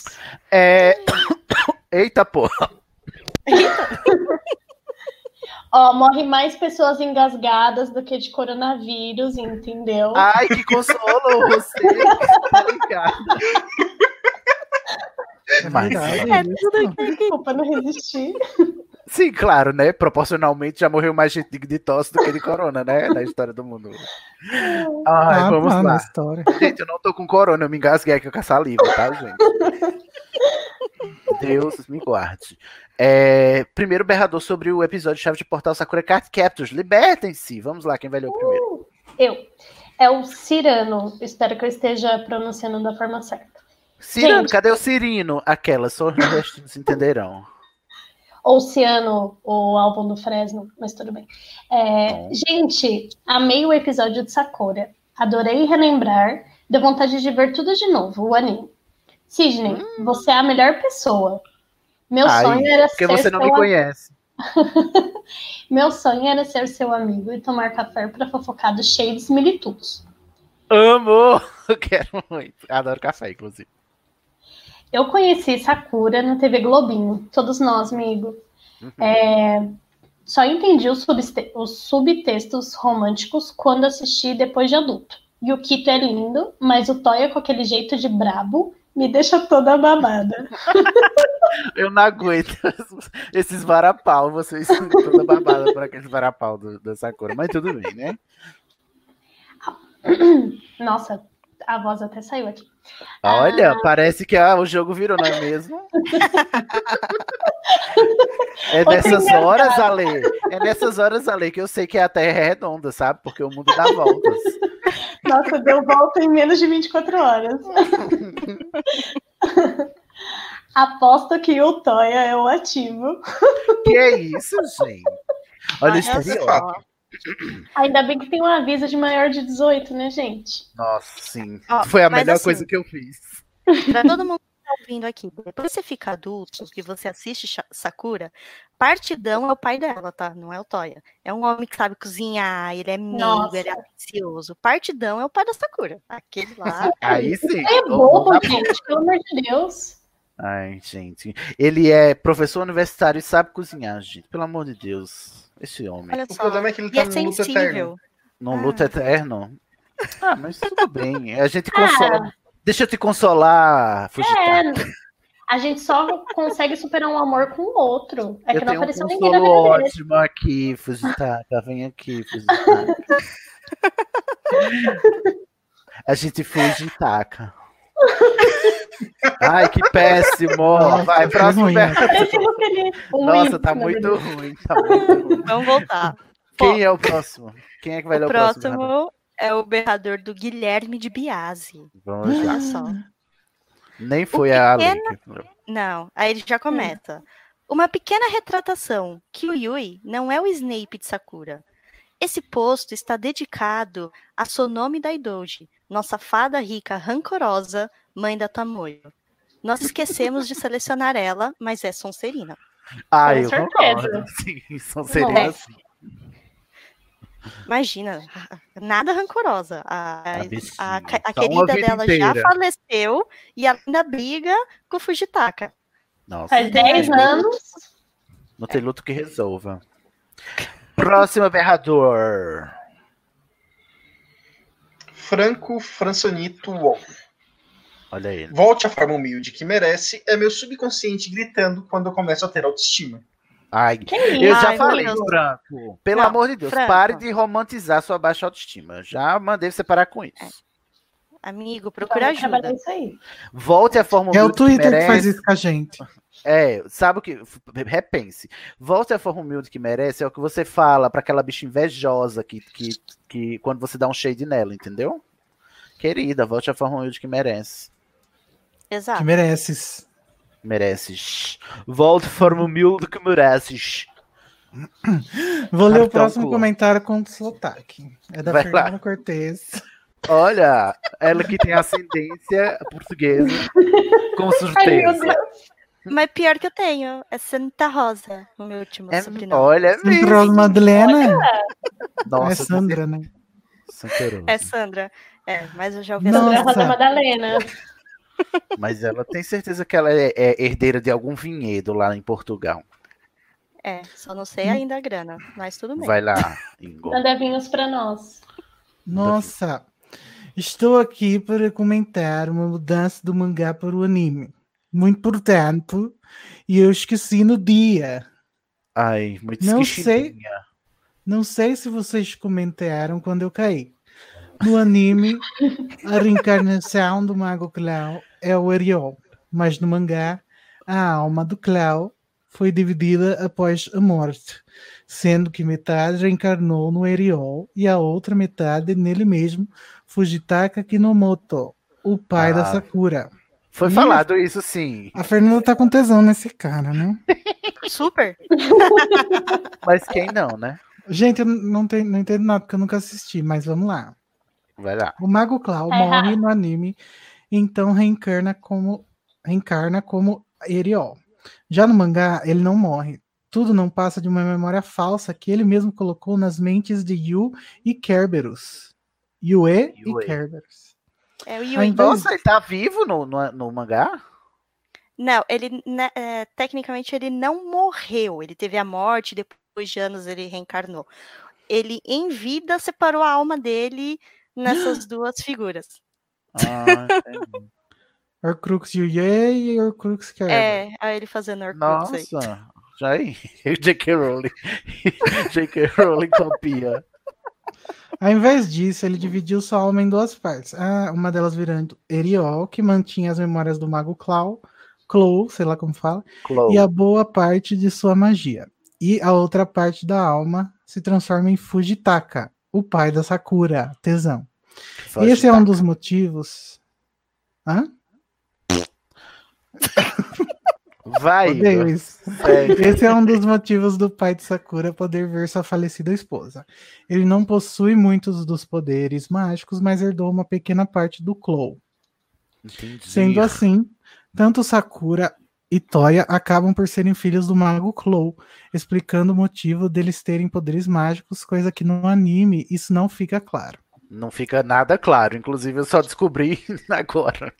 É... *coughs* Eita, porra. Ó, morre mais pessoas engasgadas do que de coronavírus, entendeu? Ai, que consolo você. Tá ligado? Mas, É tudo que desculpa não resistir. Sim, claro, né? Proporcionalmente já morreu mais gente de tosse do que de corona, né? Na história do mundo. *laughs* Ai, Ah, vamos tá, lá. história. Gente, eu não tô com corona, eu me engasguei aqui com a saliva, tá, gente? Deus me guarde. É, primeiro berrador sobre o episódio Chave de Portal Sakura Card Captors. Libertem-se. Vamos lá, quem vai ler o primeiro? Eu. É o Cirano. Espero que eu esteja pronunciando da forma certa. Cirino, Gente. cadê o Cirino? Aquela, só os nordestinos entenderão. Ou Ciano, o álbum do Fresno, mas tudo bem. É, Bom. gente, amei o episódio de Sakura. Adorei relembrar. Deu vontade de ver tudo de novo, o anime. Sidney, você é a melhor pessoa. Meu Ai, sonho era porque ser você não seu me am- conhece. *laughs* Meu sonho era ser seu amigo e tomar café para fofocar dos shades militudos. Amo! *laughs* Eu quero muito. Adoro café, inclusive. Eu conheci Sakura na TV Globinho, todos nós, amigo. É, só entendi os, os subtextos românticos quando assisti depois de adulto. E o Kito é lindo, mas o Toya com aquele jeito de brabo me deixa toda babada. *laughs* Eu não aguento *laughs* esses varapau. Vocês são toda babada por aqueles varapau do, da Sakura. Mas tudo bem, né? *coughs* Nossa, a voz até saiu aqui. Olha, Ah. parece que ah, o jogo virou, não é mesmo? *laughs* É nessas horas, Ale. É nessas horas, Ale, que eu sei que a Terra é redonda, sabe? Porque o mundo dá voltas. *laughs* Nossa, deu volta em menos de 24 horas. *laughs* Aposto que o Toya é o ativo. Que é isso, gente? Olha o Olha estereótipo. Ainda bem que tem um aviso de maior de 18, né, gente? Nossa, sim. Ó, Foi a melhor assim, coisa que eu fiz. Pra todo mundo que tá ouvindo aqui, depois que você fica adulto, que você assiste Sakura, Partidão é o pai dela, tá? Não é o Toya. É um homem que sabe cozinhar, ele é Nossa. ele é ambicioso. Partidão é o pai da Sakura. Aquele lá. *laughs* Aí sim. É o mundo bobo, gente, pelo amor de Deus. Ai, gente. Ele é professor universitário e sabe cozinhar, gente. Pelo amor de Deus. Esse homem. Olha O problema é que ele E tá é luto eterno. sensível. Não Ah. luta eterno. Ah, mas tudo *laughs* bem. A gente consola. Deixa eu te consolar, Fujita. É, a gente só consegue superar um amor com o outro. É eu que não tenho um apareceu ninguém na vida dele. ótimo aqui, Fujitaka. Vem aqui, Fujitaka. *laughs* A gente Fujitaka. Ai, que péssimo. Nossa, Vai, próximo. um Nossa, tá muito ruim. Tá muito ruim. *laughs* Vamos voltar. Quem é o próximo? Quem é que vai ler O o próximo? Renato? próximo é o berrador do Guilherme de Biase. Vamos lá. Olha só. Nem foi a Ale. Não, aí ele já começa. Uma pequena retratação, que o Yui não é o Snape de Sakura. Esse posto está dedicado a Sonome Daidoji, nossa fada rica rancorosa, mãe da Tamoyo. Nós esquecemos de selecionar ela, mas é Sonserina. Ah, Com eu certeza. concordo. Sim, são serinas. sim. Imagina, nada rancorosa. A, A a, a, Tá querida dela já inteira. faleceu e ela ainda briga com o Fujitaka. Nossa, Faz 10 anos. não tem luto que resolva. Próximo berrador. Franco Fransonito Wong. Olha ele. Volte à forma humilde que merece é meu subconsciente gritando quando eu começo a ter autoestima. Ai, Que eu isso? já Ai, falei, Deus. Franco. Pelo Não, amor de Deus, Franco. pare de romantizar sua baixa autoestima. Já mandei você parar com isso. Amigo, procura ajuda. isso aí. Volte à forma É o humilde Twitter que merece. faz isso com a gente. É, sabe o que? Repense. Volte à forma humilde que merece é o que você fala pra aquela bicha invejosa que, que, que quando você dá um shade nela, entendeu? Querida, volte à forma humilde que merece. Exato. Que mereces. Mereces. Volte à forma humilde que mereces. Vou ler o próximo comentário com sotaque. É da Vai Fernanda lá. Cortez. Olha, ela que tem ascendência portuguesa, com *laughs* Ai, meu certeza. Deus. Mas pior que eu tenho, é Santa Rosa, o meu último É, sobrenome. olha, é mesmo. Rose Madalena Nossa, é Sandra, né? Santeroso. É Sandra. É, mas eu já ouvi Sandra Rosa Madalena. Mas ela tem certeza que ela é, é herdeira de algum vinhedo lá em Portugal. É, só não sei ainda a grana, mas tudo bem. Vai lá. Manda vinhos pra nós. Nossa, estou aqui para comentar uma mudança do mangá para o anime. Muito importante. E eu esqueci no dia. Ai, muito Não esquisitadinha. Não sei se vocês comentaram quando eu caí. No anime, a *laughs* reencarnação do Mago Clau é o Ariel, mas no mangá, a alma do Clau foi dividida após a morte, sendo que metade reencarnou no Ariel e a outra metade nele mesmo, Fujitaka Kinomoto, o pai da Ah. Sakura. Foi Ih, falado isso sim. A Fernanda tá com tesão nesse cara, né? Super. *laughs* Mas quem não, né? Gente, eu não, tenho, não entendo nada porque eu nunca assisti, mas vamos lá. Vai lá. O Mago Clau Tá morre errado. no anime, então reencarna como reencarna como Eriol. Já no mangá, ele não morre. Tudo não passa de uma memória falsa que ele mesmo colocou nas mentes de Yu e Kerberos. Yue, Yue. e Kerberos. É o Yui. Nossa, ele tá vivo no, no, no mangá? Não, ele né, é, tecnicamente ele não morreu. Ele teve a morte, depois de anos ele reencarnou. Ele, em vida, separou a alma dele nessas *gasps* duas figuras. Ah, entendi. *laughs* Horcrux Yue e Horcrux Kerberos. É, aí ele fazendo Horcrux aí. Nossa, já aí. *laughs* J.K. Rowling. *laughs* J.K. Rowling copia. Ao invés disso, ele dividiu sua alma em duas partes. Ah, uma delas virando Eriol, que mantinha as memórias do Mago Clau, Clow, sei lá como fala, Chloe. e a boa parte de sua magia. E a outra parte da alma se transforma em Fujitaka, o pai da Sakura, tesão. Foge, Esse é um dos motivos. Hã? Vai, Odeio isso. Esse é um dos motivos do pai de Sakura poder ver sua falecida esposa. Ele não possui muitos dos poderes mágicos, mas herdou uma pequena parte do Clow. Entendi. Sendo assim, tanto Sakura e Toya acabam por serem filhos do mago Clow, explicando o motivo deles terem poderes mágicos, coisa que no anime isso não fica claro. Não fica nada claro. Inclusive, eu só descobri *laughs* agora.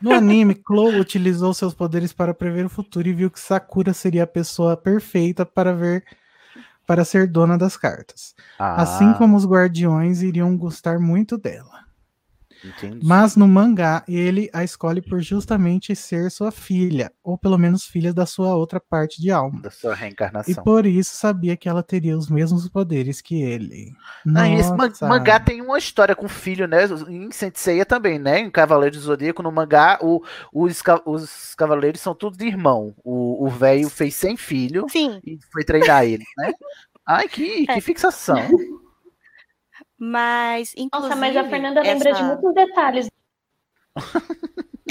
No anime, Clow utilizou seus poderes para prever o futuro e viu que Sakura seria a pessoa perfeita para ver para ser dona das cartas. Ah, Assim como os guardiões iriam gostar muito dela. Entendi. Mas no mangá, ele a escolhe por justamente ser sua filha, ou pelo menos filha da sua outra parte de alma. Da sua E reencarnação. por isso sabia que ela teria os mesmos poderes que ele. Ah, esse man- mangá tem uma história com filho, né? Em Senseiya também, né? Em Cavaleiro do Zodíaco, no mangá, o- os, ca- os cavaleiros são tudo de irmão. O o velho fez sem filho Sim, e foi treinar ele, né? Ai, que, que É. fixação. Mas inclusive Nossa, mas a Fernanda lembra de essa- muitos detalhes.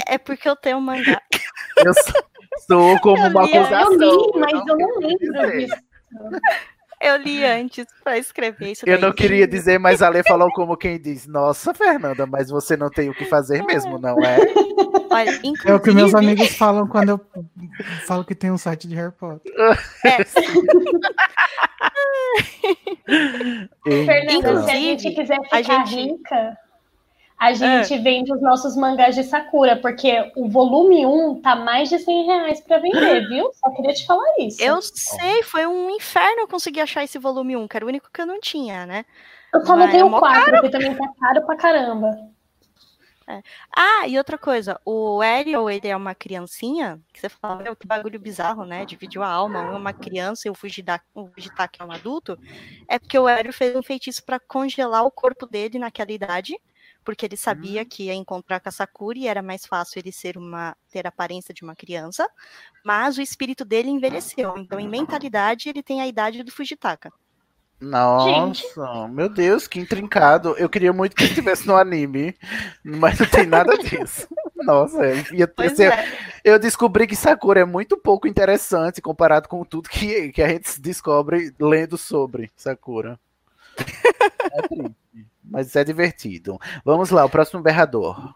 É porque eu tenho um mangá. Eu sou, como Eu uma li, eu acusação. li, mas eu não quero lembro dizer. disso. Eu li antes pra escrever isso. Eu não queria dizer, mas a Lê falou como quem diz: Nossa, Fernanda, mas você não tem o que fazer mesmo, não é? Olha, É o que meus inclusive- amigos falam quando eu falo que tem um site de Harry Potter. É, *laughs* *laughs* Fernanda, se a Inclusive, gente quiser a ficar gente- rica, a gente vende os nossos mangás de Sakura, porque o volume 1 tá mais de 100 reais pra vender, *gasps* viu? Só queria te falar isso. eu sei, foi um inferno eu conseguir achar esse volume 1, que era o único que eu não tinha, né? Eu só não é tenho mó 4, que também tá caro pra caramba. Ah, e outra coisa, o Ariel, ele é uma criancinha, que você fala, meu, que bagulho bizarro, né? Dividiu a alma, um é uma criança e o o Fujitaka é um adulto. É porque o Ariel fez um feitiço pra congelar o corpo dele naquela idade, porque ele sabia que ia encontrar com a Sakura e era mais fácil ele ser uma ter a aparência de uma criança, mas o espírito dele envelheceu. Então, em mentalidade, ele tem a idade do Fujitaka. Nossa, meu Deus, que intrincado. Eu queria muito que estivesse no anime, mas não tem nada disso. *laughs* Nossa, eu, ia ter- ser- é. eu descobri que Sakura é muito pouco interessante comparado com tudo que, que a gente descobre lendo sobre Sakura. *laughs* É triste, mas é divertido. Vamos lá, o próximo berrador.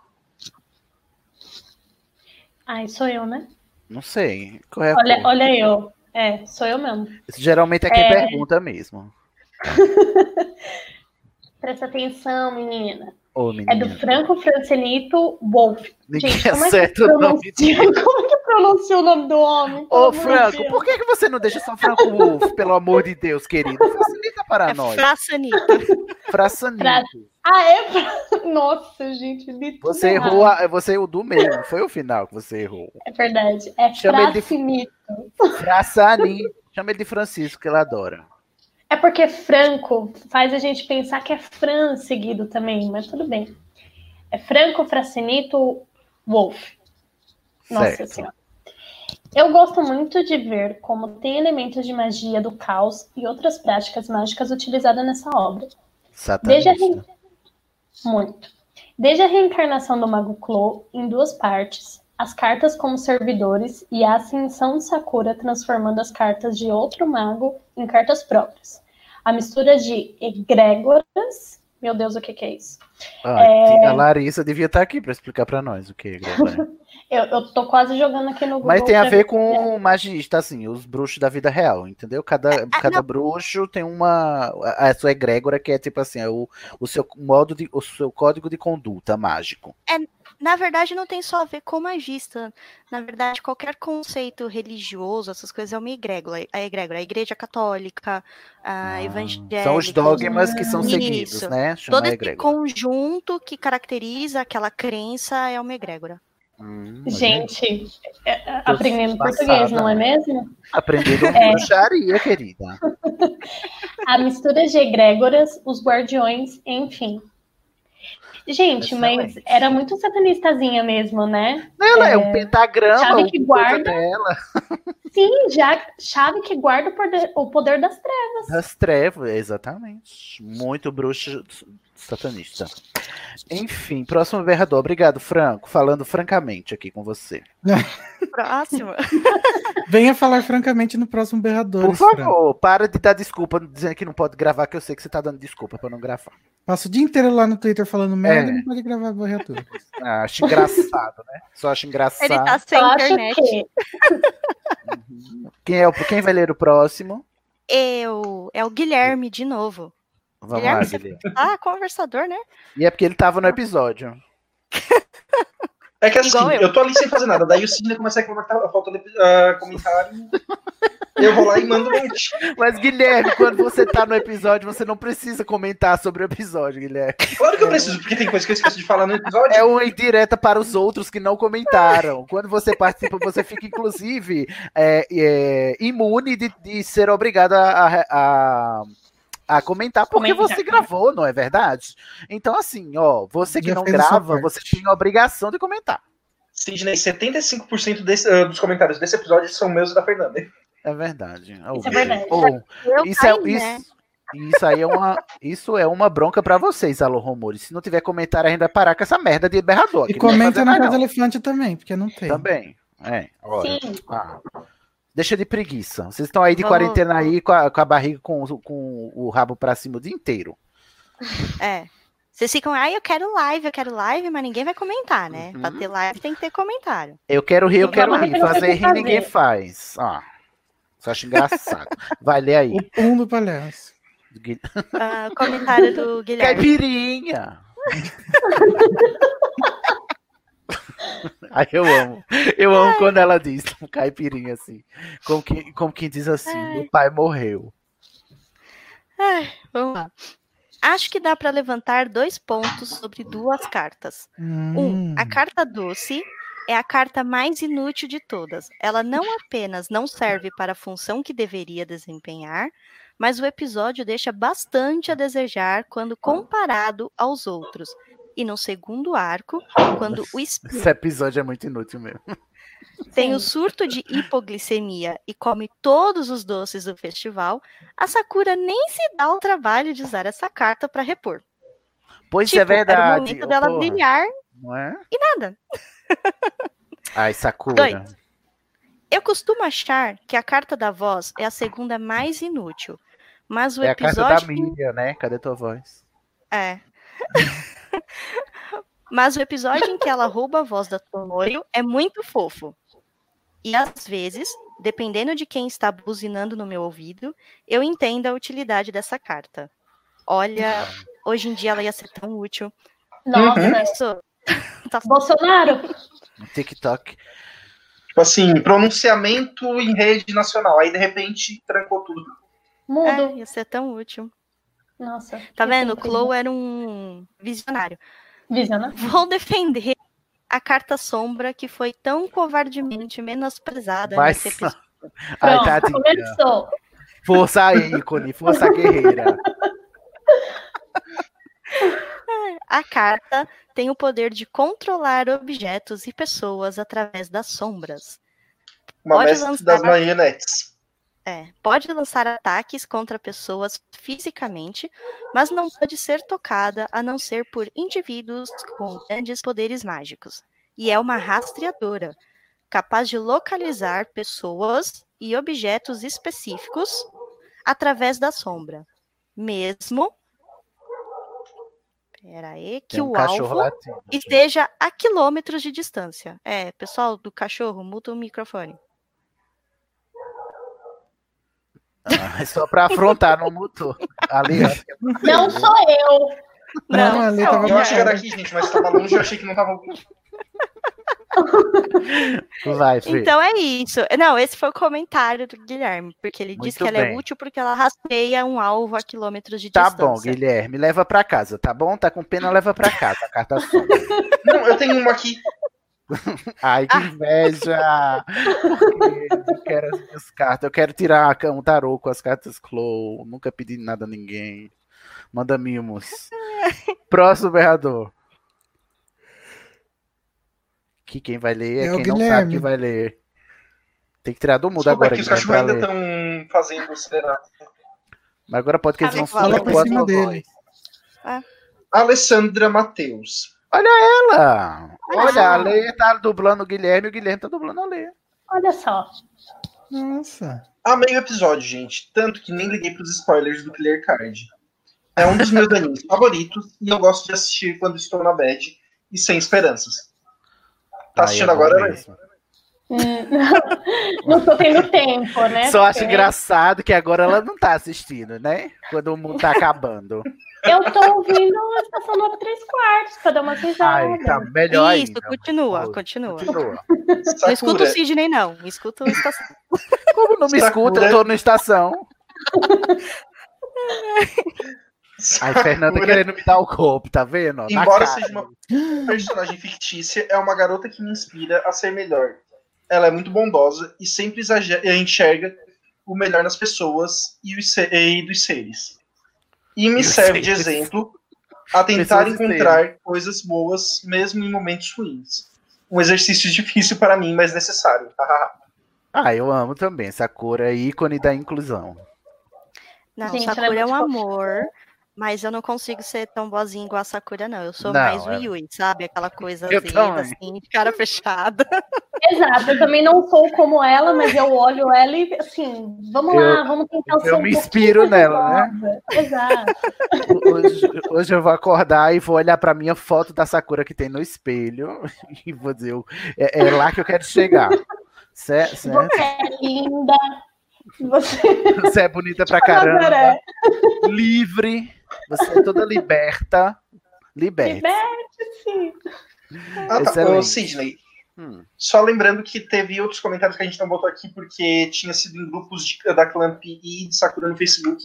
Ai, sou eu, né? Não sei. É Olha, olha eu. É, sou eu mesmo. Geralmente é quem É. pergunta mesmo. *laughs* Presta atenção, menina. Ô, É do menina. Franco Francelito Wolf. Ninguém Gente, como é que acerta o nome pronuncia? *laughs* Como pronuncia o nome do homem. Ô, Franco, por que, que você não deixa só Franco Wolf, pelo amor de Deus, querido? Facilita para É nós. Fraçanito. Fraçanito. Ah, é? pra- *laughs* Nossa, gente, li tudo Você errado. errou, a, você errou do não foi o final que você errou. É verdade. É Chama ele de- Fracinito. Fraçanito. Chama ele de Francisco, que ele adora. É porque Franco faz a gente pensar que é Fran seguido também, mas tudo bem. É Franco, Fracinito, Wolf. Nossa Certo. senhora. Eu gosto muito de ver como tem elementos de magia do caos e outras práticas mágicas utilizadas nessa obra. Desde Satanista. re- Muito. Desde a reencarnação do Mago Clo em duas partes, as cartas como servidores e a ascensão de Sakura transformando as cartas de outro mago em cartas próprias. A mistura de egrégoras. Meu Deus, o que, que é isso? Ah, É. A Larissa devia estar aqui para explicar para nós o que é Gregório. *laughs* Eu, eu tô quase jogando aqui no Google. Mas tem a ver com magista, assim, os bruxos da vida real, entendeu? Cada, cada bruxo tem uma. A a sua egrégora, que é tipo assim, é o, o seu modo de. o seu código de conduta mágico. Na verdade, não tem só a ver com magista. Na verdade, qualquer conceito religioso, essas coisas é uma egrégora. A egrégora, a igreja católica, a evangélica. Ah, São os dogmas que são Isso. seguidos, né? Chama Todo esse conjunto que caracteriza aquela crença é uma egrégora. Hum, Gente, é, é, aprendendo passada, português, não é né? mesmo? Aprendido É. bruxaria, querida. *laughs* A mistura de egrégoras, os guardiões, enfim. Gente, mas era muito satanistazinha mesmo, né? Ela é, um pentagrama, chave que guarda. dela. *laughs* Sim, já chave que guarda o poder, o poder das trevas. Das trevas, exatamente. Muito bruxo satanista. Enfim, próximo berrador. Obrigado, Franco. Falando francamente aqui com você. *laughs* Próximo. *laughs* Venha falar francamente no próximo berrador. Por favor, para de dar desculpa dizendo que não pode gravar, que eu sei que você tá dando desculpa pra não gravar. Passa o dia inteiro lá no Twitter falando merda É. e não pode gravar berrador. *laughs* Ah, acho engraçado, né? Só acho engraçado. Ele tá sem acho internet. que Quem, é o, quem vai ler o próximo? Eu. É o Guilherme de novo. Vamos Guilherme, lá, você- Guilherme. Ah, conversador, né? E é porque ele tava no episódio. É que assim, Igual eu. eu. tô ali sem fazer nada. Daí o Sidney começa a reclamar que tá faltando ah, comentário. Eu vou lá e mando um. Mas, Guilherme, quando você tá no episódio, você não precisa comentar sobre o episódio, Guilherme. Claro que eu preciso, porque tem coisa que eu esqueço de falar no episódio. É uma indireta para os outros que não comentaram. Quando você participa, você fica, inclusive, é, é, imune de, de ser obrigado a, a, a comentar, porque Comentar. você gravou, não é verdade? Então, assim, ó, você que Já não a grava, você tem a obrigação de comentar. Sidney, 75% desse, ah, dos comentários desse episódio são meus e da Fernanda. É verdade. Isso é verdade. Ou, Eu isso, é, caí, né? isso, isso aí é uma, isso é uma bronca pra vocês, Alô Rumores. Se não tiver comentário, a vai parar com essa merda de berrador. E comenta na Casa. Elefante também, porque não tem. Também. É, olha. Sim. Ah, deixa de preguiça. Vocês estão aí de Vamos- quarentena aí com a, com a barriga com, o- com o rabo pra cima o dia inteiro. *laughs* É. Vocês ficam, ah, eu quero live, eu quero live, mas ninguém vai comentar, né? Pra Uhum. ter live tem que ter comentário. Eu quero rir, eu quero rir. ver o que Fazer rir ninguém faz. Ah, só acho engraçado. *laughs* Vai ler aí. O pum do palhaço. Gui- Ah, comentário do *laughs* Guilherme. Caipirinha! *laughs* Aí eu amo. Eu amo quando ela diz um caipirinha assim. Como, que, como quem diz assim: meu pai morreu. Ai, vamos lá. Acho que dá pra levantar dois pontos sobre duas cartas. Hum. Um, a carta doce é a carta mais inútil de todas. Ela não apenas não serve para a função que deveria desempenhar, mas o episódio deixa bastante a desejar quando comparado aos outros. E no segundo arco, quando o espírito Esse episódio é muito inútil mesmo. tem o surto de hipoglicemia e come todos os doces do festival, a Sakura nem se dá o trabalho de usar essa carta para repor. Pois tipo, é verdade. era o momento dela porra, brilhar Não é? e nada. Ai, Sakura. Dois. Eu costumo achar que a carta da voz é a segunda mais inútil, mas o É a carta episódio da Miriam, né? Cadê tua voz? É. *laughs* Mas o episódio em que ela rouba a voz da Tomoyo é muito fofo. E às vezes, dependendo de quem está buzinando no meu ouvido, eu entendo a utilidade dessa carta. Olha, *laughs* hoje em dia ela ia ser tão útil. Nossa, Isso. *laughs* Tá- Bolsonaro, No TikTok. Tipo assim, pronunciamento em rede nacional. Aí, de repente, trancou tudo. Mudo. É, ia ser tão útil. Nossa. Tá vendo? Chloe era um visionário. Visionário. *laughs* Vou defender a carta sombra que foi tão covardemente menosprezada Vai nesse só. episódio. Ai, Pronto, começou. Força ícone, força guerreira. A carta tem o poder de controlar objetos e pessoas através das sombras. Uma Pode mestre lançar- das marionetes. É, pode lançar ataques contra pessoas fisicamente, mas não pode ser tocada a não ser por indivíduos com grandes poderes mágicos. E é uma rastreadora, capaz de localizar pessoas e objetos específicos através da sombra, mesmo que um o alvo latindo. esteja a quilômetros de distância. É, pessoal do cachorro, muta o microfone. Ah, é só pra afrontar, não mutou. Ali, ó. Não sou eu. Não, ali tava Eu acho que era aqui, gente, mas tava longe, eu achei que não tava. Vai, Fê. Então é isso. Não, esse foi o comentário do Guilherme, porque ele disse que ela bem. é útil porque ela rastreia um alvo a quilômetros de Tá distância. bom, Guilherme, leva pra casa, tá bom? Tá com pena, leva pra casa a carta sombra. Não, eu tenho uma aqui. *laughs* Ai, que inveja! Porque eu quero as minhas cartas. Eu quero tirar um tarô com as cartas Clow. Nunca pedi nada a ninguém. Manda mimos. *laughs* Próximo berrador. Que quem vai ler é, É quem não sabe Guilherme. que vai ler. Tem que tirar do mudo Desculpa, agora, que os Guilherme, cachorros pra ainda estão fazendo. Mas agora pode que eles Ah, não fala falam por cima dele. Alessandra Matheus. Ela! Olha, a Ah. Lê tá dublando o Guilherme e o Guilherme tá dublando a Lê. Olha só. Nossa. Amei o episódio, gente. Tanto que nem liguei pros spoilers do Clear Card. É um dos meus *laughs* animes favoritos e eu gosto de assistir quando estou na bad e sem esperanças. Tá assistindo é agora, né? Hum, *laughs* Não tô tendo tempo, né? Só acho Porque engraçado que agora ela não tá assistindo, né? Quando o mundo tá acabando. Eu tô ouvindo a estação 9 3 quartos pra dar uma risada. Tá melhor Isso, ainda. continua, continua. Continua. Não escuta o Sidney, não. Escuta o estação. Como não me escuta, eu tô no estação. Ai, Fernanda querendo me dar o golpe, tá vendo? Embora seja uma personagem fictícia, é uma garota que me inspira a ser melhor. Ela é muito bondosa e sempre exagera, enxerga o melhor nas pessoas e, os e dos seres. E me E serve de exemplo a tentar Pessoas encontrar coisas boas mesmo em momentos ruins. Um exercício *laughs* difícil para mim, mas necessário. Ah, eu amo também. Sakura é ícone da inclusão. Não, Gente, é Sakura é, muito um fofa. amor, mas eu não consigo ser tão boazinha igual a Sakura, não. Eu sou Não, mais o é- Yui, sabe? Aquela coisa *laughs* Eu azeda, também. assim, de cara *laughs* fechada. Exato, eu também não sou como ela, mas eu olho ela e assim, vamos lá, Eu- vamos tentar eu ser um me inspiro nela, né? Exato. Hoje, hoje eu vou acordar e vou olhar pra minha foto da Sakura que tem no espelho *laughs* e vou dizer, eu- é, é lá que eu quero chegar. Certo? Você é linda. Você Você é bonita pra caramba. Livre. Você é toda liberta. Liberte. liberte-se. Ah, tá. Ô, Sidney, Hum. só lembrando que teve outros comentários que a gente não botou aqui porque tinha sido em grupos de- da Clamp e de Sakura no Facebook.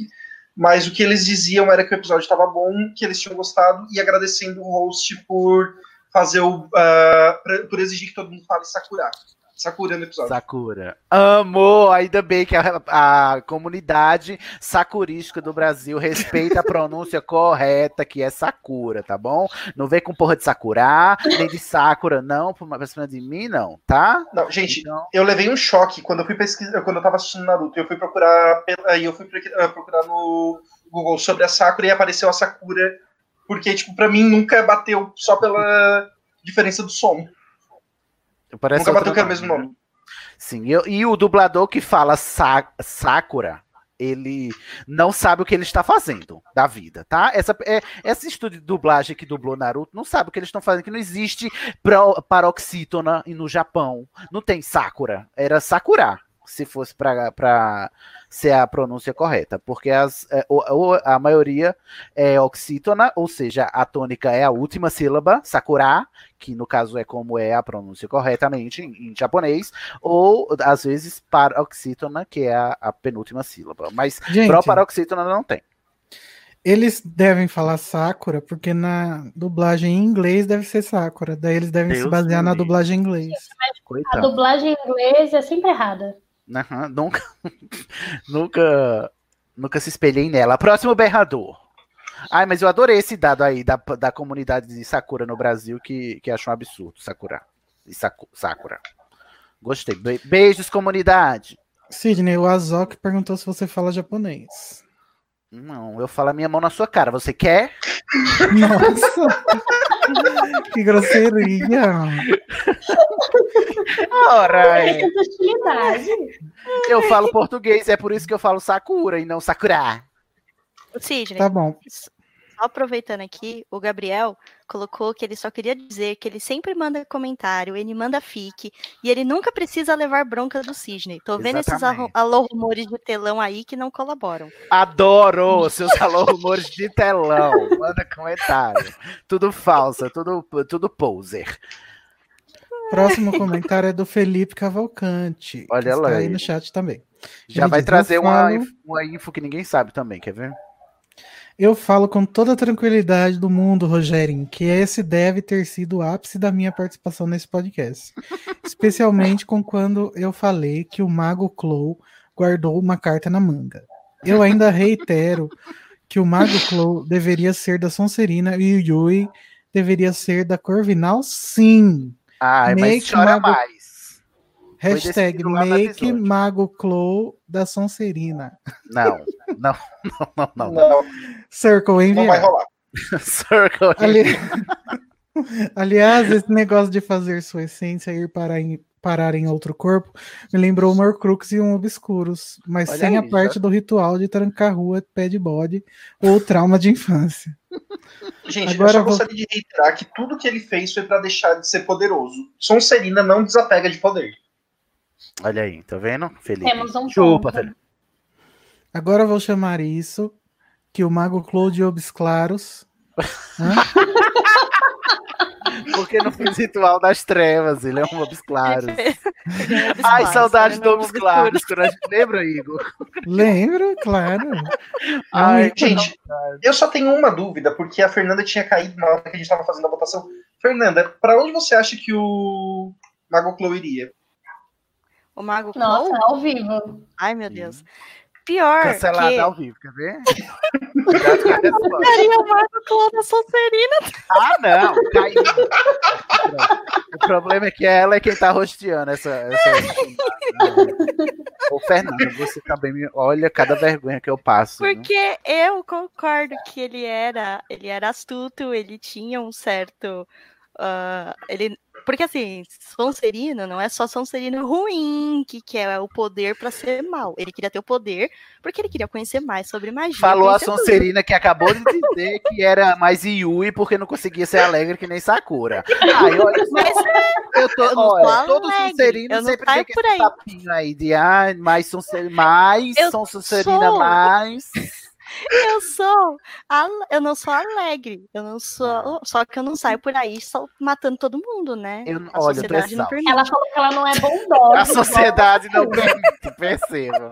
Mas o que eles diziam era que o episódio estava bom, que eles tinham gostado e agradecendo o host por fazer o. ah, pra- por exigir que todo mundo fale Sakura. Sakura no episódio. Sakura. Amor, ainda bem que a, a comunidade sakurística do Brasil respeita a pronúncia *laughs* correta, que é Sakura, tá bom? Não vem com porra de Sakura, nem de Sakura, não, pra cima de mim, não, tá? Não, gente, Então, eu levei um choque quando eu fui pesquisar, quando eu tava assistindo Naruto, eu fui procurar, aí eu fui eh, procurar no Google sobre a Sakura e apareceu a Sakura, porque tipo, para mim nunca bateu só pela diferença do som. Parece nunca era o mesmo nome. Sim, eu- e o dublador que fala Sa- Sakura, ele não sabe o que ele está fazendo da vida, tá? Essa, é, esse estúdio de dublagem que dublou Naruto não sabe o que eles estão fazendo, que não existe pro- paroxítona no Japão. Não tem Sakura, era Sakura. se fosse para ser a pronúncia correta, porque as, é, o- a maioria é oxítona, ou seja, a tônica é a última sílaba, sakura, que no caso é como é a pronúncia corretamente em, em japonês, ou às vezes paroxítona, que é a, a penúltima sílaba. Mas Gente. proparoxítona não tem. Eles devem falar Sakura, porque na dublagem em inglês deve ser Sakura. Daí eles devem se Deus basear me na dublagem em inglês. A dublagem em inglês é sempre errada. Aham, nunca, *laughs* nunca, nunca se espelhei nela. Próximo berrador. Ai, mas eu adorei esse dado aí da, da comunidade de Sakura no Brasil, que, que achou um absurdo, Sakura. E Saku- Sakura. Gostei. Be- Beijos, comunidade. Sidney, o Azok perguntou se você fala japonês. Não, eu falo a minha mão na sua cara. Você quer? *laughs* Nossa! *laughs* *laughs* que grosseria! Ora, é. Essa hostilidade. eu falo português, é por isso que eu falo Sakura e não Sakura. Sidney, Tá bom. só aproveitando aqui, o Gabriel colocou que ele só queria dizer que ele sempre manda comentário, ele manda fic, e ele nunca precisa levar bronca do Sidney. Tô vendo esses Exatamente. alô alô rumores de telão aí que não colaboram. Adoro seus alô rumores de telão. Manda comentário. Tudo falso, tudo, tudo poser. Próximo comentário é do Felipe Cavalcante. que Olha está lá aí ele. no chat também. Já Ele vai diz, trazer "Eu uma, falo- inf- uma info que ninguém sabe também, quer ver? Eu falo com toda a tranquilidade do mundo, Rogerinho, que esse deve ter sido o ápice da minha participação nesse podcast. Especialmente com quando eu falei que o Mago Clow guardou uma carta na manga. Eu ainda reitero que o Mago Clow deveria ser da Sonserina e o Yui deveria ser da Corvinal, sim. Ai, mas Make chora Mago- mais. Hashtag Make. Mago Clow da Sonserina. Não, *laughs* não, não, não, não. Não, Circle não vai enviar. rolar. *laughs* Circle. Ali- *laughs* Aliás, esse negócio de fazer sua essência ir parar em, parar em outro corpo me lembrou um Horcrux e um Obscuros, mas Olha sem aí, a parte já- do ritual de trancar rua, pé de bode ou trauma de infância. Gente, Agora eu só vou- gostaria de reiterar que tudo que ele fez foi pra deixar de ser poderoso. Sonserina não desapega de poder. Olha aí, tá vendo? Felipe. Temos um Chupa. Felipe. Agora eu vou chamar isso que o Mago Claude Obsclaros. Hã? *laughs* Porque não fez ritual das trevas, ele é um Obsclaros. *laughs* Ai, Obscuros, saudade do não é Obsclaros. Lembra, Igor? Lembro, claro. Ai, Gente, eu só tenho uma dúvida, porque a Fernanda tinha caído na hora que a gente tava fazendo a votação. Fernanda, pra onde você acha que o Mago Clow iria? O Mago Nossa, Clow? ao vivo. Ai, meu Deus. Pior Cancelada que... ao vivo, quer ver? Resposta. Seria o Mago Clow da Sonserina. Ah, não, caiu. O problema é que ela é quem tá rosteando essa. essa... Ô, Fernando, você também me. Olha cada vergonha que eu passo. Porque eu concordo que ele era, ele era astuto, ele tinha um certo, ah, ele, porque assim, Sonserino não é só Sonserino ruim que quer o poder pra ser mal. Ele queria ter o poder porque ele queria conhecer mais sobre magia. Falou a conhecer tudo. Sonserina que acabou de dizer que era mais Yui porque não conseguia ser alegre que nem Sakura. Ai, olha só. Mas Eu tô, eu olha, todo alegre, Sonserino eu sempre tem esse aí. papinho aí de ah, mais Sonserina, mais Eu Sonserina, sou. mais. Eu sou, eu não sou alegre, eu não sou, só que eu não saio por aí só matando todo mundo, né? Eu, A olha, sociedade não permite. Ela falou que ela não é bondosa. A sociedade não permite, percebam.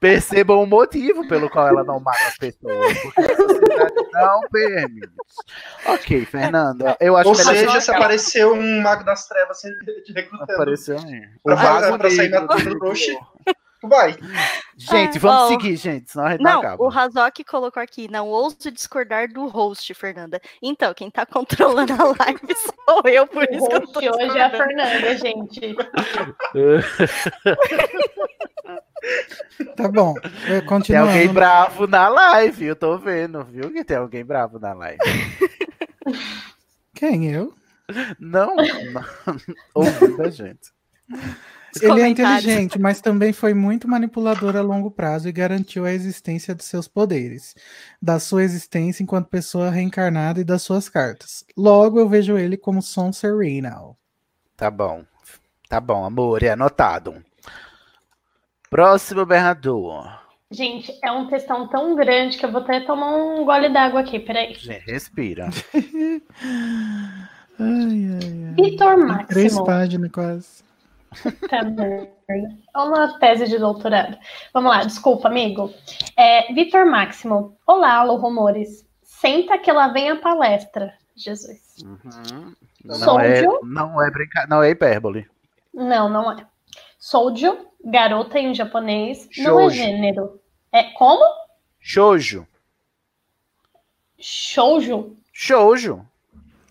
Percebam o motivo pelo qual ela não mata as pessoas. Porque a sociedade não permite. Ok, Fernanda. Eu acho Ou melhor seja, se apareceu um Mago das Trevas te *laughs* recrutando. Apareceu aí. O Pra, Mago pra sair Negro matando do vai. Gente, Ah, vamos seguir, gente, senão a gente não, Não, acaba. o Razok colocou aqui, não ouso discordar do host, Fernanda. Então, quem tá *laughs* controlando a live sou eu, por O isso que eu tô hoje é a. Fernanda, gente. *laughs* Tá bom. Tem alguém bravo na live, eu tô vendo, viu? Que tem alguém bravo na live. Quem? Eu? Não, não *laughs* ouvindo a gente. Ele é inteligente, mas também foi muito manipulador a longo prazo e garantiu a existência de seus poderes, da sua existência enquanto pessoa reencarnada e das suas cartas. Logo, eu vejo ele como Sonserina. Tá bom. Tá bom, amor, é anotado. Próximo berrador. Gente, é um textão tão grande que eu vou até tomar um gole d'água aqui, peraí. Gente, respira. *laughs* Vitor Tem Três Máximo. páginas quase. Tá. É uma tese de doutorado. Vamos lá, desculpa, amigo. É, Vitor Máximo. Olá, alô, rumores. Senta que lá vem a palestra. Jesus. Não é, não é brinca... não é hipérbole. Não, não é. Soldier, garota em japonês, não é Shoujo. gênero. É como? Shoujo. Shoujo? Shoujo.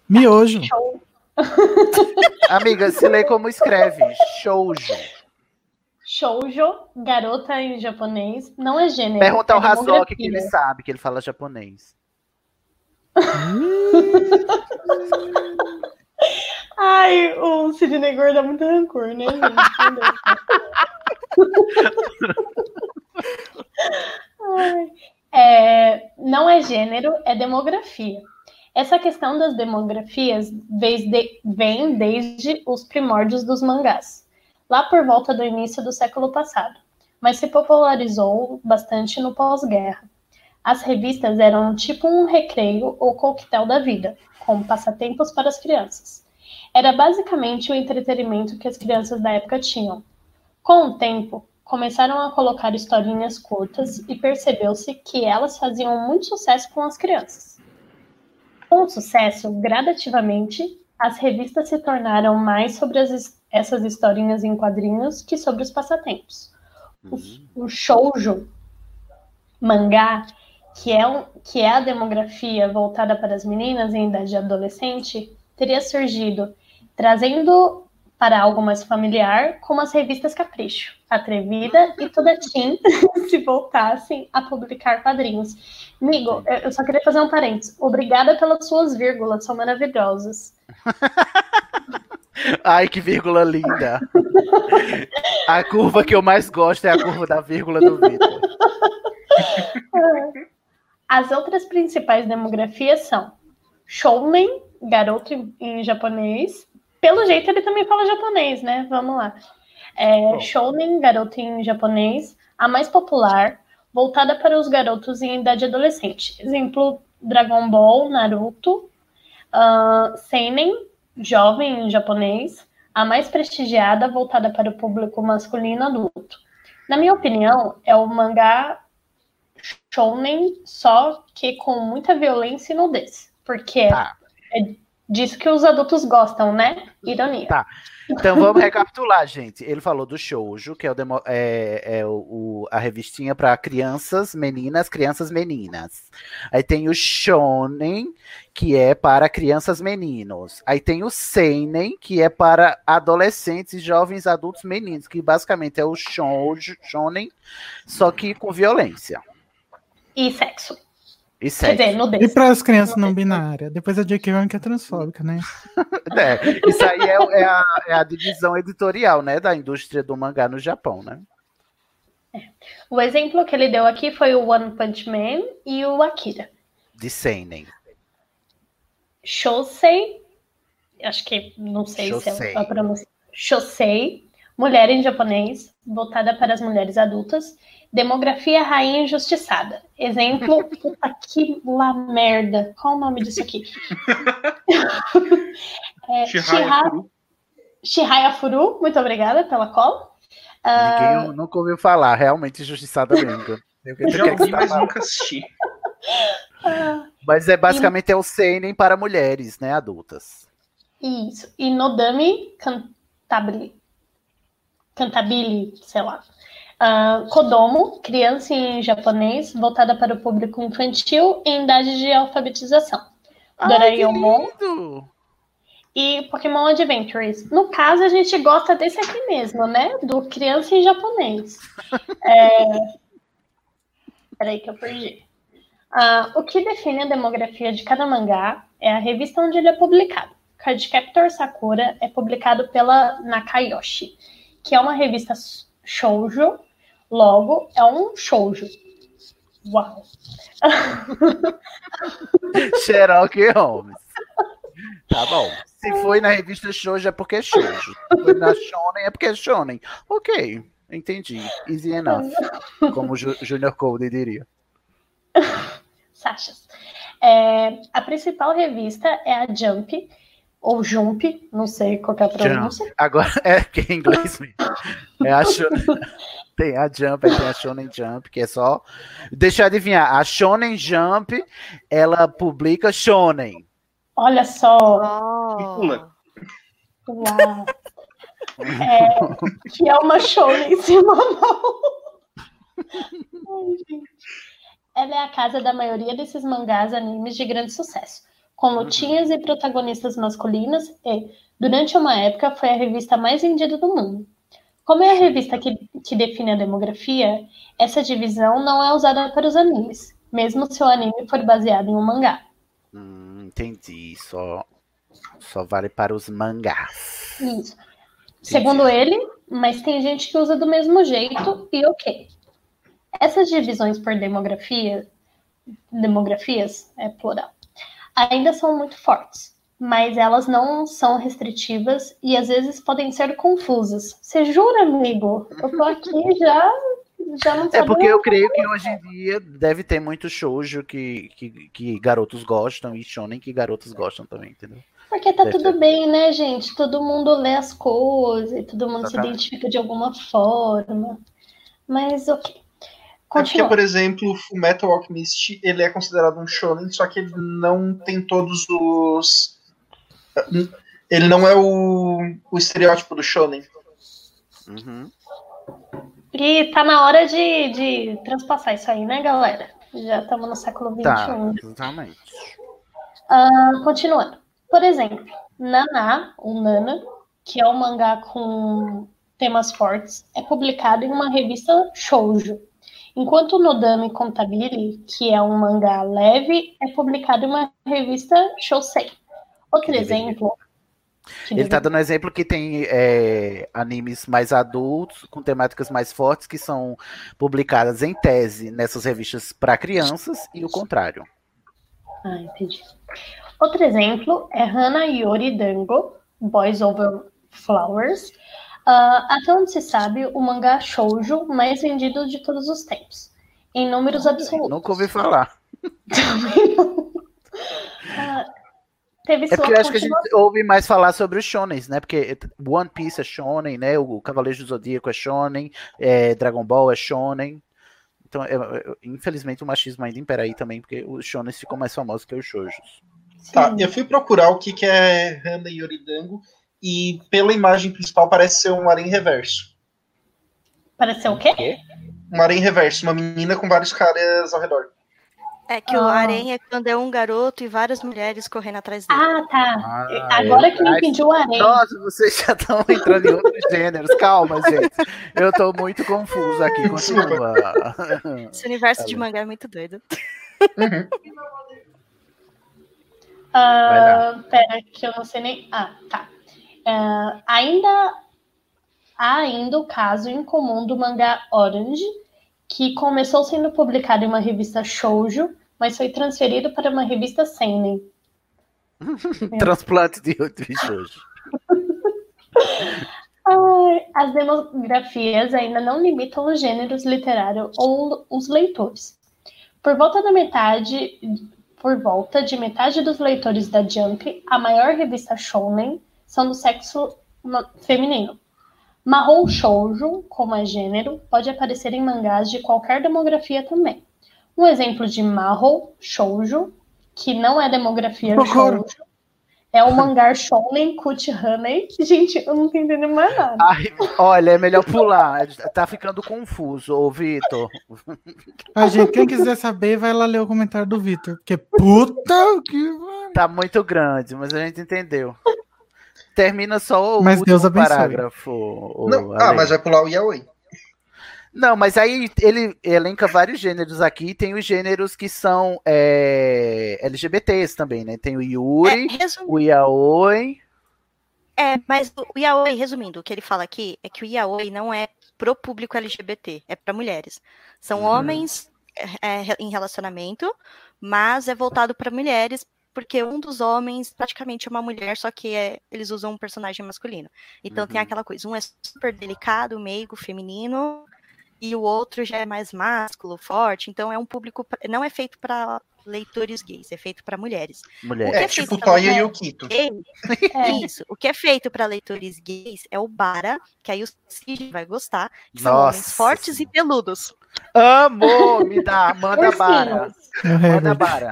Miojo. Shou- Amiga, se lê como escreve. Shoujo. Shoujo, garota em japonês, não é gênero. Pergunta ao é Hazoki que ele sabe, que ele fala japonês. *laughs* Ai, o Sidney Gore dá muito rancor, né, gente? *laughs* Ai. É, não é gênero, é demografia. Essa questão das demografias vem, de- vem desde os primórdios dos mangás, lá por volta do início do século passado, mas se popularizou bastante no pós-guerra. As revistas eram tipo um recreio ou coquetel da vida, com passatempos para as crianças. Era basicamente o entretenimento que as crianças da época tinham. Com o tempo, começaram a colocar historinhas curtas e percebeu-se que elas faziam muito sucesso com as crianças. Com sucesso, gradativamente, as revistas se tornaram mais sobre as essas historinhas em quadrinhos que sobre os passatempos. O, o shoujo, mangá, que é, um, que é a demografia voltada para as meninas em idade adolescente, teria surgido trazendo para algo mais familiar, como as revistas Capricho, Atrevida e Toda Teen *laughs* se voltassem a publicar quadrinhos. Amigo, eu- só queria fazer um parênteses. Obrigada pelas suas vírgulas, são maravilhosas. *laughs* Ai, que vírgula linda. A curva que eu mais gosto é a curva da vírgula do Vitor. As outras principais demografias são Shounen, garoto em japonês. Pelo jeito ele também fala japonês, né? Vamos lá. É, Shounen, garoto em japonês. A mais popular, voltada para os garotos em idade adolescente. Exemplo, Dragon Ball, Naruto. ah, Seinen, jovem em japonês. A mais prestigiada, voltada para o público masculino adulto. Na minha opinião, é o mangá shounen, só que com muita violência e nudez. Porque Tá. é disso que os adultos gostam, né? Ironia. Tá. Então vamos recapitular, gente. Ele falou do shoujo, que é, o demo- é- é o- o- a revistinha para crianças, meninas, crianças meninas. Aí tem o shonen, que é para crianças meninos. Aí tem o seinen, que é para adolescentes e jovens adultos meninos, que basicamente é o shoujo, shonen, só que com violência E sexo. E Quer dizer, E nudez. para as crianças não binárias? Depois a J.K. Rowling que é transfóbica, né? *laughs* É, isso aí é, é a, é a divisão editorial, né, da indústria do mangá no Japão, né? O exemplo que ele deu aqui foi o One Punch Man e o Akira. De seinen. Shosei, acho que não sei Shosei. se é a pronúncia. Shosei, mulher em japonês, voltada para as mulheres adultas. Demografia rainha injustiçada. Exemplo, *laughs* puta que lá merda. Qual o nome disso aqui? *laughs* é, Shihaya Shiha- Furu. Muito obrigada pela cola. Ah, Ninguém nunca ouviu falar, realmente injustiçada mesmo. Eu Já ouvi, tá mas nunca assisti. ah, Mas é basicamente é o seinen para mulheres, né, adultas. Isso. E Nodami Cantabile. Cantabile, sei lá. Ah, Kodomo, criança em japonês, voltada para o público infantil em idade de alfabetização. Doraemon e Pokémon Adventures. No caso, a gente gosta desse aqui mesmo, né? Do criança em japonês. *laughs* É... Peraí que eu perdi. Ah, o que define a demografia de cada mangá é a revista onde ele é publicado. Cardcaptor Sakura é publicado pela Nakayoshi, que é uma revista shoujo, logo é um shoujo. Uau! *laughs* Sherlock Holmes. Tá bom. Se foi na revista Shoujo é porque é Shoujo. Se foi na Shonen é porque é Shonen. Ok, entendi. Easy enough. Como o Ju- Junior Code diria. Sachas. É, a principal revista é a Jump, ou Jump, não sei qual que é a pronúncia. Jump. Agora é que é em inglês mesmo. É a Shonen. *laughs* Tem a Jump, tem a Shonen Jump, que é só. Deixa eu adivinhar. A Shonen Jump, ela publica Shonen. Olha só. Oh. Uau. É, que é uma shonen semanal. Ai, gente. Ela é a casa da maioria desses mangás animes de grande sucesso, com lutinhas e protagonistas masculinos e, durante uma época, foi a revista mais vendida do mundo. Como é a revista que, que define a demografia, essa divisão não é usada para os animes, mesmo se o anime for baseado em um mangá. Hum, entendi. Só, só vale para os mangás. Isso. Segundo ele, mas tem gente que usa do mesmo jeito e ok. Essas divisões por demografia, demografias, é plural, ainda são muito fortes, mas elas não são restritivas e às vezes podem ser confusas. Você jura, amigo? Eu tô aqui *laughs* já, já não É porque eu creio que hoje em dia deve ter muito shoujo que, que, que garotos gostam e shonen que garotos gostam também, entendeu? Porque tá Deve tudo ter. bem, né, gente? Todo mundo lê as coisas, e todo mundo se Exatamente. identifica de alguma forma. Mas ok. É porque, Continua. por exemplo, o Fullmetal Alchemist, ele é considerado um shonen, só que ele não tem todos os... Ele não é o, o estereótipo do shonen. Uhum. E tá na hora de, de transpassar isso aí, né, galera? Já estamos no século XXI. Tá, exatamente. Ah, continuando. Por exemplo, Naná, ou Nana, que é um mangá com temas fortes, é publicado em uma revista shoujo. Enquanto Nodame Contabili, que é um mangá leve, é publicado em uma revista shousei. Outro exemplo. Ele tá deveria- dando exemplo que tem é, animes mais adultos, com temáticas mais fortes, que são publicadas em tese nessas revistas para crianças, e o contrário. Ah, entendi. Outro exemplo é Hana Yori Dango, Boys Over Flowers. Ah, até onde se sabe, o mangá shoujo mais vendido de todos os tempos. Em números absolutos. Nunca ouvi falar. *laughs* Ah, teve É sua porque eu acho que a gente ouve mais falar sobre os shonens, né? Porque One Piece é shonen, né? O Cavaleiro do Zodíaco é shonen, é, Dragon Ball é shonen. Então, é- é- infelizmente, o machismo ainda impera aí também, porque os shonens ficam mais famosos que os shoujos. Tá, eu fui procurar o que, que é Hana Yoridango e pela imagem principal parece ser um harém reverso. Pareceu o quê? Um harém reverso, uma menina com vários caras ao redor. É que o Ah. harém é quando é um garoto e várias mulheres correndo atrás dele. Ah, tá. Ah, Agora é. que eu entendi o harém. Nossa, vocês já estão entrando em outros gêneros. Calma, gente. Eu tô muito confuso aqui. Continua. Esse universo de Tá mangá é muito doido. *laughs* Ah, pera, que eu não sei nem. Ah, tá. Ah, ainda há ainda o caso incomum do mangá Orange, que começou sendo publicado em uma revista shoujo, mas foi transferido para uma revista seinen. *laughs* Transplante de outro shoujo. *laughs* As demografias ainda não limitam os gêneros literários ou os leitores. Por volta da metade, por volta de metade dos leitores da Jump, a maior revista shounen são do sexo feminino. Mahou shoujo, como é gênero, pode aparecer em mangás de qualquer demografia também. Um exemplo de Mahou shoujo, que não é demografia shoujo, é o mangá Shounen Cut Honey. Gente, eu não tô entendendo mais nada. Ai, olha, é melhor pular. Tá ficando confuso, ô Vitor. A gente, quem quiser saber, vai lá ler o comentário do Vitor. Porque puta que. Tá muito grande, mas a gente entendeu. Termina só o Mas último Deus abençoe. parágrafo. ô, Não, ah, mas vai pular o Yaoi. Não, mas aí ele elenca vários gêneros aqui. Tem os gêneros que são é, LGBTs também, né? Tem o Yuri, É, o Yaoi. É, mas o Yaoi, resumindo, o que ele fala aqui é que o Yaoi não é pro público LGBT, é para mulheres. São Uhum. homens é, é, em relacionamento, mas é voltado para mulheres porque um dos homens praticamente é uma mulher, só que é, eles usam um personagem masculino. Então tem Uhum. aquela coisa, um é super delicado, meigo, feminino, e o outro já é mais másculo, forte. Então é um público, não é feito para leitores gays, é feito para mulheres. Mulher. O que É, é tipo feito pra Toya e o Kito. gay, *laughs* É. Isso. O que é feito para leitores gays é o Bara, que aí o Cid vai gostar, que são Nossa homens fortes e peludos. Amo! Me dá, manda bara. Manda bara.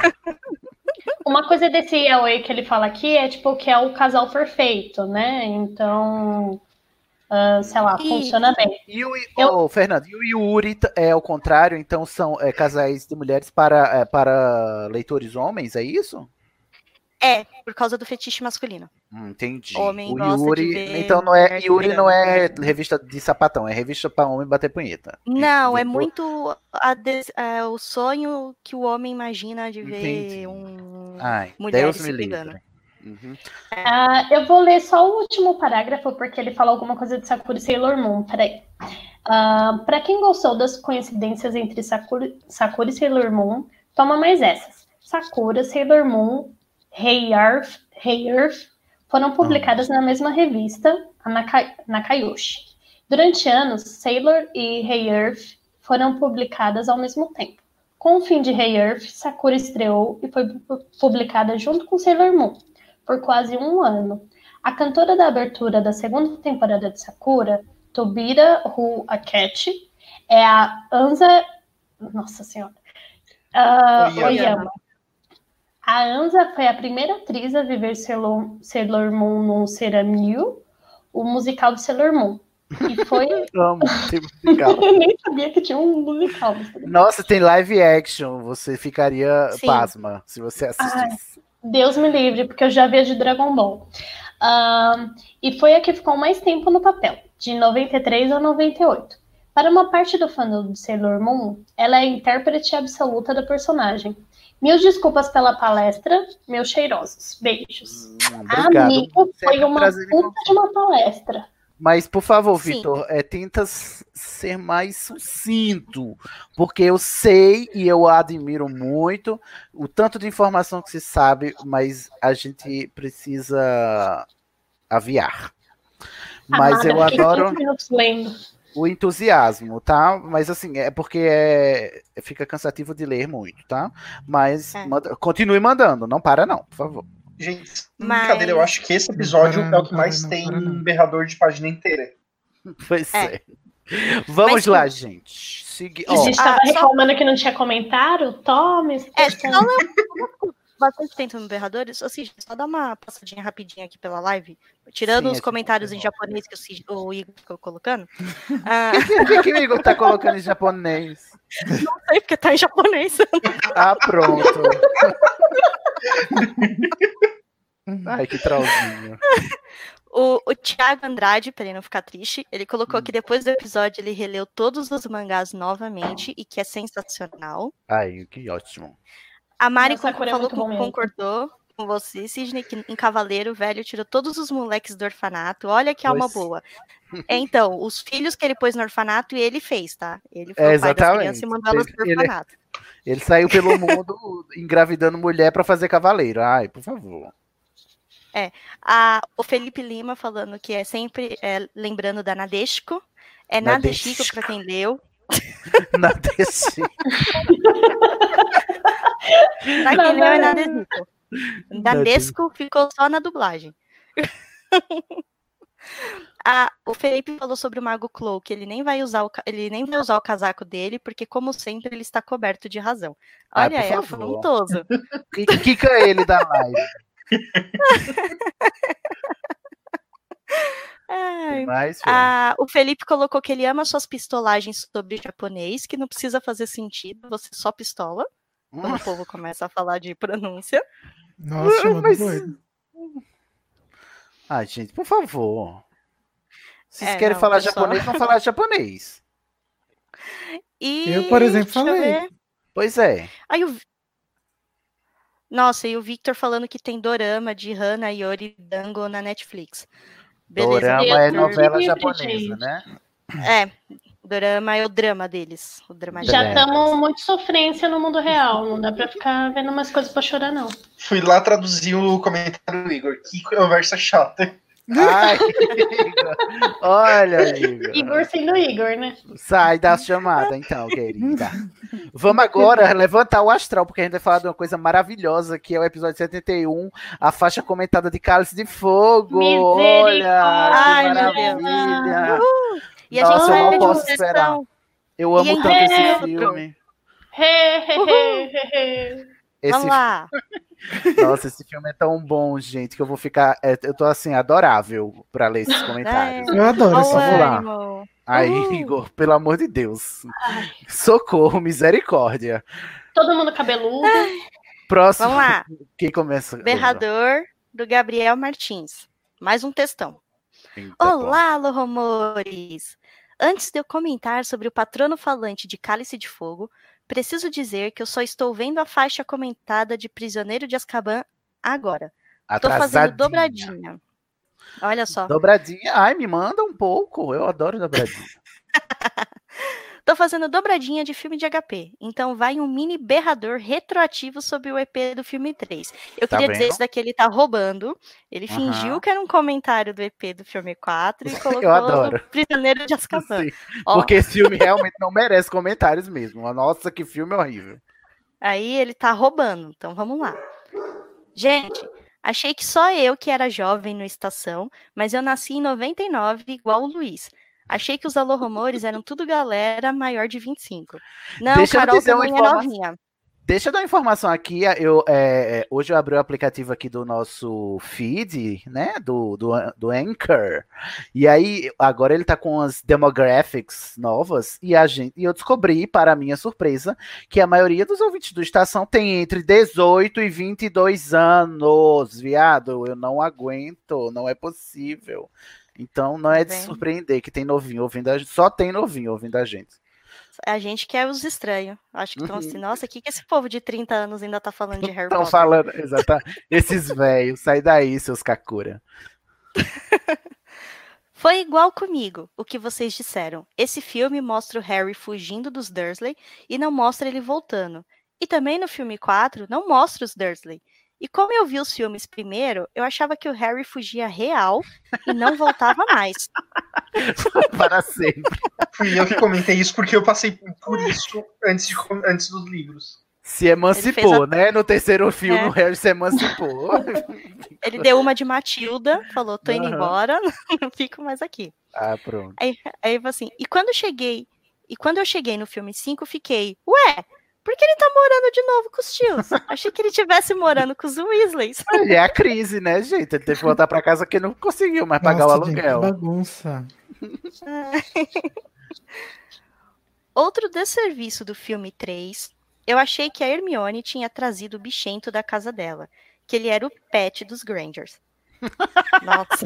Uma coisa desse Away que ele fala aqui é tipo que é o casal perfeito, né? Então, ah, sei lá, Isso. funciona bem. E o, Eu- Ô, Fernando, e o Yuri é o contrário, então são é, casais de mulheres para, é, para leitores homens, é isso? É, por causa do fetiche masculino. Hum, entendi. Homem o gosta de Yuri, ver então não é Yuri não é revista de sapatão, é revista para homem bater punheta. Não, é Depois- muito a des- é, o sonho que o homem imagina de ver Entendi. um Ai, mulheres Deus me livre. Uhum. Ah, eu vou ler só o último parágrafo, porque ele fala alguma coisa de Sakura e Sailor Moon. Peraí. Ah, para quem gostou das coincidências entre Sakura, Sakura e Sailor Moon, toma mais essas. Sakura, Sailor Moon, Hey Earth, hey Earth foram publicadas na mesma revista, a Naka, Nakayoshi. Durante anos, Sailor e Hey Earth foram publicadas ao mesmo tempo. Com o fim de Hey Earth, Sakura estreou e foi pu- publicada junto com Sailor Moon por quase um ano. A cantora da abertura da segunda temporada de Sakura, Tobira Hu Akechi, é a Anza. Nossa Senhora. Ah, Oyama. Oyama. A Anza foi a primeira atriz a viver Sailor, Sailor Moon no Seramil, o musical de Sailor Moon. E foi. *laughs* Amo, tem *laughs* musical. Eu nem sabia que tinha um musical. Nossa, tem live action, você ficaria Sim. pasma se você assistisse. Deus me livre, porque eu já vejo Dragon Ball. Ahn, e foi a que ficou mais tempo no papel, de 93 a 98. Para uma parte do fandom de Sailor Moon, ela é a intérprete absoluta da personagem. Mil desculpas pela palestra, meus cheirosos. Beijos. Hum. Amigo, Sempre foi uma puta de uma palestra. Mas, por favor. Vitor, é, tenta ser mais sucinto, porque eu sei e eu admiro muito o tanto de informação que se sabe, mas a gente precisa aviar. Mas Amada, eu adoro 15 minutos lendo. o entusiasmo, tá? Mas assim, é porque é- fica cansativo de ler muito, tá? Mas É. manda- continue mandando, não para não, por favor. Gente, Mas- brincadeira, eu acho que esse episódio Não é o que mais não tem não. berrador de página inteira. Pois É. é. Vamos Mas- lá, gente. Segui... A gente Ah, tava só- reclamando que não tinha comentário. Tome. É, só não bastante tempo no Berradores, ou seja, só dá uma passadinha rapidinha aqui pela live, tirando Sim, os gente comentários em interrompe. japonês que o, Cid- o Igor ficou colocando. Ah, *laughs* O que, que o Igor tá colocando em japonês? não sei porque tá em japonês. Ah, pronto. *laughs* Ai, que trollzinho. O, o Thiago Andrade, pra ele não ficar triste, ele colocou que depois do episódio ele releu todos os mangás novamente e que é sensacional. Ai, que ótimo. A Mari Nossa, é falou bom que concordou com você, Sidney, que em Cavaleiro Velho tirou todos os moleques do orfanato. Olha que alma Pois. boa. *laughs* É, então, os filhos que ele pôs no orfanato, ele fez, tá? Ele foi É, o pai das exatamente. crianças e mandou elas pro Ele- orfanato. Ele saiu pelo *laughs* mundo engravidando mulher pra fazer cavaleiro. Ai, por favor. A- o Felipe Lima falando que é sempre é, lembrando da Nadeshiko. É Nadeshiko. Nadeshiko pra quem leu. *laughs* Na DC. Pra quem leu é Nadeshiko. Nadesco ficou só na dublagem. *laughs* Ah, o Felipe falou sobre o Mago Clow, que ele nem vai usar o, ele nem vai usar o casaco dele, porque, como sempre, ele está coberto de razão. Ah, Olha, por é afrontoso. *laughs* Quica quica ele da live. *laughs* Ai. Filho, Ah, o Felipe colocou que ele ama suas pistolagens sobre japonês, que não precisa fazer sentido, você só pistola. Quando o povo começa a falar de pronúncia. Nossa, mano, Mas- doido. Ai, *laughs* gente, por favor. Se vocês É, querem não, falar pessoal. japonês, vão falar japonês. *laughs* E, Eu, por exemplo, deixa falei. ver. Pois é. Aí o... Nossa, e o Victor falando que tem dorama de Hana Yori Dango na Netflix. Beleza, Dorama é novela japonesa, gente. né? É, Dorama é o drama deles. O drama Já estamos muito sofrência no mundo real. Não dá pra ficar vendo umas coisas pra chorar, não. Fui lá traduzir o comentário do Igor. Que conversa chata. Ai, *laughs* Igor. Olha, Igor. Igor sendo Igor, né? Sai da chamada, então, querida. Vamos agora levantar o astral, porque a gente vai falar de uma coisa maravilhosa, que é o episódio 71, a faixa comentada de Cálice de Fogo. Olha, Ai, que meu Deus. maravilha. E a Nossa, gente eu não posso esperar. Eu amo tanto esse dentro. filme. Esse Vamos lá. *laughs* Nossa, esse filme é tão bom, gente, que eu vou ficar. é, eu tô assim, adorável pra ler esses *laughs* comentários. Eu adoro esse Vamos lá. Aí. Igor, pelo amor de Deus. Socorro, misericórdia. Todo mundo cabeludo. Próximo. Vamos lá. Quem começa? Berrador do Gabriel Martins. Mais um textão. Eita. Olá, alô, rumores! Antes de eu comentar sobre o patrono falante de Cálice de Fogo, preciso dizer que eu só estou vendo a faixa comentada de Prisioneiro de Azkaban agora. Tô fazendo dobradinha. Olha só. Dobradinha. Ai, me manda um pouco. Eu adoro dobradinha. *laughs* Tô fazendo dobradinha de filme de HP. Então vai um mini berrador retroativo sobre o EP do filme 3. Eu Tá queria dizer vendo? isso daqui, ele tá roubando. Ele Aham. fingiu que era um comentário do EP do filme 4 e *laughs* colocou adoro. Prisioneiro de Azkaban. Porque esse filme realmente não merece comentários mesmo. Nossa, que filme horrível. Aí ele tá roubando. Então vamos lá. Gente, achei que só eu que era jovem no Estação, mas eu nasci em 99 igual o Luiz. Achei que os alô rumores eram tudo galera maior de 25. Não, Deixa eu Carol também é novinha. Deixa eu dar uma informação aqui. Eu, é, é, hoje eu abri o aplicativo aqui do nosso feed, né? Do, do, do Anchor. E aí, agora ele tá com as demographics novas. E, a gente, e eu descobri, para minha surpresa, que a maioria dos ouvintes do Estação tem entre 18 e 22 anos. Viado, eu não aguento. Não é possível. Então, não é de vendo? surpreender que tem novinho ouvindo a gente. Só tem novinho ouvindo a gente. A gente que é os estranhos. Acho que estão assim, nossa, o que, que esse povo de 30 anos ainda tá falando de *laughs* Harry Estão Potter? falando, exatamente. Esses velhos, sai daí, seus Kakura. *laughs* Foi igual comigo, o que vocês disseram. Esse filme mostra o Harry fugindo dos Dursley e não mostra ele voltando. E também no filme 4 não mostra os Dursley. E como eu vi os filmes primeiro, eu achava que o Harry fugia real e não voltava mais. *laughs* Para sempre. Fui eu que comentei isso porque eu passei por isso antes, de, antes dos livros. Se emancipou, né? No terceiro filme, É. o Harry se emancipou. *laughs* Ele deu uma de Matilda, falou: tô indo Aham. embora, *laughs* não fico mais aqui. ah, pronto. Aí, aí eu falei assim, e quando eu cheguei, e quando eu cheguei no filme 5, eu fiquei, ué, por que ele tá morando de novo com os tios? Achei que ele tivesse morando com os Weasleys. *laughs* É a crise, né, gente? Ele teve que voltar pra casa porque não conseguiu mais pagar Nossa, o gente, que aluguel. bagunça. *laughs* Outro desserviço do filme 3, eu achei que a Hermione tinha trazido o bichento da casa dela, que ele era o pet dos Grangers. *laughs* Nossa.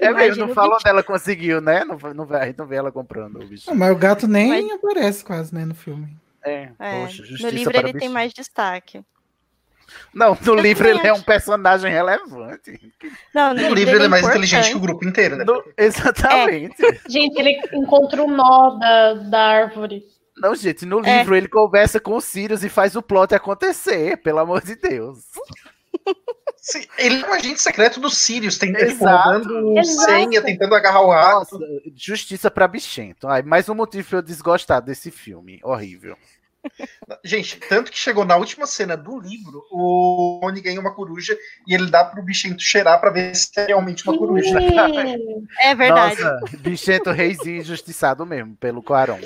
É mesmo, não falou dela conseguiu, né? Não, não, vê- a gente não vê ela comprando o bicho. Não, mas o gato nem aparece quase, né, no filme. É, É, poxa, no livro ele o tem mais destaque. Não, no Eu livro ele é um acho. personagem relevante. Não, No livro ele é mais importante. inteligente que o grupo inteiro, né? No- exatamente. Gente, ele encontra o nó da, da árvore. Não, gente, no É. livro ele conversa com o Sirius e faz o plot acontecer, pelo amor de Deus. Sim, Ele é um agente secreto do Sirius, tem, tipo, senha, tentando agarrar o rato. Nossa, justiça pra bichento. Ai, mais um motivo pra eu desgostar desse filme. Horrível. Gente, tanto que chegou na última cena do livro, o Rony ganha uma coruja e ele dá pro bichento cheirar pra ver se é realmente uma coruja. Sim. É verdade. Nossa, bichento reizinho injustiçado mesmo, pelo Quaron.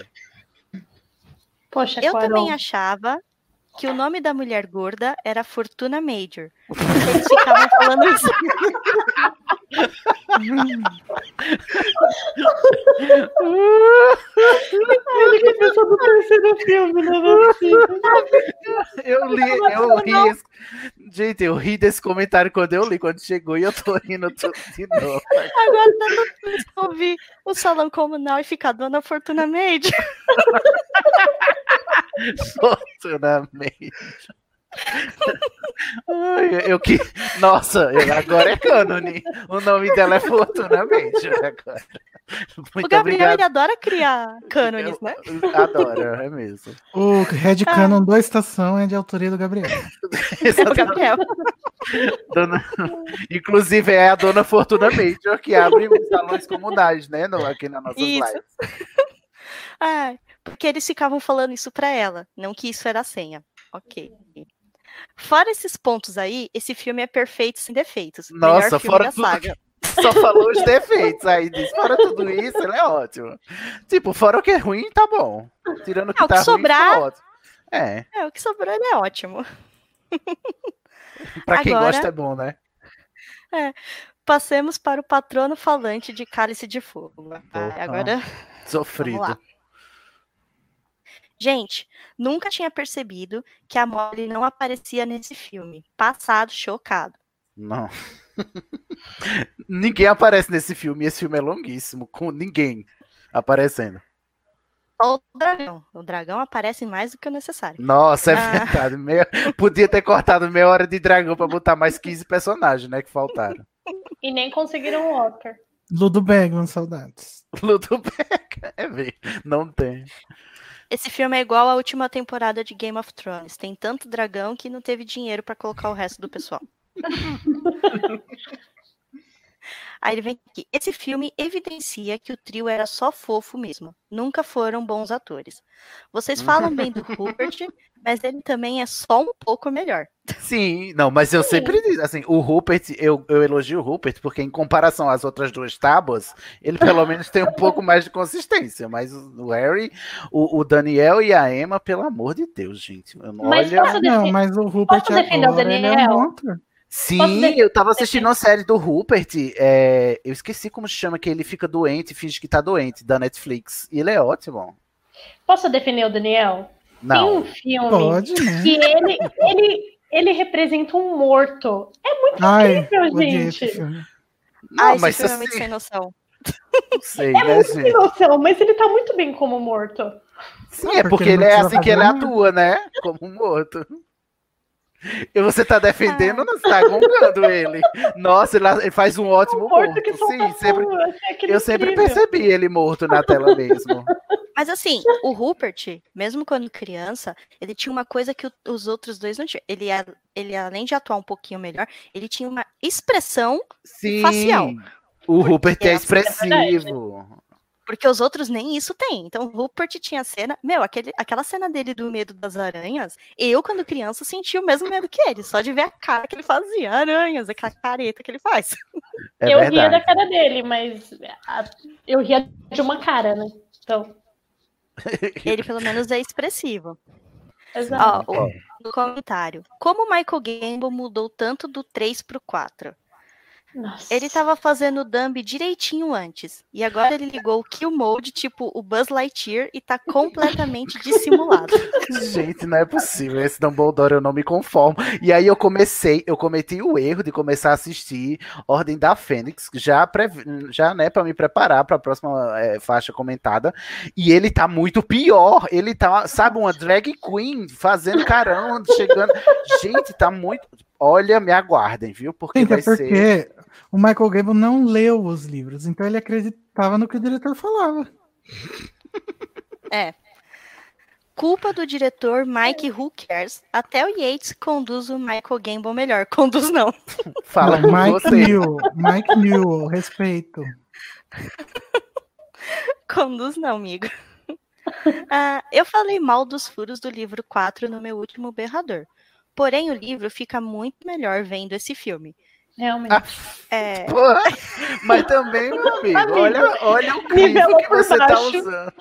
Poxa, Eu Quaron. também achava que o nome da mulher gorda era Fortuna Major. Eles ficavam falando isso. *laughs* Ele que pensou do terceiro filme, né? Não é. Eu li, eu ri. esse- Gente, eu ri desse comentário quando eu li, quando chegou, e eu tô rindo tudo de novo. Agora no Twist ouvir o salão comunal e ficar Dona Fortuna Major. Fortunamente. Ai, eu que. Nossa, eu- agora é cânone. O nome dela é Fortunamente. Agora. *laughs* Muito o Gabriel, obrigado. ele adora criar *laughs* cânones, né? Adora, é mesmo. O Red Canon do Estação é de autoria do Gabriel. É *laughs* o Gabriel. Dona- Inclusive, é a dona Fortuna Major que abre os salões comunais, né? No, aqui Isso. lives. Ai, porque eles ficavam falando isso pra ela, não que isso era a senha. Ok. Fora esses pontos aí, esse filme é perfeito sem defeitos. Nossa, Melhor filme fora da tudo- saga. Só falou os defeitos aí. Diz, fora tudo isso, ele é ótimo. Tipo, fora o que é ruim, tá bom. Tirando o que Ah, o que tá ruim, sobrar- tá ótimo. É, É, o que sobrou ele é ótimo. pra quem Agora- gosta é bom, né? É. Passemos para o patrono falante de Cálice de Fogo. Opa. agora Sofrido. Gente, nunca tinha percebido que a Molly não aparecia nesse filme. Passado, chocado. Não. Ninguém aparece nesse filme. e Esse filme é longuíssimo, com ninguém aparecendo. O dragão. O dragão aparece mais do que o necessário. Nossa, é Ah. verdade. Meia- Podia ter cortado meia hora de dragão pra botar mais 15 personagens, né? Que faltaram. E nem conseguiram o Oscar. Ludo Bergman, saudades. *laughs* Ludo Beck, é ver. Não tem. Esse filme é igual à última temporada de Game of Thrones. Tem tanto dragão que não teve dinheiro pra colocar o resto do pessoal. *laughs* Aí ele vem aqui. Esse filme evidencia que o trio era só fofo mesmo. Nunca foram bons atores. Vocês falam bem do Rupert, mas ele também é só um pouco melhor. Sim, não, mas eu sempre digo, assim, o Rupert, eu, eu elogio o Rupert, porque em comparação às outras duas tábuas, ele pelo menos tem um pouco mais de consistência, mas o Harry, o, o Daniel e a Emma, pelo amor de Deus, gente, eu não Mas olha... posso Não, mas o Rupert posso defender o agora, ele é um Daniel? Sim, eu tava assistindo uma série do Rupert, é, eu esqueci como se chama, que ele fica doente e finge que tá doente, da Netflix, e ele é ótimo. Posso defender o Daniel? Tem Não, um filme Pode, né? que ele, ele, ele representa um morto. É muito Ai, incrível, gente. filme. não, esse mas filme é muito assim, sem noção. não sei, É né, muito sem noção, mas ele tá muito bem como morto. Sim, é porque porque ele é assim que ele atua, né? Como um morto. E você tá defendendo ou não você tá gongando ele? Nossa, ele, ele faz um ótimo Um morto morto. que solta Sim, sempre, eu sempre percebi ele morto na tela mesmo. Mas assim, o Rupert, mesmo quando criança, ele tinha uma coisa que os outros dois não tinham. Ele, ele, além de atuar um pouquinho melhor, ele tinha uma expressão Sim. facial. O Rupert é essa é verdade. expressivo. Porque os outros nem isso têm. Então, o Rupert tinha cena. Meu, aquele, aquela cena dele do medo das aranhas, eu, quando criança, senti o mesmo medo que ele, só de ver a cara que ele fazia, aranhas, aquela careta que ele faz. É eu ria da verdade. cara dele, mas a- eu ria de uma cara, né? Então, *laughs* Ele, pelo menos, é expressivo. exato. Ó, o- no comentário. Como o Michael Gambon mudou tanto do 3 pro 4? Nossa. Ele tava fazendo o dumb direitinho antes. E agora ele ligou o kill mode, tipo o Buzz Lightyear, e tá completamente *laughs* dissimulado. Gente, não é possível. Esse Dumbledore eu não me conformo. E aí eu comecei, eu cometi o erro de começar a assistir Ordem da Fênix, já, prev- já né, para me preparar para a próxima é, faixa comentada. E ele tá muito pior. Ele tá, sabe, uma drag queen fazendo carão, chegando. Gente, tá muito. Olha, me aguardem, viu? Porque é vai ser. porque o Michael Gable não leu os livros, então ele acreditava no que o diretor falava. *laughs* É. Culpa do diretor Mike Who Cares. Até o Yates conduz o Michael Gambon melhor. *laughs* Conduz não. Fala Não, Mike você. Newell, Mike Newell, respeito. *laughs* Conduz não, amigo. Ah, eu falei mal dos furos do livro 4 no meu último berrador. Porém, o livro fica muito melhor vendo esse filme. Realmente. Ah, É, Porra, *laughs* mas também, meu amigo, Amigo, olha, olha o clima que você tá baixo. usando.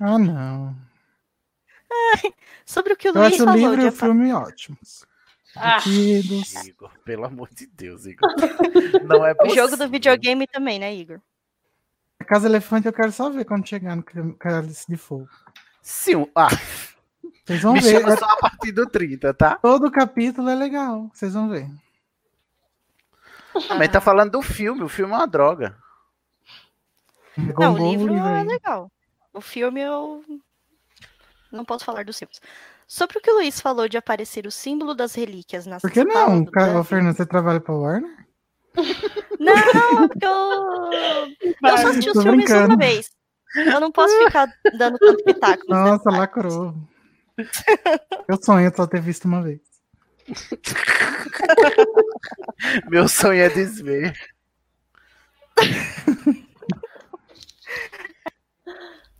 Ah, não. sobre o que o Eu Luiz acho o falou livro e o filme ótimos. Ah. Igor, pelo amor de Deus, Igor. *laughs* Não é o possível. jogo do videogame também, né, Igor? A Casa Elefante eu quero só ver quando chegar no Cálice de Fogo. Sim, ah, Vocês vão me ver. chama só a partir do 30, tá? Todo capítulo é legal. Vocês vão ver. Mas tá falando do filme, o filme é uma droga. Não, o livro é legal. O filme eu não posso falar dos filmes. Sobre o que o Luiz falou de aparecer o símbolo das relíquias nas Por que não, Dumb, Fernando? Você trabalha pra Warner? *laughs* Não, porque eu. Eu só assisti os filmes brincando. uma vez. Eu não posso ficar dando tanto pitaco. nos Nossa, lacrou. Eu sonho só ter visto uma vez. *laughs* Meu sonho é desver.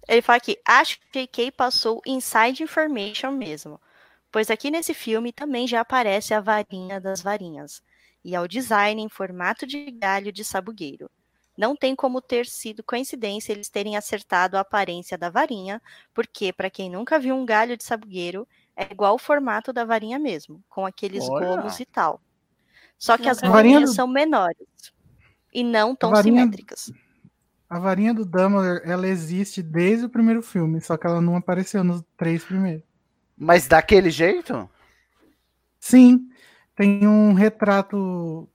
Ele fala aqui, acho que JK passou inside information mesmo. Pois aqui nesse filme também já aparece a varinha das varinhas. E é o design em formato de galho de sabugueiro. Não tem como ter sido coincidência eles terem acertado a aparência da varinha, porque, para quem nunca viu um galho de sabugueiro, é igual o formato da varinha mesmo, com aqueles Olha. gomos e tal. Só que as varinhas do- são menores e não tão varinha- simétricas. A varinha do Dumbledore, ela existe desde o primeiro filme, só que ela não apareceu nos três primeiros. Mas daquele jeito? Sim, tem um retrato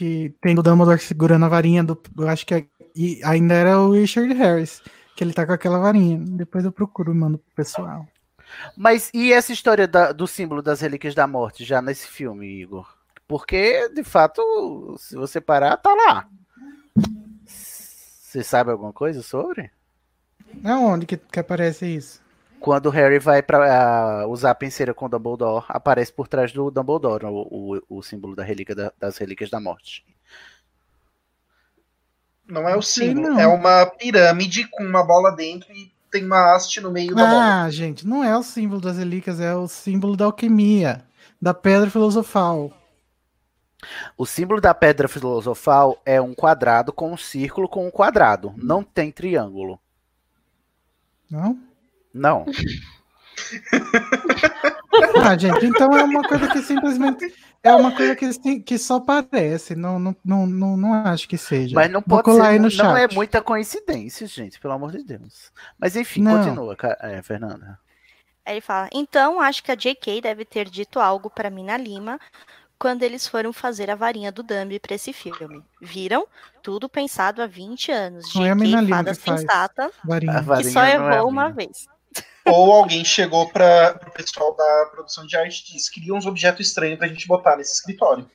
que tem do Dumbledore segurando a varinha do, eu acho que é- e ainda era o Richard Harris, que ele tá com aquela varinha. Depois eu procuro e mando pro pessoal. Mas e essa história da- do símbolo das relíquias da morte já nesse filme, Igor? Porque, de fato, se você parar, tá lá. Você sabe alguma coisa sobre? Aonde que, que aparece isso? Quando o Harry vai para usar a penseira com o Dumbledore, aparece por trás do Dumbledore o, o, o símbolo da relíquia da- das relíquias da morte. Não é o símbolo, é uma pirâmide com uma bola dentro e tem uma haste no meio da bola. Ah, gente, não é o símbolo das relíquias, é o símbolo da alquimia, da pedra filosofal. O símbolo da pedra filosofal é um quadrado com um círculo com um quadrado. Não tem triângulo. Não? Não. Ah, gente, então é uma coisa que simplesmente é uma coisa que, que só parece. Não, não, não, não, não acho que seja. Mas não pode ser, no não é muita coincidência, gente, pelo amor de Deus. Mas enfim, Não. continua, é, Fernanda. Aí ele fala: então acho que a J.K. deve ter dito algo para Mina Lima quando eles foram fazer a varinha do Dumb para esse filme. Viram? Tudo pensado há 20 anos. Não é a Mina J.K. Lima fada sensata varinha. Que varinha só não é errou uma Mina. vez. Ou alguém chegou para o pessoal da produção de arte e disse: queria uns objetos estranhos pra gente botar nesse escritório.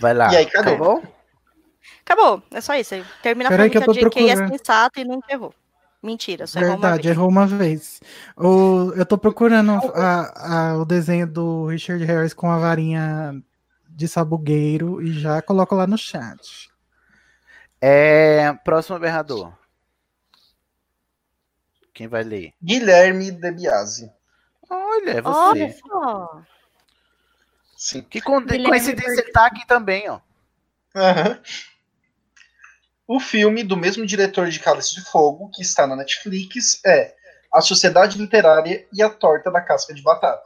Vai lá. E aí, cadê? Acabou? Acabou, é só isso. Termina Peraí que eu que tô a J.K. é procurando. sensata e nunca errou. Mentira, só errou uma Verdade, vez. errou uma vez. O, eu tô procurando a- a- o desenho do Richard Harris com a varinha de sabugueiro e já coloco lá no chat. É, próximo berrador. Quem vai ler? Guilherme De Biasi. Olha, é você. Olha só. Sim. Que con- Guilherme coincidência ele tá aqui também, ó. Aham. O filme do mesmo diretor de Cálice de Fogo, que está na Netflix, é A Sociedade Literária e a Torta da Casca de Batata.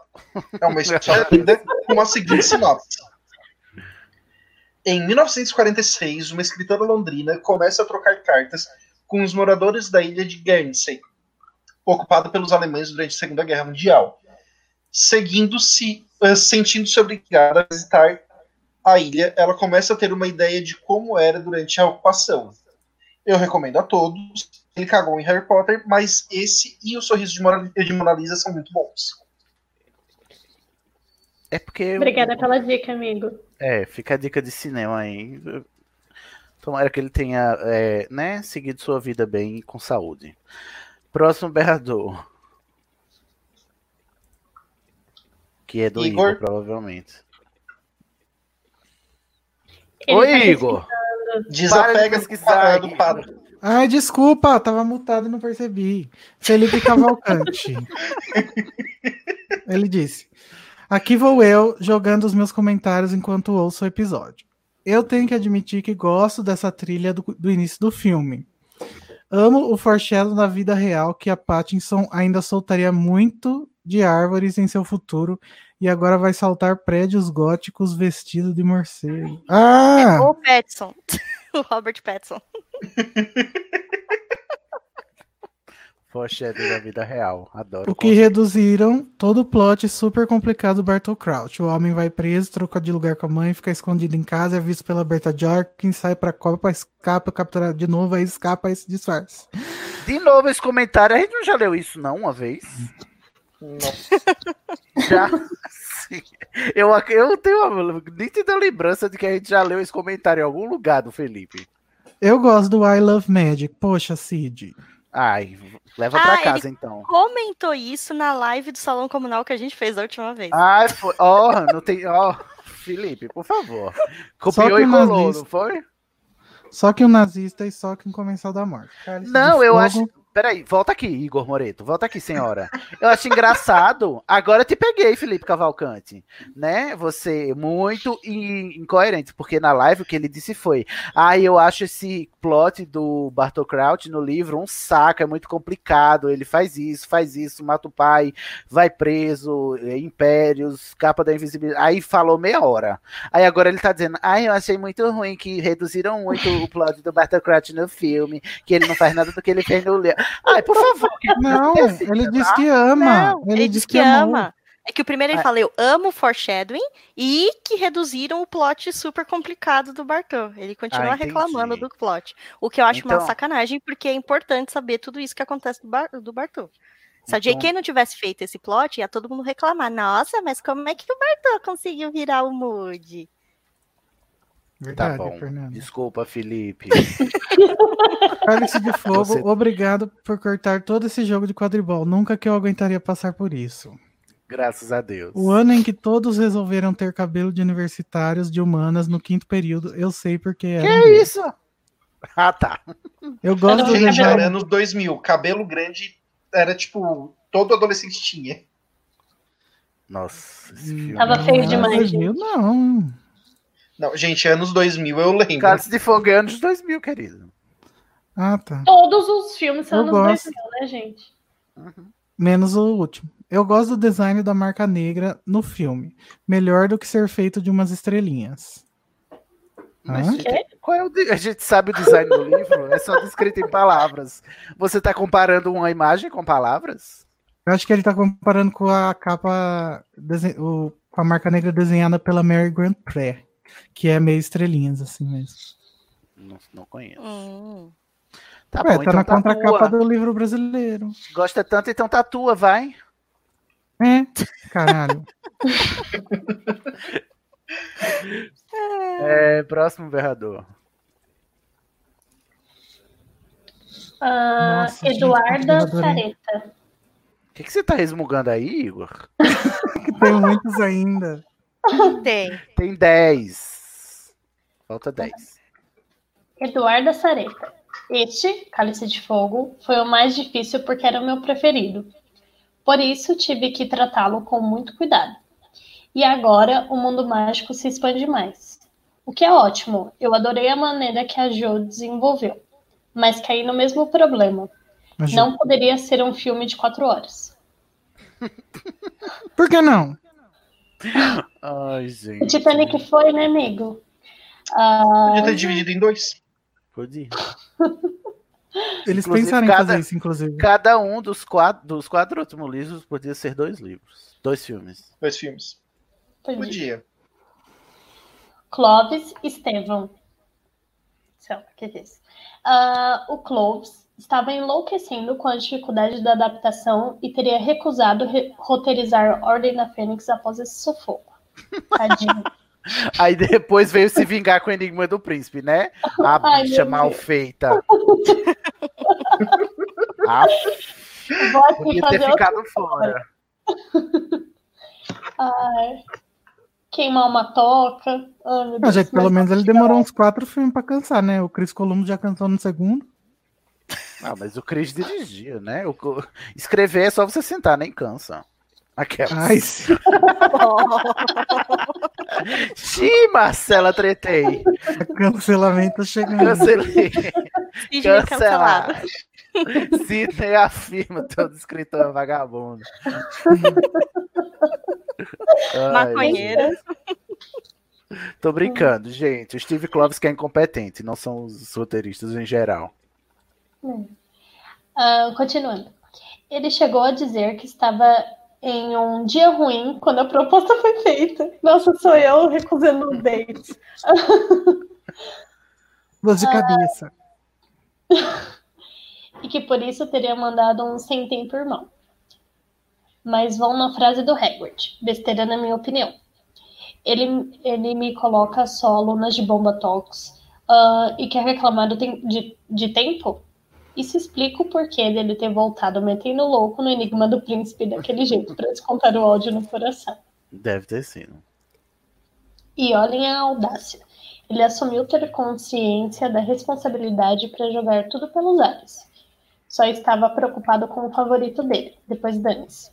É uma *laughs* história linda com a seguinte sinopse. Em 1946, uma escritora londrina começa a trocar cartas com os moradores da ilha de Guernsey, ocupada pelos alemães durante a Segunda Guerra Mundial, seguindo-se, eh, sentindo-se obrigada a visitar a ilha, ela começa a ter uma ideia de como era durante a ocupação. Eu recomendo a todos. Ele cagou em Harry Potter, mas esse e o Sorriso de Mona, de Mona Lisa são muito bons. É porque. Obrigada pela dica, amigo. É, fica a dica de cinema aí. Tomara que ele tenha, é, né, seguido sua vida bem e com saúde. Próximo berrador. Que é do Igor, Igor. provavelmente. Ele Oi, tá Igor. Desapega Para de parado, para. Ai, desculpa, tava mutado e não percebi. Felipe Cavalcante. Ele disse: Aqui vou eu jogando os meus comentários enquanto ouço o episódio. Eu tenho que admitir que gosto dessa trilha do, do início do filme. Amo o foreshadow da vida real que a Pattinson ainda soltaria muito de árvores em seu futuro e agora vai saltar prédios góticos vestido de morcego. Ah! O Pattinson. *laughs* o Robert Pattinson. *laughs* Foreshadow da vida real. Adoro. O que reduziram todo o plot super complicado do Bartol Crouch. O homem vai preso, troca de lugar com a mãe, fica escondido em casa, é visto pela Berta Jorkins, sai pra Copa, escapa, captura de novo, aí escapa e se disfarça. De novo esse comentário. A gente não já leu isso, não, uma vez? Já. sim. Eu, eu tenho uma nítida lembrança de que a gente já leu esse comentário em algum lugar do Felipe. Eu gosto do I Love Magic. Poxa, Cid. Ai, leva pra Ah, casa ele então. Comentou isso na live do Salão Comunal que a gente fez da última vez. Ai, foi. Ó, não tem. Ó, Felipe, por favor. Só Copiou que e o colou, nazista- não foi? Só que um nazista e só que um comensal da morte. Cálice Não, de eu fogo. acho. Peraí, volta aqui, Igor Moreto. Volta aqui, senhora. Eu acho engraçado. Agora te peguei, Felipe Cavalcante. Né? Você muito in- incoerente, porque na live o que ele disse foi: Ah, eu acho esse plot do Bartol Kraut no livro um saco, é muito complicado. Ele faz isso, faz isso, mata o pai, vai preso, é, impérios, capa da invisibilidade. Aí falou meia hora. Aí agora ele tá dizendo: Ah, eu achei muito ruim que reduziram muito o plot do Bartol Kraut no filme, que ele não faz nada do que ele fez no livro. Ai, por favor. *laughs* Não, ele disse tá? que ama. Não, ele, ele disse diz que amou. ama. É que o primeiro ele Ah. fala, eu amo foreshadowing e que reduziram o plot super complicado do Bartô. Ele continua Ah, reclamando do plot. O que eu acho uma Então- sacanagem, porque é importante saber tudo isso que acontece do, Bar do Bartô. Se a Então- JK não tivesse feito esse plot, ia todo mundo reclamar. Nossa, mas como é que o Bartô conseguiu virar o Moody? Tá Verdade, bom. Fernando. Desculpa, Felipe. *laughs* Cálice de Fogo, Você- obrigado por cortar todo esse jogo de quadribol. Nunca que eu aguentaria passar por isso. Graças a Deus. O ano em que todos resolveram ter cabelo de universitários de humanas no quinto período, eu sei porque era. um Que isso? Ah, tá. Eu gosto do Gente, era anos 2000. Cabelo grande era tipo. Todo adolescente tinha. Nossa, esse filme. Tava feio Não, demais, 2000 não. Não, gente, anos 2000 eu lembro. Cálice de Fogo é anos 2000, querido. Ah, tá. Todos os filmes são Eu anos gosto. 2000, né, gente? Menos o último. Eu gosto do design da marca negra no filme. Melhor do que ser feito de umas estrelinhas. Mas gente, qual é o de- A gente sabe o design do livro, é só descrito em palavras. Você tá comparando uma imagem com palavras? Eu acho que ele tá comparando com a capa, desen- o- com a marca negra desenhada pela Mary Grant Pré, que é meio estrelinhas, assim mesmo. Não, não conheço. Hum. Tá Ué, bom, tá então na contracapa tatua. do livro brasileiro. Gosta tanto, então tatua, vai. É, caralho. *laughs* É, próximo berrador. Ah, Nossa, Eduarda. Sareta. O que, que você tá resmungando aí, Igor? Tem muitos ainda. Tem. Tem 10. Falta 10. Eduarda Sareta. Este, Cálice de Fogo, foi o mais difícil porque era o meu preferido. Por isso, tive que tratá-lo com muito cuidado. E agora, o mundo mágico se expande mais. O que é ótimo, eu adorei a maneira que a Jo desenvolveu. Mas caí no mesmo problema. Mas, Não poderia ser um filme de quatro horas. Por que não? Ai, O gente. Titanic foi, né, amigo? Ah, Podia ter dividido em dois. Podia. *laughs* Eles Inclusive, pensaram em cada- fazer isso, inclusive. Cada um dos quatro, dos quatro últimos livros podia ser dois livros. Dois filmes. Dois filmes. podia. Podia. Clovis Estevão. Sei lá, o que é isso? Ah, o Clovis estava enlouquecendo com a dificuldade da adaptação e teria recusado re- roteirizar Ordem da Fênix após esse sufoco. Tadinho. *laughs* Aí depois veio se vingar com o Enigma do Príncipe, né? A Ai, bicha mal Deus. feita. Ah, *laughs* Vou aqui podia ter fazer outro. ficado fora. *laughs* Ai, queimar uma toca. Ai, meu Deus, gente, pelo mas- menos ele demorou uns quatro filmes pra cansar, né? O Chris Columbus já cansou no segundo. Ah, mas o Chris dirigia, né? O, escrever é só você sentar, nem cansa. Aquela. Ai, sim. *laughs* Xiii, Marcela, tretei. cancelamento chegando. Cancelei. Sidney cancelado. Sidney afirma, todo escritor é vagabundo. Ai, Maconheiro. Tô brincando, gente. O Steve Kloves que é incompetente, não são os roteiristas em geral. Ah, continuando. Ele chegou a dizer que estava em um dia ruim quando a proposta foi feita. Nossa, sou eu recusando o date. Voz de Ah. cabeça. *laughs* E que por isso teria mandado um sem tempo irmão. mas vão na frase do Hagrid. Besteira na minha opinião. Ele, ele me coloca só alunas de Bomba Talks ah, e quer reclamar do de, de tempo? Isso explica o porquê dele ter voltado metendo louco no Enigma do Príncipe daquele jeito, para descontar o ódio no coração. Deve ter sido. E olhem a audácia. Ele assumiu ter consciência da responsabilidade para jogar tudo pelos ares. Só estava preocupado com o favorito dele, depois dane-se.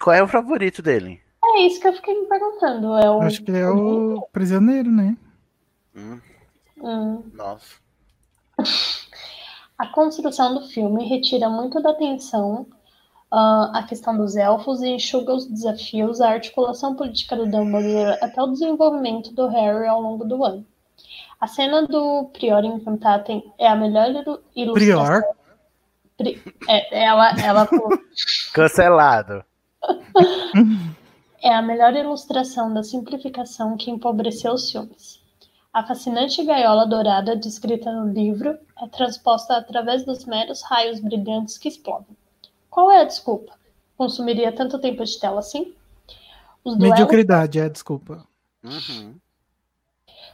Qual é o favorito dele? É isso que eu fiquei me perguntando. É o... Acho que ele é o prisioneiro, né? Hum. Nossa. *laughs* A construção do filme retira muito da atenção ah, a questão dos elfos e enxuga os desafios, a articulação política do Dumbledore até o desenvolvimento do Harry ao longo do ano. A cena do Prior encantado é a melhor ilu- ilustração. Prior? Pri- é, ela, ela *laughs* Cancelado. *laughs* é a melhor ilustração da simplificação que empobreceu os filmes. A fascinante gaiola dourada descrita no livro é transposta através dos meros raios brilhantes que explodem. Qual é a desculpa? Consumiria tanto tempo de tela assim? Os duelos, Mediocridade, é, desculpa. Uhum.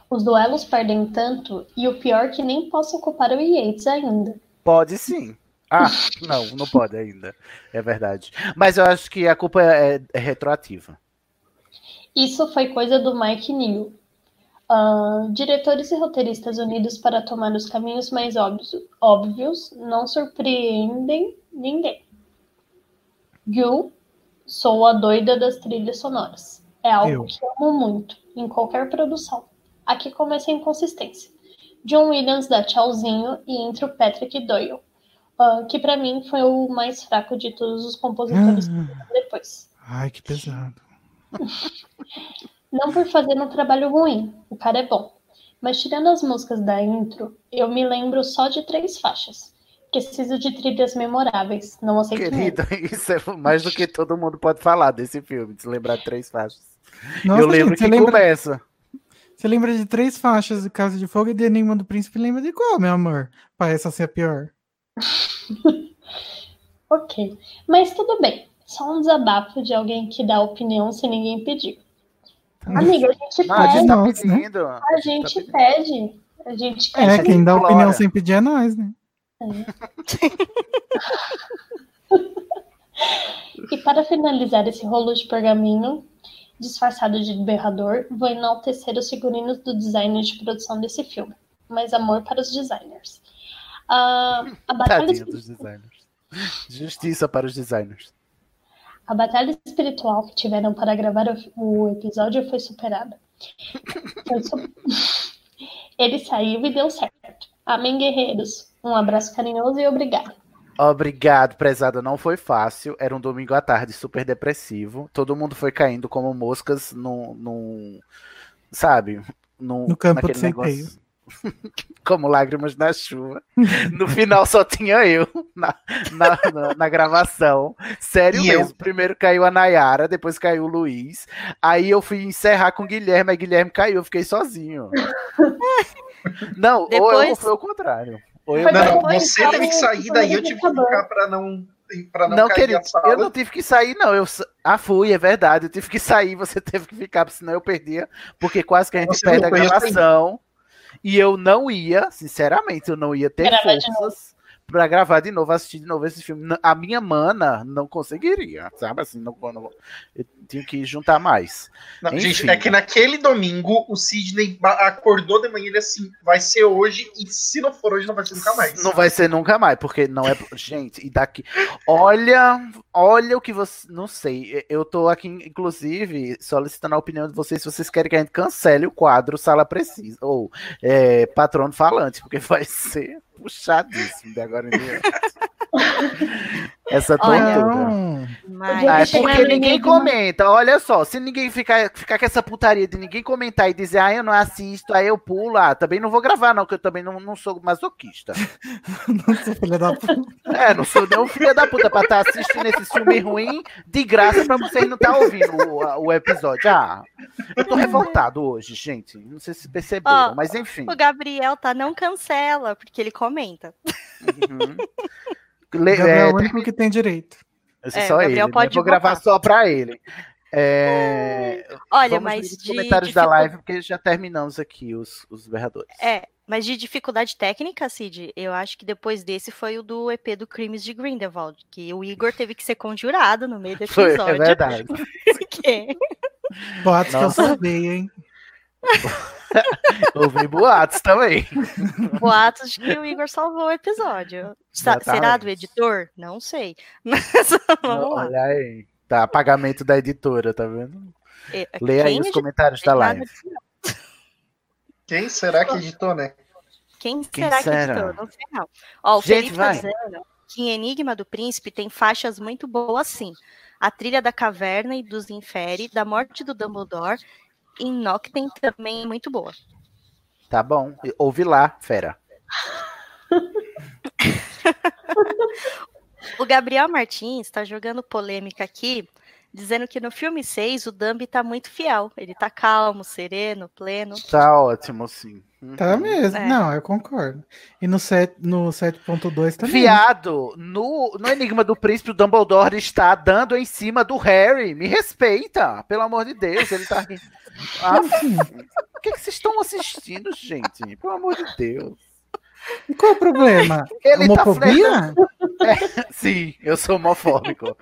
os duelos perdem tanto e o pior que nem posso ocupar o Yates ainda. Pode sim. Ah, não, não pode ainda. É verdade. Mas eu acho que a culpa é, é retroativa. Isso foi coisa do Mike Neal. Ah, diretores e roteiristas unidos para tomar os caminhos mais óbvios, óbvios não surpreendem ninguém. Gil, sou a doida das trilhas sonoras. É algo Eu. que amo muito, em qualquer produção. Aqui começa a inconsistência. John Williams dá tchauzinho e entra o Patrick Doyle, ah, que pra mim foi o mais fraco de todos os compositores que vieram depois. Ai, que pesado. *laughs* Não por fazer um trabalho ruim, o cara é bom. Mas tirando as músicas da intro, eu me lembro só de três faixas. Preciso de trilhas memoráveis, não aceito menos. Querido, *laughs* isso é mais do que todo mundo pode falar desse filme, de se lembrar de três faixas. Nossa, eu lembro gente, que você lembra- começa. Você lembra de três faixas de Casa de Fogo e de Enigma do Príncipe? Lembra de qual, meu amor? Essa ser a pior. *laughs* Ok, mas tudo bem. Só um desabafo de alguém que dá opinião sem ninguém pedir. Amiga, a gente Não, a gente pede. tá Nossa, né? pedindo. A gente pede. A gente quer É, que quem dá Implora. opinião sem pedir é nós, né? *laughs* E para finalizar esse rolo de pergaminho, disfarçado de berrador, vou enaltecer os figurinos do designer de produção desse filme. Mais amor para os designers. Ah, a, *laughs* batalha, dos designers. Justiça para os designers. A batalha espiritual que tiveram para gravar o, episódio foi superada. Foi su- *laughs* Ele saiu e deu certo. Amém, guerreiros. Um abraço carinhoso e obrigado. Obrigado, prezada. Não foi fácil. Era um domingo à tarde super depressivo. Todo mundo foi caindo como moscas num. num sabe? Num, No campo de naquele centeio. Como lágrimas na chuva. No final só tinha eu na, na, na- na gravação. Sério E eu? mesmo. Primeiro caiu a Nayara, depois caiu o Luiz. Aí eu fui encerrar com o Guilherme, aí Guilherme caiu, eu fiquei sozinho. *laughs* Não, ou eu, Depois- foi o contrário. Ou eu Não, depois, você teve que sair, daí eu tive que ficar pra não, pra não, Não, querido, eu não tive que sair, não. Eu... Ah, fui, é verdade. Eu tive que sair, você *laughs* teve que ficar, senão eu perdia, porque quase que a gente Você perde a eu gravação. E eu não ia, sinceramente, eu não ia ter forças pra gravar de novo, assistir de novo esse filme. A minha mana não conseguiria, sabe? Assim, não, não- eu tinha que juntar mais. Não, Enfim. gente, é que naquele domingo o Sidney acordou de manhã ele assim, vai ser hoje, e se não for hoje, não vai ser nunca mais. Não vai ser nunca mais, porque não é. Gente, e daqui. Olha, olha o que você. Não sei. Eu tô aqui, inclusive, solicitando a opinião de vocês se vocês querem que a gente cancele o quadro Sala Precisa. Ou é, Patrono Falante, porque *laughs* vai ser puxadíssimo de agora em diante. *laughs* Essa tortura. Não. Mas Ah, é porque ninguém comenta. Olha só, se ninguém ficar, ficar com essa putaria de ninguém comentar e dizer, ah, eu não assisto, aí eu pulo, ah, também não vou gravar, não, que eu também não, não sou masoquista. *laughs* Nossa, filha da puta. É, não sou nem um filho da puta pra estar assistindo esse filme ruim de graça pra vocês não estar ouvindo o, o episódio. Ah, eu tô revoltado hoje, gente. Não sei se perceberam, Ó, mas enfim. o Gabriel tá, não cancela, porque ele comenta. Uhum. Le- é é, o único que tem direito. Esse é, É, só ele. Né? pode Vou gravar só pra ele. É, Olha, vamos mas os de comentários da dificu- live, porque já terminamos aqui os, os berradores. É, mas de dificuldade técnica, Cid, eu acho que depois desse foi o do EP do Crimes de Grindelwald, que o Igor teve que ser conjurado no meio do *laughs* Foi, episódio. é verdade. *laughs* Boatos que eu salvei, hein? *laughs* *laughs* Ouvi boatos também. boatos de que o Igor salvou o episódio. Sa- será do editor? Não sei. *laughs* Mas vamos lá. Olha aí. Tá, pagamento da editora, tá vendo? É, Lê aí os comentários da live. Quem será que editou, né? Quem Quem será que será? editou? Não sei não. Ó, o Gente, Felipe tá vai. dizendo que em Enigma do Príncipe tem faixas muito boas, sim. A trilha da caverna e dos infere, da morte do Dumbledore, em Noctem também é muito boa. Tá bom. Ouve lá, fera. *laughs* O Gabriel Martins tá jogando polêmica aqui, dizendo que no filme 6 o Dumbi tá muito fiel. Ele tá calmo, sereno, pleno. Tá ótimo, sim. Tá mesmo. É. Não, eu concordo. E no, set, no 7.2 também. Viado, no, no Enigma do Príncipe, o Dumbledore está dando em cima do Harry. Me respeita, pelo amor de Deus. Ele tá. rindo. Ah, o que, que vocês estão assistindo, gente? Pelo amor de Deus. E qual é o problema? Ele tá Homofobia? É, sim, eu sou homofóbico.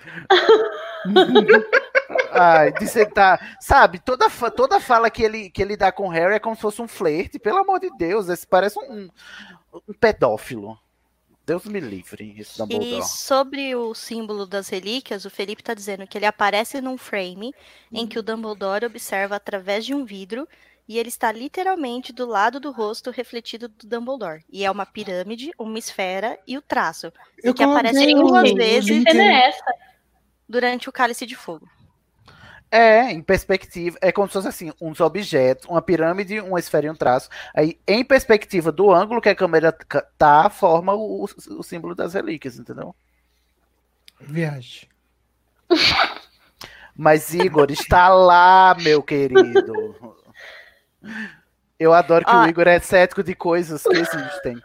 *laughs* Ai, que tá. Sabe, toda, toda fala que ele, que ele dá com o Harry é como se fosse um flerte. Pelo amor de Deus, esse parece um, um pedófilo. Deus me livre, esse E Dumbledore. sobre o símbolo das relíquias, o Felipe tá dizendo que ele aparece num frame em que o Dumbledore observa através de um vidro e ele está literalmente do lado do rosto refletido do Dumbledore. E é uma pirâmide, uma esfera e o traço. E Eu que aparece duas vezes link cena é essa? Durante o Cálice de Fogo. É, em perspectiva, é como se fosse assim, uns objetos, uma pirâmide, uma esfera e um traço. Aí, em perspectiva do ângulo que a câmera tá, forma o, o símbolo das relíquias, entendeu? Viagem. Mas Igor está lá, meu querido. Eu adoro que Ó. o Igor é cético de coisas que existem.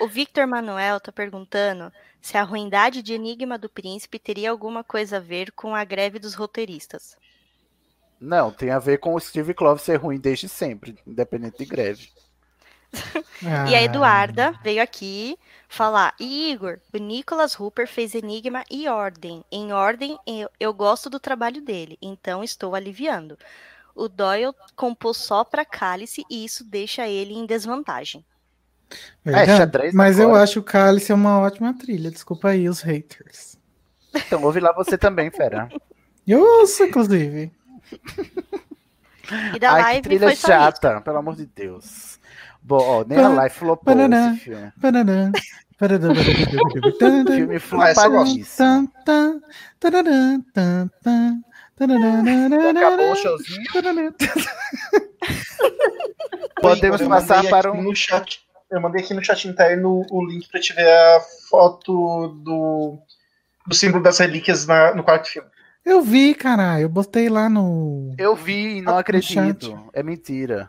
O Victor Manuel tá perguntando se a ruindade de Enigma do Príncipe teria alguma coisa a ver com a greve dos roteiristas. Não, tem a ver com o Steve Kloves ser ruim desde sempre, independente de greve. *laughs* E a Eduarda veio aqui falar: Igor, o Nicholas Hooper fez Enigma e Ordem. Em Ordem, eu, eu gosto do trabalho dele, então estou aliviando. O Doyle compôs só para Cálice e isso deixa ele em desvantagem. Verdade. É, xadrez Mas eu agora. acho o Cálice uma ótima trilha. Desculpa aí os haters. Então, ouve lá você também, fera. Eu ouço, inclusive. E da Ai, que live trilha foi só chata, pelo amor de Deus. Bom, ó, nem a live flopou Paraná, esse filme. paraná, paraná, *laughs* Filme Ah, eu flopadíssimo. Acabou o showzinho. *laughs* Podemos Eu passar para um. Chat, eu mandei aqui no chat interno o link pra te ver a foto do, do símbolo das relíquias na- no quarto filme. Eu vi, caralho. Eu botei lá no. Eu vi e não acredito. É mentira.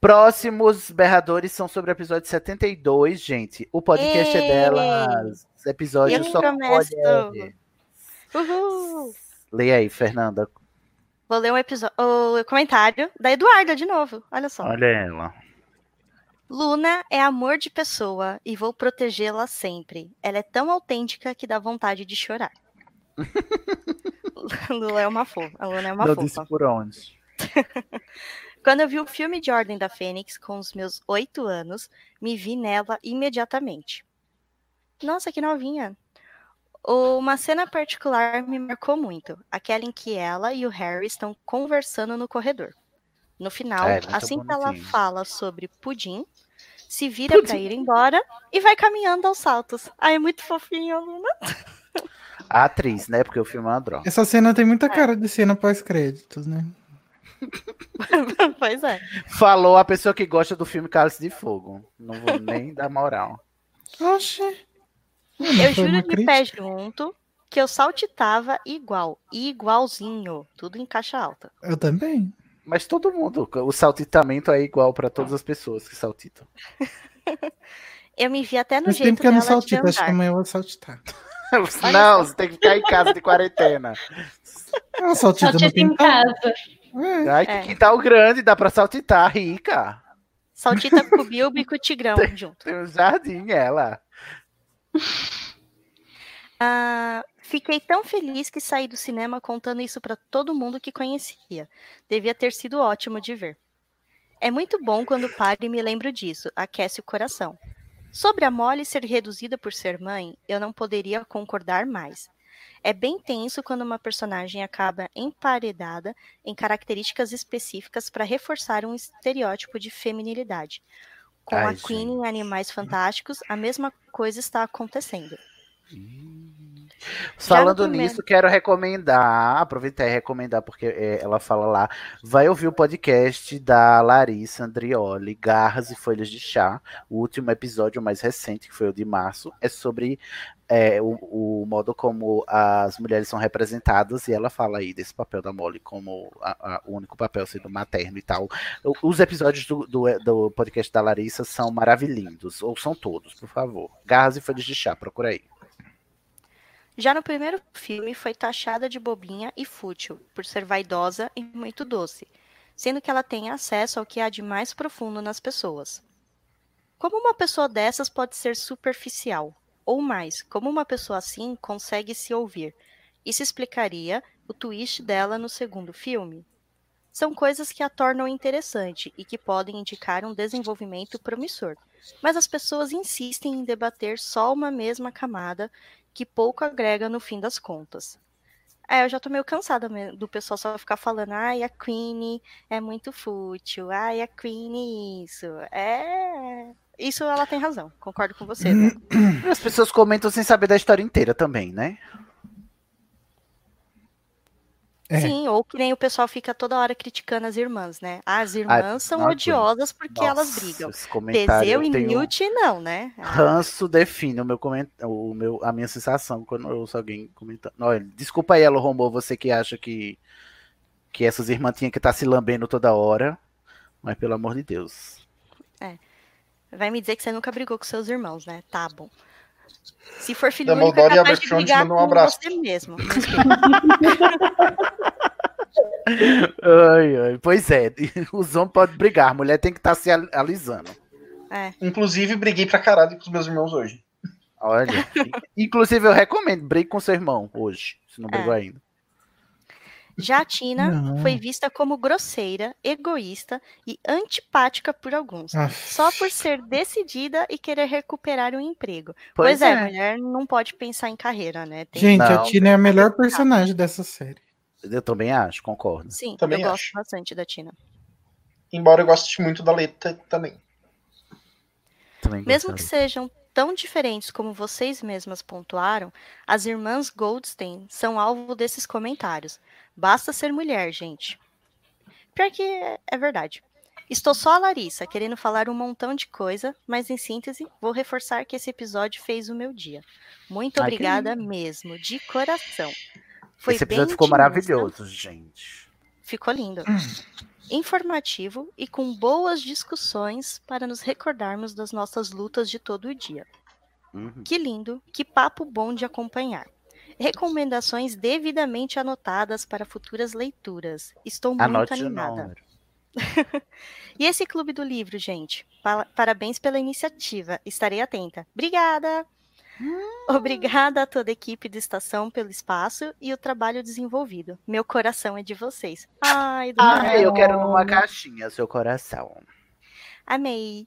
Próximos berradores são sobre o episódio 72, gente. O podcast é Ei! delas. Episódio só com prometo. mulheres. Uhul! Leia aí, Fernanda. Vou ler um episódio, o comentário da Eduarda de novo. Olha só. Olha ela. Luna é amor de pessoa e vou protegê-la sempre. Ela é tão autêntica que dá vontade de chorar. *laughs* Lula é uma fofa. A Luna é uma não fofa. disse por onde. *laughs* Quando eu vi o filme de Ordem da Fênix com os meus oito anos, me vi nela imediatamente. Nossa, que novinha! Uma cena particular me marcou muito, aquela em que ela e o Harry estão conversando no corredor. No final, É, assim que ela fala sobre pudim, se vira pra ir embora e vai caminhando aos saltos. Ai, é muito fofinho, a Luna. A atriz, né? Porque o filme é uma droga. Essa cena tem muita cara de cena pós-créditos, né? *laughs* pois é. Falou a pessoa que gosta do filme Cálice de Fogo. Não vou nem dar moral. Eu juro de crítica? pé junto que eu saltitava igual, igualzinho, tudo em caixa alta. Eu também. Mas todo mundo, o saltitamento é igual para todas as pessoas que saltitam. *laughs* Eu me vi até no Faz jeito tempo que eu não saltito, acho que amanhã eu vou saltitar. *laughs* Não, você tem que ficar em casa de quarentena. Ah, saltita no Saltita em casa. Ai, que É. quintal grande, dá pra saltitar, rica. Saltita com o Bilbo e com o Tigrão *laughs* junto. Tem um jardim, ela. Ah, fiquei tão feliz que saí do cinema contando isso para todo mundo que conhecia. Devia ter sido ótimo de ver. É muito bom quando paro e me lembro disso, aquece o coração. Sobre a Molly ser reduzida por ser mãe, eu não poderia concordar mais. É bem tenso quando uma personagem acaba emparedada em características específicas para reforçar um estereótipo de feminilidade. Com Ai, a Queen em Animais Fantásticos, a mesma coisa está acontecendo. Falando nisso, quero recomendar, aproveitar e recomendar, porque é, ela fala lá, vai ouvir o podcast da Larissa Andrioli, Garras e Folhas de Chá. O último episódio, o mais recente, que foi o de março, é sobre é, o, o modo como as mulheres são representadas, e ela fala aí desse papel da Molly como a- a- o único papel sendo materno e tal. Os episódios do, do, do podcast da Larissa são maravilhindos, ou são todos, por favor. Garras e Folhas de Chá, procura aí. Já no primeiro filme, foi taxada de bobinha e fútil, por ser vaidosa e muito doce, sendo que ela tem acesso ao que há de mais profundo nas pessoas. Como uma pessoa dessas pode ser superficial? Ou mais, como uma pessoa assim consegue se ouvir? Isso explicaria o twist dela no segundo filme. São coisas que a tornam interessante e que podem indicar um desenvolvimento promissor. Mas as pessoas insistem em debater só uma mesma camada que pouco agrega no fim das contas. É, eu já tô meio cansada do pessoal só ficar falando, ai, a Queen é muito fútil, ai, a Queen isso. É. Isso ela tem razão, concordo com você. né? *clears throat* As pessoas comentam sem saber da história inteira também, né? É. Sim, ou que nem o pessoal fica toda hora criticando as irmãs, né? As irmãs são aguento. odiosas porque elas Nossa, brigam. esse comentário Teseu eu e Newt, não, né? Ah, Ranço define o meu coment... o meu a minha sensação quando eu ouço alguém comentando. Olha, desculpa aí, Elo Romô, você que acha que que essas irmãs tinham que estar se lambendo toda hora, mas pelo amor de Deus. Vai me dizer que você nunca brigou com seus irmãos, né? Tá bom. Se for filho único, Dumbledore é capaz de brigar um abraço. você mesmo. Ai, ai, pois é, *laughs* os homens podem brigar, a mulher tem que estar se al- alisando. É. Inclusive, briguei pra caralho com os meus irmãos hoje. Olha, *laughs* inclusive eu recomendo, brigue com seu irmão hoje, se não brigou É. ainda. Já a Tina Não. foi vista como grosseira, egoísta e antipática por alguns, Ah, só por ser decidida e querer recuperar um emprego. Pois Pois, é, é. mulher não pode pensar em carreira, né? Tem- Gente, a. Tina é a melhor personagem dessa série. Eu também acho, concordo. Sim, Também eu gosto acho. bastante da Tina. Embora eu goste muito da letra também. Também Mesmo que sejam tão diferentes como vocês mesmas pontuaram, as irmãs Goldstein são alvo desses comentários. Basta ser mulher, gente. Pior que é, verdade. Estou só a Larissa, querendo falar um montão de coisa, mas em síntese, vou reforçar que esse episódio fez o meu dia. Muito Ai, obrigada mesmo, de coração. Foi Esse bem episódio ficou intimista. maravilhoso, gente. Ficou lindo. Informativo e com boas discussões para nos recordarmos das nossas lutas de todo o dia. Uhum. Que lindo, que papo bom de acompanhar. Recomendações devidamente anotadas para futuras leituras. Estou muito Anote o animada. número. *laughs* E esse clube do livro, gente? Pa- Parabéns pela iniciativa. Estarei atenta. Obrigada! Obrigada a toda a equipe da estação pelo espaço e o trabalho desenvolvido. Meu coração é de vocês. Ai, do Ah, eu quero numa caixinha, seu coração. Amei.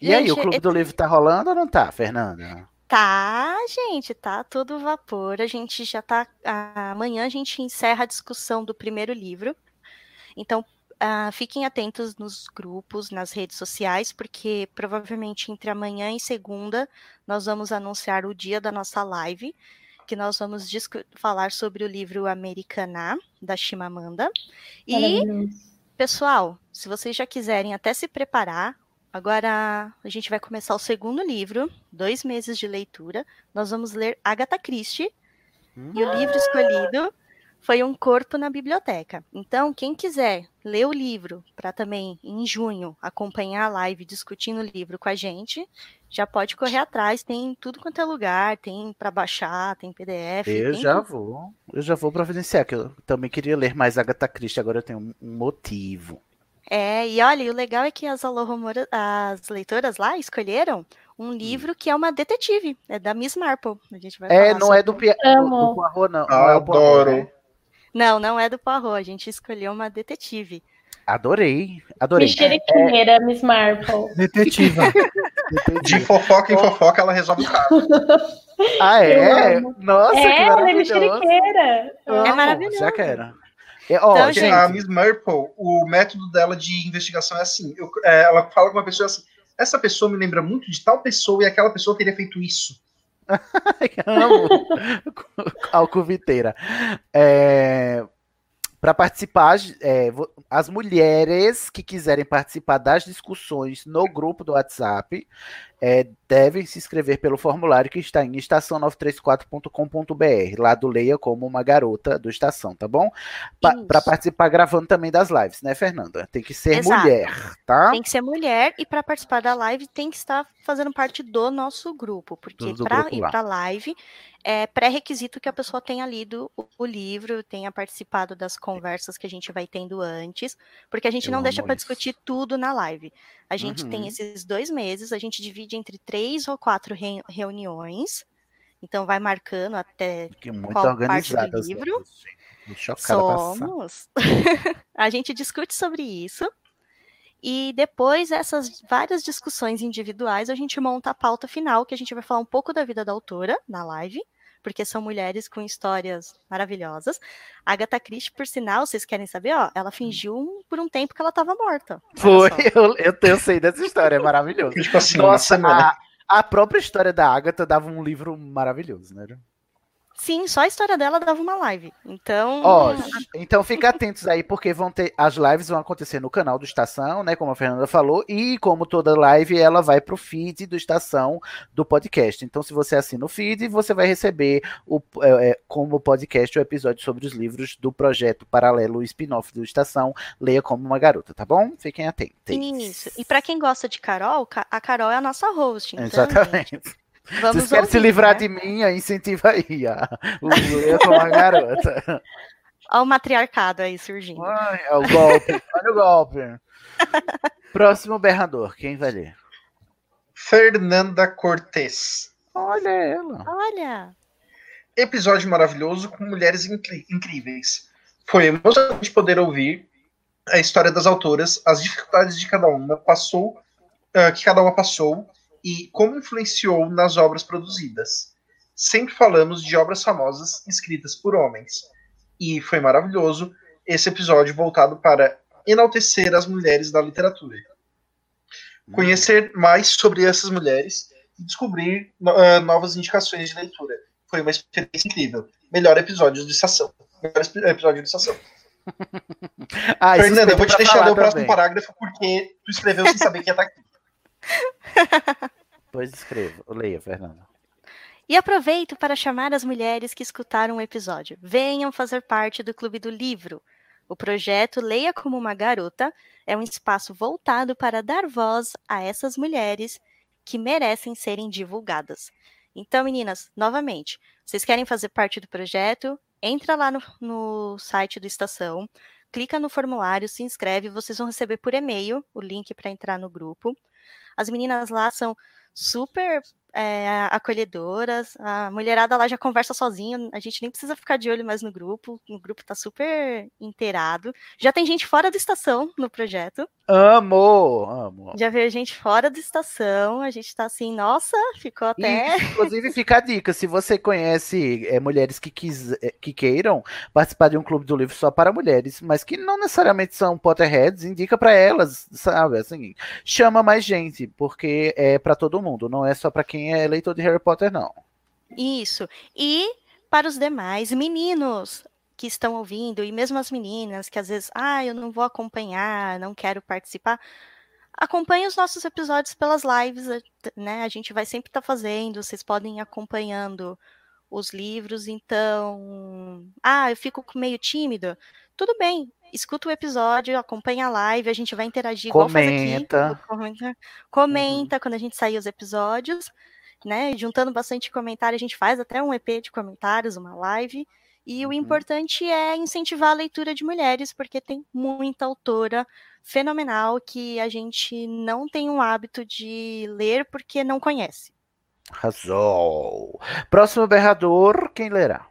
E aí, o Gente, Clube é- do Livro tá rolando ou não tá, Fernanda? Tá, gente, tá todo vapor. A gente já tá. Amanhã a gente encerra a discussão do primeiro livro. Então, ah, fiquem atentos nos grupos, nas redes sociais, porque provavelmente entre amanhã e segunda nós vamos anunciar o dia da nossa live, que nós vamos falar sobre o livro Americaná, da Chimamanda. E. Pessoal, se vocês já quiserem até se preparar, agora a gente vai começar o segundo livro, dois meses de leitura. Nós vamos ler Agatha Christie. E o livro escolhido foi um corpo na biblioteca. Então, quem quiser ler o livro para também, em junho, acompanhar a live discutindo o livro com a gente, já pode correr atrás. Tem tudo quanto é lugar, tem para baixar, tem PDF. Eu tem já tudo. vou. Eu já vou providenciar, que eu também queria ler mais Agatha Christie, agora eu tenho um motivo. É, e olha, o legal é que as as leitoras lá escolheram um livro que é uma detetive, é da Miss Marple. A gente vai É, não é do, Pia- do, do Poirot, não. não é o Poirot, Adoro. né? Não, não é do Poirot, a gente escolheu uma detetive. Adorei, adorei. Mexeriqueira, Miss Marple. *laughs* Detetiva. De fofoca em fofoca, ela resolve o caso. Ah, *laughs* é? Nossa, que é, ela é maravilhoso. mexeriqueira. Amo, maravilhoso. Já quero. É, ó, Então, gente, A Miss Marple, o método dela de investigação é assim: eu- é, ela fala com uma pessoa assim. Essa pessoa me lembra muito de tal pessoa e aquela pessoa teria feito isso. amo. *laughs* Alcoviteira. É, para participar, é, as mulheres que quiserem participar das discussões no grupo do WhatsApp é, devem se inscrever pelo formulário que está em estação934.com.br, lá do Leia como uma garota do Estação, tá bom? Para participar gravando também das lives, né, Fernanda? Tem que ser Exato. mulher, tá? Tem que ser mulher e para participar da live tem que estar fazendo parte do nosso grupo, porque para ir para a live é pré-requisito que a pessoa tenha lido o, livro, tenha participado das conversas que a gente vai tendo antes, porque a gente Eu não deixa para discutir tudo na live. A gente Uhum. tem esses dois meses, a gente divide entre três ou quatro re- reuniões. Então vai marcando até Que muito qual parte do as livro. Somos. *laughs* a gente discute sobre isso. E depois essas várias discussões individuais, a gente monta a pauta final, que a gente vai falar um pouco da vida da autora na live, porque são mulheres com histórias maravilhosas. A Agatha Christie, por sinal, vocês querem saber, ó, ela fingiu um- por um tempo que ela estava morta. Foi, *laughs* eu, eu, eu sei dessa história, é maravilhoso. Tipo assim, Nossa, a, a própria história da Agatha dava um livro maravilhoso, né? Sim, só a história dela dava uma live. Então, Ó, então fica atentos aí, porque vão ter. As lives vão acontecer no canal do Estação, né? Como a Fernanda falou, e como toda live, ela vai pro feed do Estação do podcast. Então, se você assina o feed, você vai receber o, é, é, como podcast o episódio sobre os livros do projeto paralelo spin-off do Estação, Leia como uma garota, tá bom? Fiquem atentos. isso. E para quem gosta de Carol, Ca- a Carol é a nossa host. Então, Exatamente. Vamos Vocês querem se ouvir, livrar né? de mim, incentiva aí. ó. O Leia como uma garota. *laughs* Olha o matriarcado aí surgindo. Ai, é o golpe. Olha o golpe. *laughs* Próximo berrador, quem vai ler? Fernanda Cortez. Olha ela. Olha, Episódio maravilhoso com mulheres incríveis. Foi emocionante poder ouvir a história das autoras, as dificuldades de cada uma passou, ah, que cada uma passou e como influenciou nas obras produzidas. Sempre falamos de obras famosas escritas por homens. E foi maravilhoso esse episódio voltado para enaltecer as mulheres da literatura. Conhecer mais sobre essas mulheres e descobrir ah, novas indicações de leitura. Foi uma experiência incrível. Melhor episódio de estação. Melhor episódio de estação. *laughs* Ah, Fernanda, eu vou te deixar ler o próximo parágrafo porque tu escreveu sem saber que ia estar aqui. Pois escreva. Leia, Fernanda. E aproveito para chamar as mulheres que escutaram o episódio. Venham fazer parte do Clube do Livro. O projeto Leia como uma Garota é um espaço voltado para dar voz a essas mulheres que merecem serem divulgadas. Então, meninas, novamente, vocês querem fazer parte do projeto? Entra lá no, no site do Estação, clica no formulário, se inscreve, vocês vão receber por e-mail o link para entrar no grupo. As meninas lá são super é, acolhedoras. A mulherada lá já conversa sozinha. A gente nem precisa ficar de olho mais no grupo. O grupo tá super inteirado. Já tem gente fora da estação no projeto. Amo, amo. Já veio gente fora da estação. A gente tá assim, nossa, ficou até. E, inclusive, fica a dica: se você conhece é, mulheres que, quis, é, que queiram participar de um clube do livro só para mulheres, mas que não necessariamente são Potterheads, indica para elas, sabe? Assim, chama mais gente, porque é para todo mundo, não é só para quem é leitor de Harry Potter, não. Isso. E para os demais meninos que estão ouvindo, e mesmo as meninas que às vezes, ah, eu não vou acompanhar, não quero participar, acompanhe os nossos episódios pelas lives, né? A gente vai sempre estar fazendo, vocês podem ir acompanhando os livros, então. Ah, eu fico meio tímido. Tudo bem, escuta o episódio, acompanha a live, a gente vai interagir igual faz aqui. Comenta. Comenta, comenta quando a gente sair os episódios, né? Juntando bastante comentário, a gente faz até um EP de comentários, uma live. E o importante é incentivar a leitura de mulheres, porque tem muita autora fenomenal que a gente não tem o hábito de ler porque não conhece. Arrasou. Próximo berrador, quem lerá?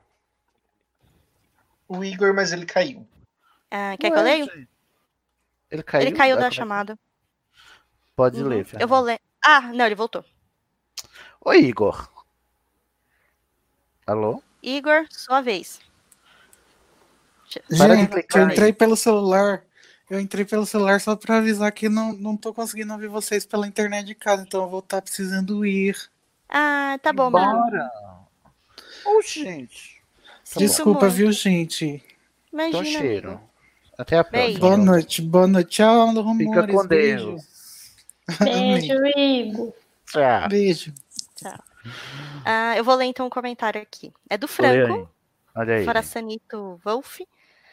O Igor, mas ele caiu. Ah, quer que eu Ué, leio? gente. Ele caiu? Ele caiu da chamada. Pode Uhum. ler, Eu Fernanda. vou ler. Ah, não, ele voltou. Oi, Igor. Alô? Igor, sua vez. Para Gente, eu aí. entrei pelo celular. Eu entrei pelo celular só pra avisar que não, não tô conseguindo ouvir vocês pela internet de casa, então eu vou estar precisando ir. Ah, tá bom, mano. Bora. Ô, gente. Tá bom. Desculpa, muito. viu, gente? Imagina, Então, cheiro. Até a Beijo. próxima. Boa noite, boa noite. Tchau, Alô Fica Rumores. com beijo. Deus. Beijo, *laughs* Igor. Tchau. Beijo. Ah, eu vou ler então um comentário aqui. É do Franco. Olha aí. Farasanito Wolf.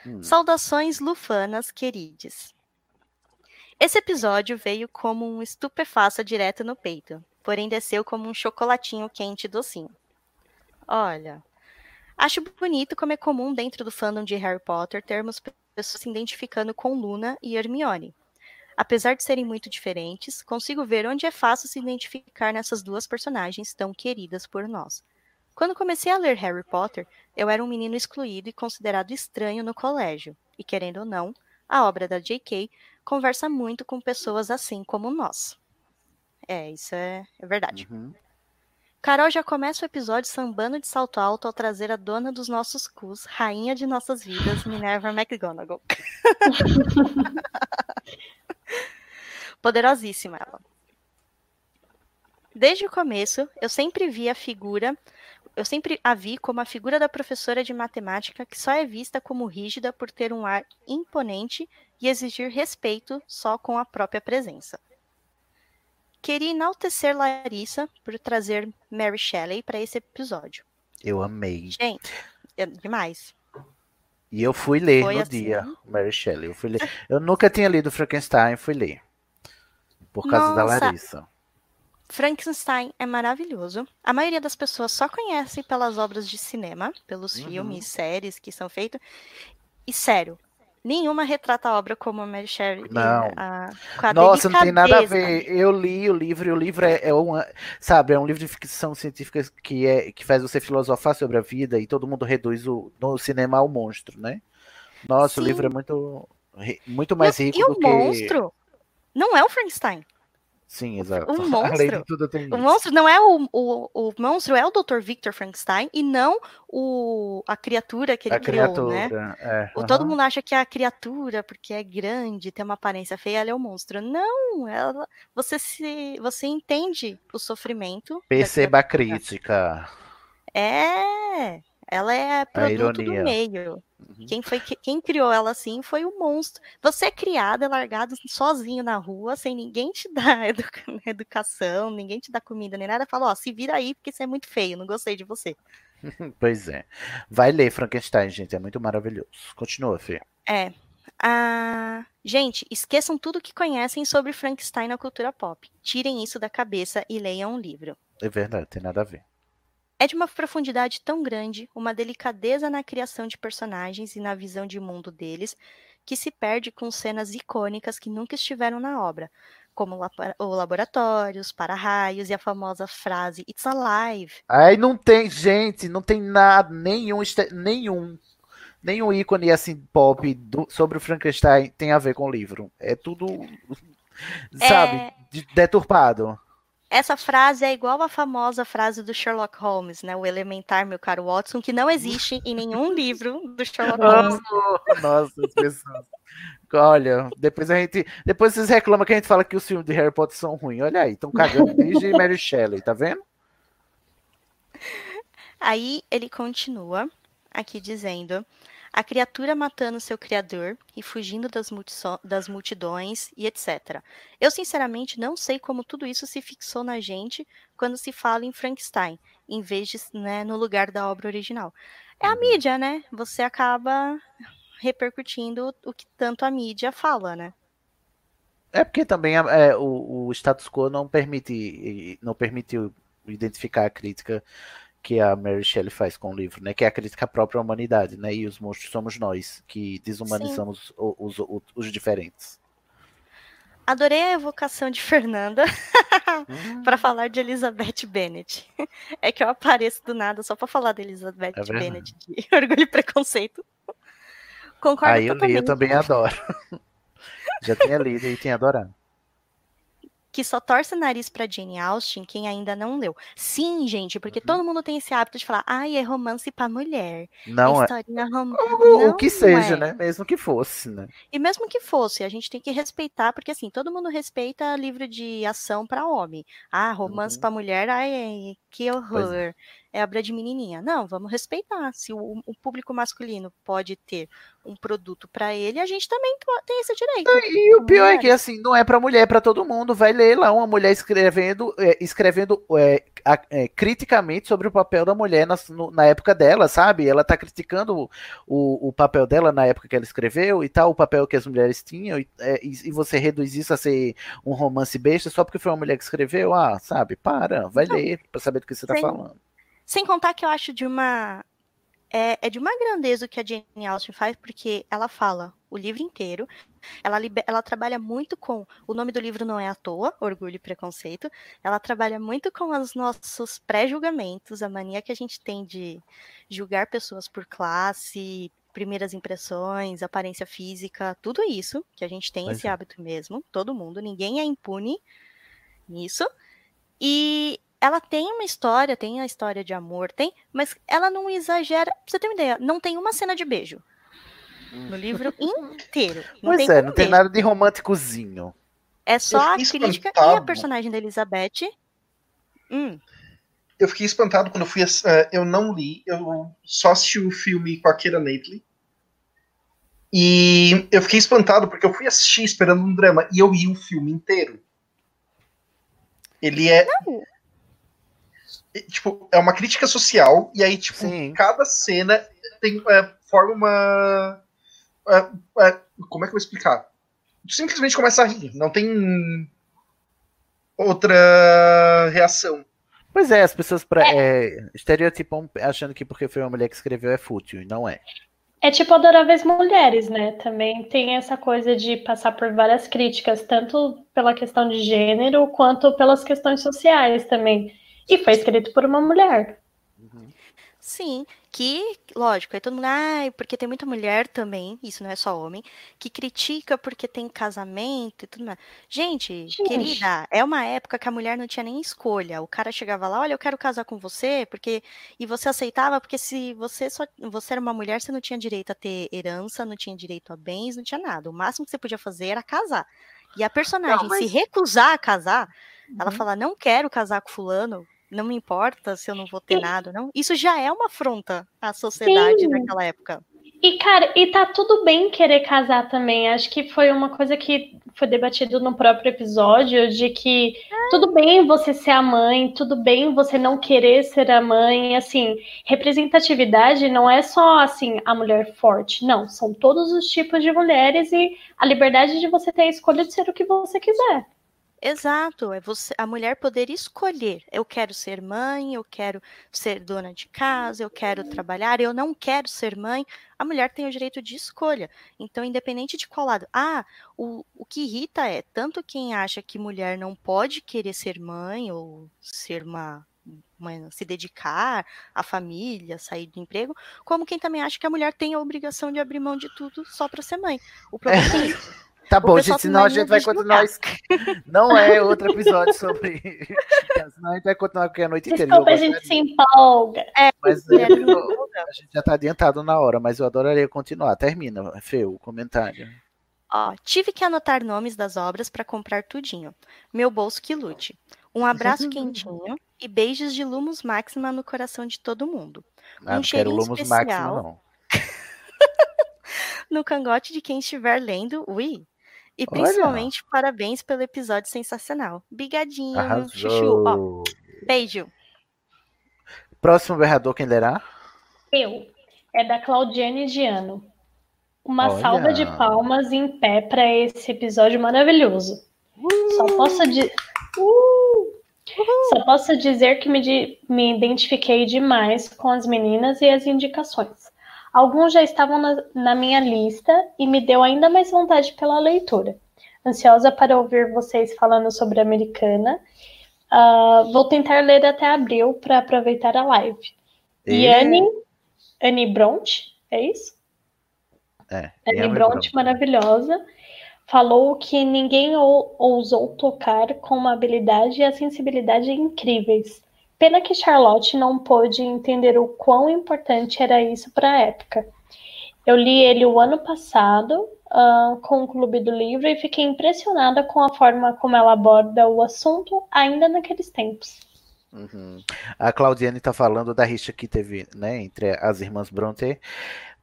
Hum. Saudações lufanas, querides. Esse episódio veio como um estupefaça direto no peito, porém desceu como um chocolatinho quente e docinho. Olha, acho bonito como é comum dentro do fandom de Harry Potter termos pessoas se identificando com Luna e Hermione. Apesar de serem muito diferentes, consigo ver onde é fácil se identificar nessas duas personagens tão queridas por nós. Quando comecei a ler Harry Potter, eu era um menino excluído e considerado estranho no colégio, e querendo ou não, a obra da J.K. conversa muito com pessoas assim como nós. É, isso é, é verdade. Uhum. Carol já começa o episódio sambando de salto alto ao trazer a dona dos nossos cus, rainha de nossas vidas, Minerva McGonagall. *laughs* Poderosíssima ela. Desde o começo, eu sempre vi a figura, eu sempre a vi como a figura da professora de matemática que só é vista como rígida por ter um ar imponente e exigir respeito só com a própria presença. Queria enaltecer Larissa por trazer Mary Shelley para esse episódio. Eu amei. Gente, é demais. E eu fui ler Foi no assim? dia, Mary Shelley. Eu, fui ler. eu nunca tinha lido Frankenstein, fui ler. Por causa da Nossa. Larissa. Frankenstein é maravilhoso. A maioria das pessoas só conhece pelas obras de cinema, pelos Uhum. filmes, séries que são feitos. E sério, nenhuma retrata a obra como a Mary Shelley. Não. A, a Nossa, não tem nada a delicadeza. ver. Eu li o livro e o livro é, é uma, sabe, é um livro de ficção científica que é que faz você filosofar sobre a vida e todo mundo reduz o no cinema ao monstro, né? Nossa, o Sim. livro é muito muito mais rico E do o que monstro não é o Frankenstein. Sim, exato. O *laughs* monstro, tudo o monstro não é o, o, o monstro é o Dr. Victor Frankenstein e não o, a criatura que ele a criou, né? criatura, é. O- Todo aham. mundo acha que a criatura, porque é grande, tem uma aparência feia, ela é o monstro. Não, ela, você se, você entende o sofrimento. Perceba a crítica. É, ela é produto do meio. Quem foi que- quem criou ela assim foi o monstro. Você é criado, é largado sozinho na rua, sem ninguém te dar *laughs* educa- educação, ninguém te dá comida nem nada. Fala, ó, se vira aí porque você é muito feio, não gostei de você. *laughs* Pois é. Vai ler Frankenstein, gente, é muito maravilhoso. Continua, Fê. É. Ah, gente, esqueçam tudo que conhecem sobre Frankenstein na cultura pop. Tirem isso da cabeça e leiam um livro. É verdade, tem nada a ver. É de uma profundidade tão grande, uma delicadeza na criação de personagens e na visão de mundo deles, que se perde com cenas icônicas que nunca estiveram na obra, como o laboratório, os para-raios e a famosa frase It's alive. Aí não tem, gente, não tem nada, nenhum, nenhum, nenhum ícone assim pop do- sobre o Frankenstein tem a ver com o livro. É tudo, sabe, É. de- deturpado. Essa frase é igual a famosa frase do Sherlock Holmes, né? O elementar, meu caro Watson, que não existe em nenhum livro do Sherlock Holmes. Nossa, as pessoas. Olha, depois a gente, depois vocês reclamam que a gente fala que os filmes de Harry Potter são ruins. Olha aí, estão cagando desde Mary Shelley, tá vendo? Aí ele continua aqui dizendo: A criatura matando seu criador e fugindo das, das multidões e etc. Eu, sinceramente, não sei como tudo isso se fixou na gente quando se fala em Frankenstein, em vez de né, no lugar da obra original. É a mídia, né? Você acaba repercutindo o que tanto a mídia fala, né? É porque também é, o, o status quo não permite, não permitiu identificar a crítica que a Mary Shelley faz com o livro, né? Que é a crítica à própria humanidade, né? E os monstros somos nós, que desumanizamos os, os, os diferentes. Adorei a evocação de Fernanda *laughs* para falar de Elizabeth Bennet. É que eu apareço do nada só para falar da Elizabeth É. Bennet de *laughs* Orgulho e Preconceito. Concordo Aí eu li, eu também adoro. *laughs* Já tinha lido e tinha adorado. Que só torce o nariz pra Jane Austen quem ainda não leu. Sim, gente, porque Uhum. todo mundo tem esse hábito de falar, ai, é romance pra mulher. Não é. historinha rom... O, Não o que seja, é. né? Mesmo que fosse, né? E mesmo que fosse, a gente tem que respeitar, porque assim, todo mundo respeita livro de ação pra homem. Ah, romance pra mulher, ai, ai, que horror. É obra de menininha. Não, vamos respeitar. Se o, o público masculino pode ter um produto pra ele, a gente também tem esse direito. E o pior é que assim, não é pra mulher, é pra todo mundo. Vai ler lá uma mulher escrevendo, é, escrevendo é, a- é, criticamente sobre o papel da mulher na, no- na época dela, sabe? Ela tá criticando o, o papel dela na época que ela escreveu e tal, o papel que as mulheres tinham, e, é, e- e você reduz isso a ser um romance besta só porque foi uma mulher que escreveu. Ah, sabe? Para, vai ler pra saber do que você tá Sim. falando. Sem contar que eu acho de uma. É, é de uma grandeza o que a Jane Austen faz, porque ela fala o livro inteiro. Ela, ela trabalha muito com. O nome do livro não é à toa, Orgulho e Preconceito. Ela trabalha muito com os nossos pré-julgamentos, a mania que a gente tem de julgar pessoas por classe, primeiras impressões, aparência física, tudo isso, que a gente tem Pois esse é. hábito mesmo, todo mundo, ninguém é impune nisso. E ela tem uma história, tem a história de amor, tem, mas ela não exagera. Pra você ter uma ideia, não tem uma cena de beijo. No livro *laughs* inteiro. Não Pois tem é, não tem nada de românticozinho. É só a crítica e a espantado. personagem da Elizabeth. Hum, Eu fiquei espantado quando eu fui. eh, eu não li, eu só assisti o filme com a Keira Knightley. E eu fiquei espantado porque eu fui assistir esperando um drama e eu vi o filme inteiro. Ele é. é, Tipo, é uma crítica social, e aí, tipo, cada cena tem, é, forma uma. é, é, como é que eu vou explicar? Tu simplesmente começa a rir, não tem outra reação. Pois é, as pessoas pra, é, estereotipam achando que porque foi uma mulher que escreveu é fútil, e não é. É tipo Adoráveis Mulheres, né? Também tem essa coisa de passar por várias críticas, tanto pela questão de gênero quanto pelas questões sociais também. E foi escrito por uma mulher. sim, que, lógico, aí todo mundo, ai, porque tem muita mulher também, isso não é só homem, que critica porque tem casamento e tudo mais. Gente, Gente. querida, é uma época que a mulher não tinha nem escolha. O cara chegava lá, olha, eu quero casar com você, porque e você aceitava, porque se você só você era uma mulher, você não tinha direito a ter herança, não tinha direito a bens, não tinha nada. O máximo que você podia fazer era casar. E a personagem mas- se recusar a casar, ela Uhum. falar, não quero casar com fulano, não me importa se eu não vou ter nada, não. Isso já é uma afronta à sociedade Sim. naquela época. E, cara, e tá tudo bem querer casar também. Acho que foi uma coisa que foi debatido no próprio episódio, de que tudo bem você ser a mãe, tudo bem você não querer ser a mãe. Assim, representatividade não é só, assim, a mulher forte. Não, são todos os tipos de mulheres e a liberdade de você ter a escolha de ser o que você quiser. Exato, é você, a mulher poder escolher. Eu quero ser mãe, eu quero ser dona de casa, eu quero trabalhar, eu não quero ser mãe. A mulher tem o direito de escolha. Então, independente de qual lado. Ah, o, o que irrita é tanto quem acha que mulher não pode querer ser mãe ou ser uma, uma- se dedicar à família, sair do emprego, como quem também acha que a mulher tem a obrigação de abrir mão de tudo só para ser mãe. O problema é *laughs* isso. Tá bom, gente, *laughs* *laughs* senão a gente vai continuar. es- Não é outro episódio sobre. senão a gente vai continuar aqui a noite inteira. Desculpa, a gente se empolga. É, Mas eu- não empolga. a gente já tá adiantado na hora, mas eu adoraria continuar. Termina, Fê, o comentário. Ó, tive que anotar nomes das obras para comprar tudinho. Meu bolso que lute. Um abraço *laughs* quentinho e beijos de Lumos Máxima no coração de todo mundo. Ah, não quero Lumos especial. Máximo, não. no cangote de quem estiver lendo, ui. E principalmente, parabéns pelo episódio sensacional. Bigadinho, chuchu. Ó, beijo. Próximo berrador, quem lerá? Eu. É da Claudiane Giano. Uma Olha. salva de palmas em pé para esse episódio maravilhoso. Só posso di- Uh! Só posso dizer que me, me identifiquei demais com as meninas e as indicações. Alguns já estavam na, na minha lista e me deu ainda mais vontade pela leitura. Ansiosa para ouvir vocês falando sobre a americana. Ah, vou tentar ler até abril para aproveitar a live. E Anne, Anne Bronte, é isso? É, Anne Anne Bronte, maravilhosa, falou que ninguém ou- ousou tocar com uma habilidade e a sensibilidade incríveis. Pena que Charlotte não pôde entender o quão importante era isso para a época. Eu li ele o ano passado ah, com o Clube do Livro e fiquei impressionada com a forma como ela aborda o assunto ainda naqueles tempos. Uhum. A Claudiane tá falando da rixa que teve, né, entre as irmãs Bronte,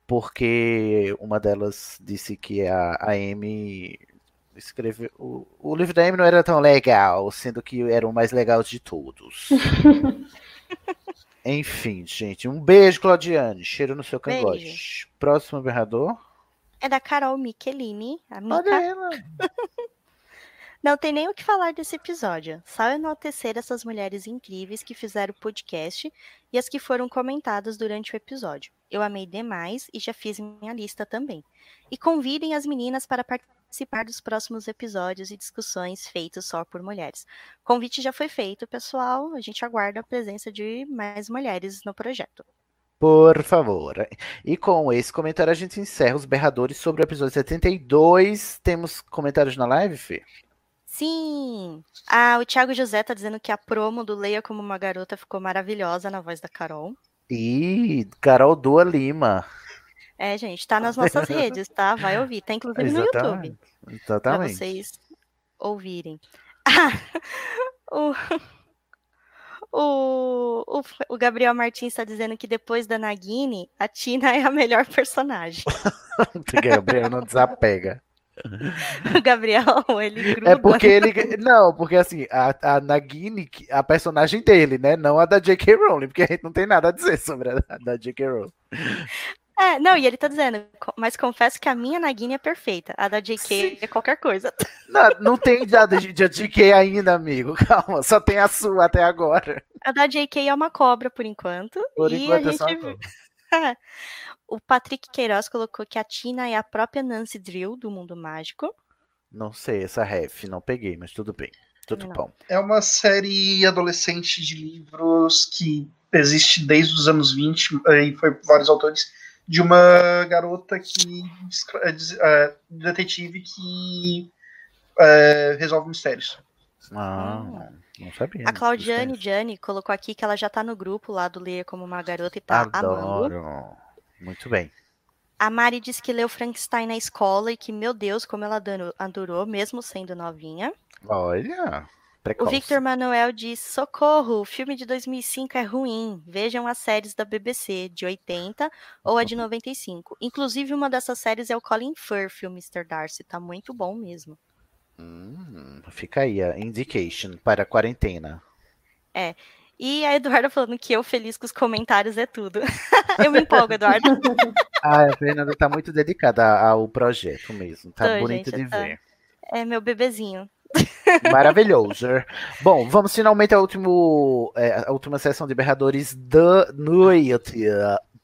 porque uma delas disse que a, a Amy escreveu. O, o livro da Amy não era tão legal, sendo que era o mais legal de todos. *laughs* Enfim, gente, um beijo, Claudiane. Cheiro no seu cangote. Beijo. Próximo berrador. É da Carol Michelini, a Mica. ela. *laughs* Não tem nem o que falar desse episódio. Só enaltecer essas mulheres incríveis que fizeram o podcast e as que foram comentadas durante o episódio. Eu amei demais e já fiz minha lista também. E convidem as meninas para participar dos próximos episódios e discussões feitos só por mulheres. O convite já foi feito, pessoal. A gente aguarda a presença de mais mulheres no projeto. Por favor. E com esse comentário a gente encerra os berradores sobre o episódio 72. Temos comentários na live, Fê? Sim! Ah, o Thiago José tá dizendo que a promo do Leia como uma garota ficou maravilhosa na voz da Carol. E Carol Dua Lima. É, gente, tá nas nossas redes, tá? Vai ouvir. Tá inclusive no YouTube. Exatamente. Pra Exatamente. vocês ouvirem. *laughs* *laughs* o, o, o, Gabriel Martins tá dizendo que depois da Nagini, a Tina é a melhor personagem. *laughs* Gabriel não desapega. O Gabriel, ele gruda. É porque ele. Não, porque assim, a, a Nagini, a personagem dele, né? Não a da J.K. Rowling, porque a gente não tem nada a dizer sobre a da J.K. Rowling. É, não, e ele tá dizendo, mas confesso que a minha Nagini é perfeita. A da JK é qualquer coisa. Não, não tem nada de de J.K. ainda, amigo. *laughs* Calma, só tem a sua até agora. A da JK é uma cobra por enquanto. Por e enquanto a é só gente... uma *laughs* o Patrick Queiroz colocou que a Tina é a própria Nancy Drill do mundo mágico. Não sei, essa ref, não peguei, mas tudo bem. Tudo Não. bom. É uma série adolescente de livros que existe desde os anos 20 eh, e foi por vários autores de uma garota que é, é, detetive que é, resolve mistérios. Ah, não sabia. A Claudiane Gianni colocou aqui que ela já tá no grupo lá do Leia como uma garota e tá amando. Adoro. Muito bem. A Mari disse que leu Frankenstein na escola e que, meu Deus, como ela adorou mesmo sendo novinha. Olha, O precoce. Victor Manuel diz: Socorro, o filme de 2005 é ruim. Vejam as séries da BBC, de 80 ou a de 95. Inclusive, uma dessas séries é o Colin Firth, o Mr. Darcy. Tá muito bom mesmo. Hum, fica aí a indication para a quarentena. É. E a Eduarda falando que eu feliz com os comentários é tudo. *laughs* eu me empolgo, Eduarda. *laughs* Ah, a Fernanda tá muito dedicada ao projeto mesmo. Tá Tô, bonito gente, de tá. ver. É meu bebezinho. Maravilhoso. Bom, vamos finalmente à, último, é, a última sessão de berradores da noite.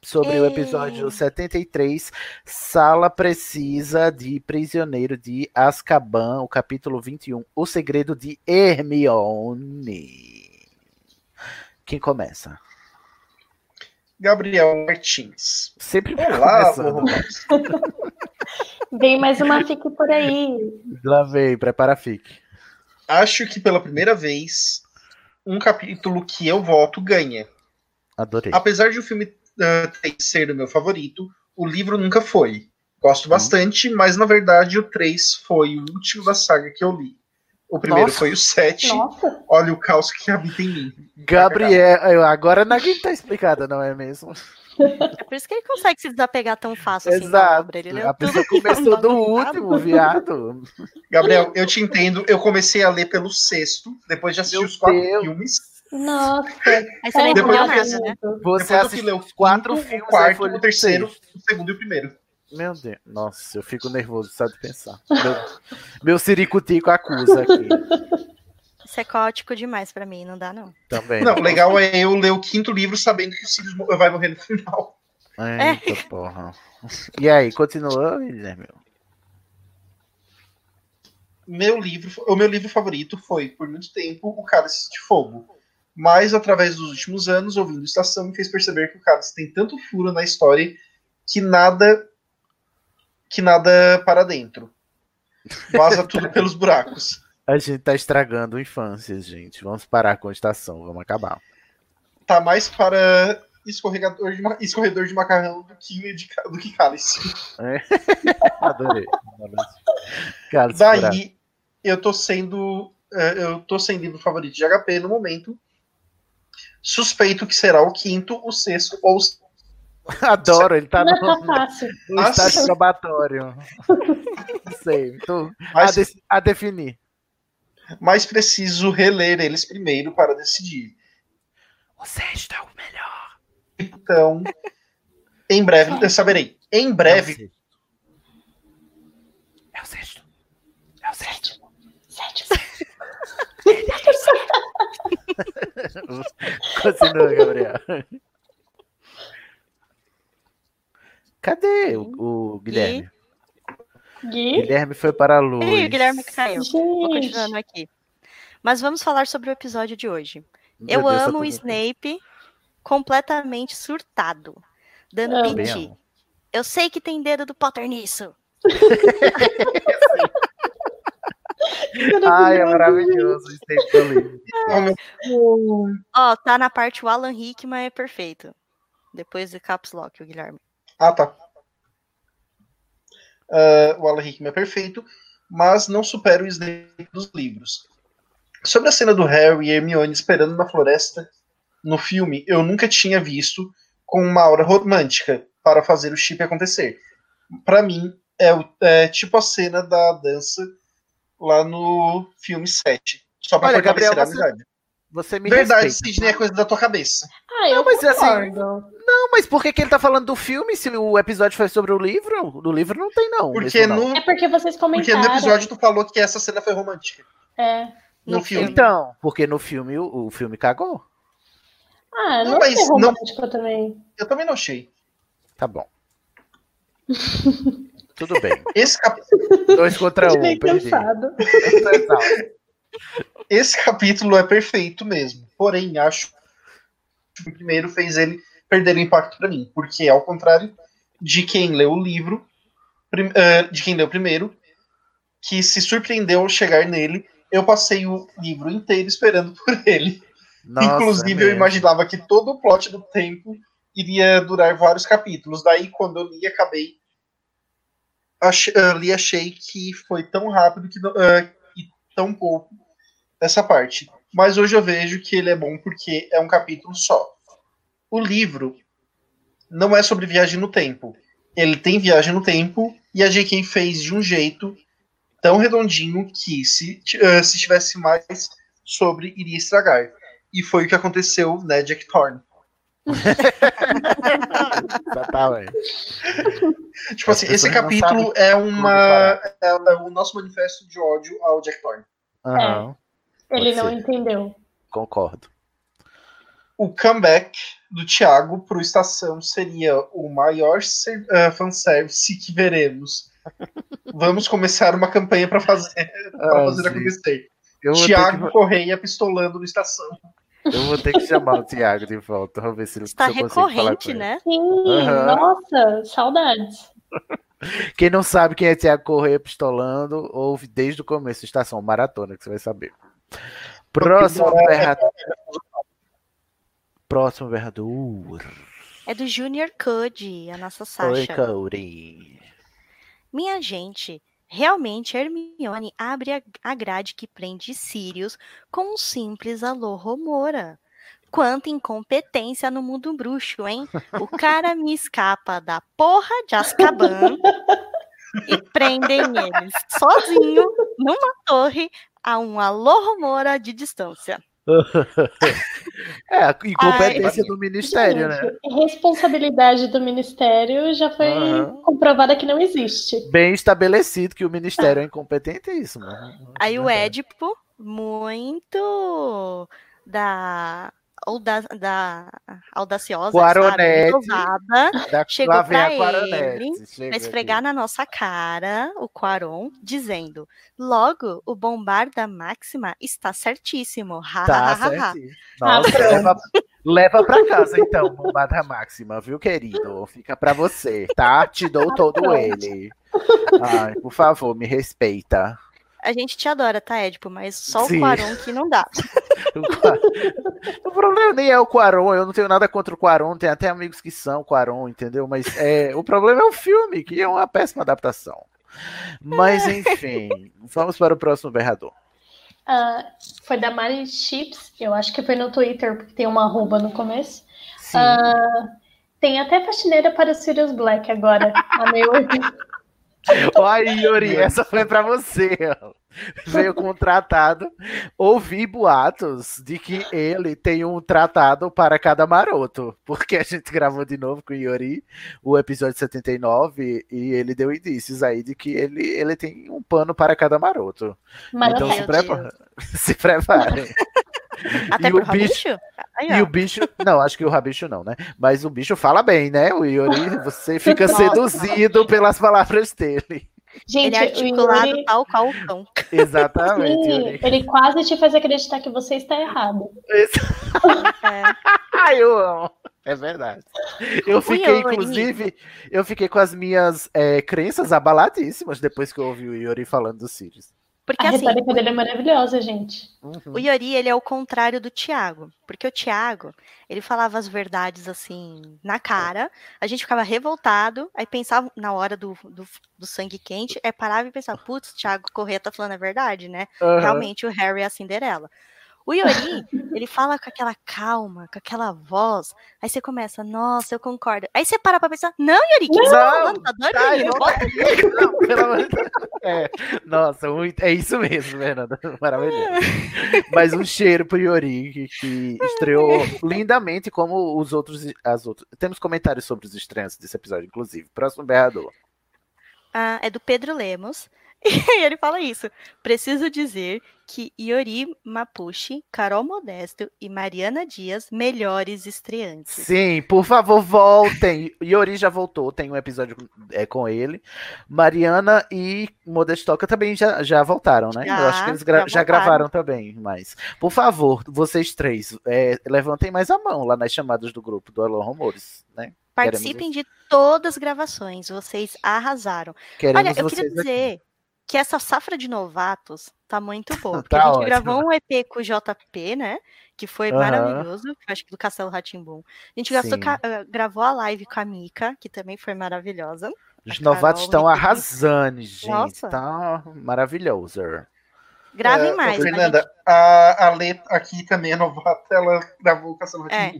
Sobre o episódio Ei. 73, Sala Precisa de Prisioneiro de Azkaban, o capítulo 21, O Segredo de Hermione. Quem começa? Gabriel Martins. Sempre Olá, começando. *laughs* Vem mais uma fique por aí. Lá vem, prepara a fique. Acho que pela primeira vez, um capítulo que eu voto ganha. Adorei. Apesar de o filme uh, ser o meu favorito, o livro nunca foi. Gosto Uhum. bastante, mas na verdade o 3 foi o último da saga que eu li. O primeiro Nossa. foi o 7. Nossa. Olha o caos que habita em mim. Gabriel, agora Nagui tá explicada, não é mesmo? É por isso que ele consegue se desapegar tão fácil assim Exato. obra. Ele leu A pessoa *laughs* começou não do último, viado. Gabriel, eu te entendo. Eu comecei a ler pelo sexto, depois de assistir Meu os quatro Deus. filmes. Nossa. Aí você não Depois entendeu eu nada, fiz- né? Você Depois assistiu os quatro filmes, o quarto, o terceiro, o segundo e o primeiro. Meu Deus. Nossa, eu fico nervoso só de pensar. Meu, meu ciricutico acusa aqui *laughs* Isso é caótico demais pra mim, não dá não. também. Não, o legal é eu ler o quinto livro sabendo que o Sirius vai morrer no final. Eita porra. E aí, continua, Guilherme? Meu livro, o meu livro favorito foi, por muito tempo, O Cálice de Fogo. Mas, através dos últimos anos, ouvindo Estação, me fez perceber que o Cálice tem tanto furo na história que nada que nada para dentro. Vaza tudo *laughs* pelos buracos. A gente tá estragando infâncias, gente. Vamos parar com a estação, vamos acabar. Tá mais para escorregador de, ma- escorredor de macarrão do que, de, do que cálice. É. *laughs* Adorei. Cara, segurar. Daí, eu tô sendo. eh, Eu tô sem livro favorito de HP no momento. Suspeito que será o quinto, o sexto ou o Adoro, ele tá Não tá no, fácil. no estágio probatório. *laughs* Não sei, tô a, de- a definir. Mas preciso reler eles primeiro para decidir. O sexto é o melhor. Então, em breve eu saberei. Em breve, É o sexto. É o sexto. *laughs* Continua, Gabriel. Cadê o, o Guilherme? Gui? Guilherme foi para a luz. Ih, o Guilherme caiu. Vou Gente. continuando aqui. Mas vamos falar sobre o episódio de hoje. Meu Eu Deus, amo o bem. Snape completamente surtado, dando. Também piti. amo. Eu sei que tem dedo do Potter nisso. *laughs* Ai, é maravilhoso. o Snape livro. Ó, tá na parte o Alan Rickman é perfeito. Depois do Caps Lock, o Guilherme. Ah, tá. Ah, o Alan Rickman é perfeito, mas não supera o Snape dos livros. Sobre a cena do Harry e Hermione esperando na floresta no filme, eu nunca tinha visto com uma aura romântica para fazer o chip acontecer. Pra mim, é, o- é tipo a cena da dança lá no filme 7. Só pra Olha, a amizade. Você me Verdade, respeita. Sidney, é coisa da tua cabeça. Ah, eu mas assim, concordo. Não, mas por que, que ele tá falando do filme se o episódio foi sobre o livro? Do livro não tem, não. Porque no, É porque vocês porque comentaram. no episódio tu falou que essa cena foi romântica. É. No, No filme. Então, porque no filme o, o filme cagou. Ah, Não, não, mas é não- romântico também. Eu também não achei. Tá bom. *laughs* Tudo bem. Esse, cap- Dois contra um, perdi. esse capítulo é perfeito mesmo. Porém, acho que o primeiro fez ele perder o impacto pra mim. Porque, ao contrário de quem leu o livro, eh, de quem leu primeiro, que se surpreendeu ao chegar nele, eu passei o livro inteiro esperando *laughs* por ele. Nossa, Inclusive, é eu imaginava que todo o plot do tempo iria durar vários capítulos. Daí, quando eu li, acabei. Ach, ah, li, achei que foi tão rápido que não- ah, e tão pouco essa parte. Mas hoje eu vejo que ele é bom porque é um capítulo só. O livro não é sobre viagem no tempo. Ele tem viagem no tempo e a J.K. fez de um jeito tão redondinho que se, ah, se tivesse mais sobre iria estragar. E foi o que aconteceu, né, Jack Thorne. Exatamente. Tipo As assim, esse capítulo é uma é, é o nosso manifesto de ódio ao Jack Thorne. Aham, Ele Pode não ser. entendeu. concordo. O comeback do Thiago pro Estação seria o maior uh, fanservice que veremos. Vamos começar uma campanha para fazer, *laughs* pra Ah, fazer sim. acontecer. Eu Thiago que, Correia pistolando no Estação. eu vou ter que chamar o Thiago de volta. Vamos ver se, Está falar com recorrente, ele. né? Sim, Aham. nossa, saudades. *laughs* Quem não sabe quem é Thiago Correia pistolando, ouve desde o começo, estação maratona, que você vai saber. Próximo berrador. Próximo berrador. É do Junior Code, a nossa Oi, Sasha. Cody. Minha gente, realmente Hermione abre a, grade que prende Sirius com um simples alô Romora. Quanta incompetência no mundo bruxo, hein? O cara me escapa da porra de Azkaban e prendem eles sozinho numa torre a um alô rumora de distância. *laughs* é, a incompetência Ai. do ministério, né? Gente, responsabilidade do ministério já foi Aham. comprovada que não existe. Bem estabelecido que o ministério é incompetente, é isso, mano. Aí o Édipo, muito da, auda, da audaciosa, sabe? Da- chegou lá vem a pra Quaronete, ele pra esfregar na nossa cara o Quaron, dizendo: Logo, o bombar da Máxima está certíssimo. Ha, Tá ha, ha, ha. certinho. Nossa, leva, leva pra casa então, bombada máxima, viu, querido? Fica pra você, tá? Te dou todo ele. Ai, por favor, me respeita. A gente te adora, tá, Édipo? Mas só Sim. o Quaron que não dá. *laughs* O problema nem é o Quaron, eu não tenho nada contra o Quaron, tem até amigos que são Quaron, entendeu? Mas é, o problema é o filme, que é uma péssima adaptação. Mas *laughs* enfim, vamos para o próximo berrador. Ah, foi da Mari Chips, eu acho que foi no Twitter, porque tem uma arroba no começo. Sim. Ah, tem até faxineira para o Sirius Black agora. A meio... *laughs* Olha, Yuri, essa foi pra você. Veio com um tratado. Ouvi boatos de que ele tem um tratado para cada maroto. Porque a gente gravou de novo com o Yuri o episódio 79 e ele deu indícios aí de que ele, ele tem um pano para cada maroto. Maroto. Então se, Meu prepa- *laughs* se preparem. *laughs* Até E pro o bicho- Rabicho? Aí, E o bicho, não, acho que o Rabicho não, né? Mas o bicho fala bem, né? O Yuri, você fica Nossa. seduzido pelas palavras dele. Gente, Ele é articulado Yuri, tal qual o cão. *laughs* Exatamente. sim, ele quase te faz acreditar que você está errado. *laughs* É. Ai, eu amo. É verdade. Eu fiquei, Yuri. inclusive, eu fiquei com as minhas é, crenças abaladíssimas depois que eu ouvi o Yuri falando do Sirius. Porque a assim, retórica dele é maravilhosa, gente. Uhum. O Yori, ele é o contrário do Tiago. Porque o Tiago, ele falava as verdades assim, na cara. A gente ficava revoltado. Aí pensava na hora do, do, do sangue quente. Aí parava e pensava, putz, o Tiago Corrêa tá falando a verdade, né? Aham. Realmente o Harry é a Cinderela. O Yori, ele fala com aquela calma, com aquela voz. Aí você começa, nossa, eu concordo. Aí você para pra pensar, não, Yori, o que você tá falando? Tá doido? Menino? não, pelo amor de Deus. É, nossa, muito- é isso mesmo, Fernanda. *laughs* Maravilhoso. Mas um cheiro pro Yori, que, que estreou lindamente como os outros, as outras. Temos comentários sobre os estreantes desse episódio, inclusive. Próximo berrador. Ah, é do Pedro Lemos. *laughs* E ele fala isso. Preciso dizer que Iori Mapuche, Carol Modesto e Mariana Dias, melhores estreantes. Sim, por favor, voltem. Yori já voltou, tem um episódio é, com ele. Mariana e Modestoca também já, já voltaram, né? Já, Eu acho que eles gra- já já, gravaram também, mas por favor, vocês três, é, levantem mais a mão lá nas chamadas do grupo do Alô Rumores, né? Participem de todas as gravações, vocês arrasaram. Queremos Olha, eu queria dizer que essa safra de novatos tá muito boa. *laughs* Porque Tá a gente ótimo. gravou um EP com o JP, né? Que foi Aham. maravilhoso, acho que do Castelo Ratimbum. A gente gastou eh, gravou a live com a Mika, que também foi maravilhosa. Os novatos estão arrasando, gente. Nossa. Tá maravilhoso. Gravem É, mais. a Fernanda, a, a Lê aqui também é novata, ela gravou o Castelo É.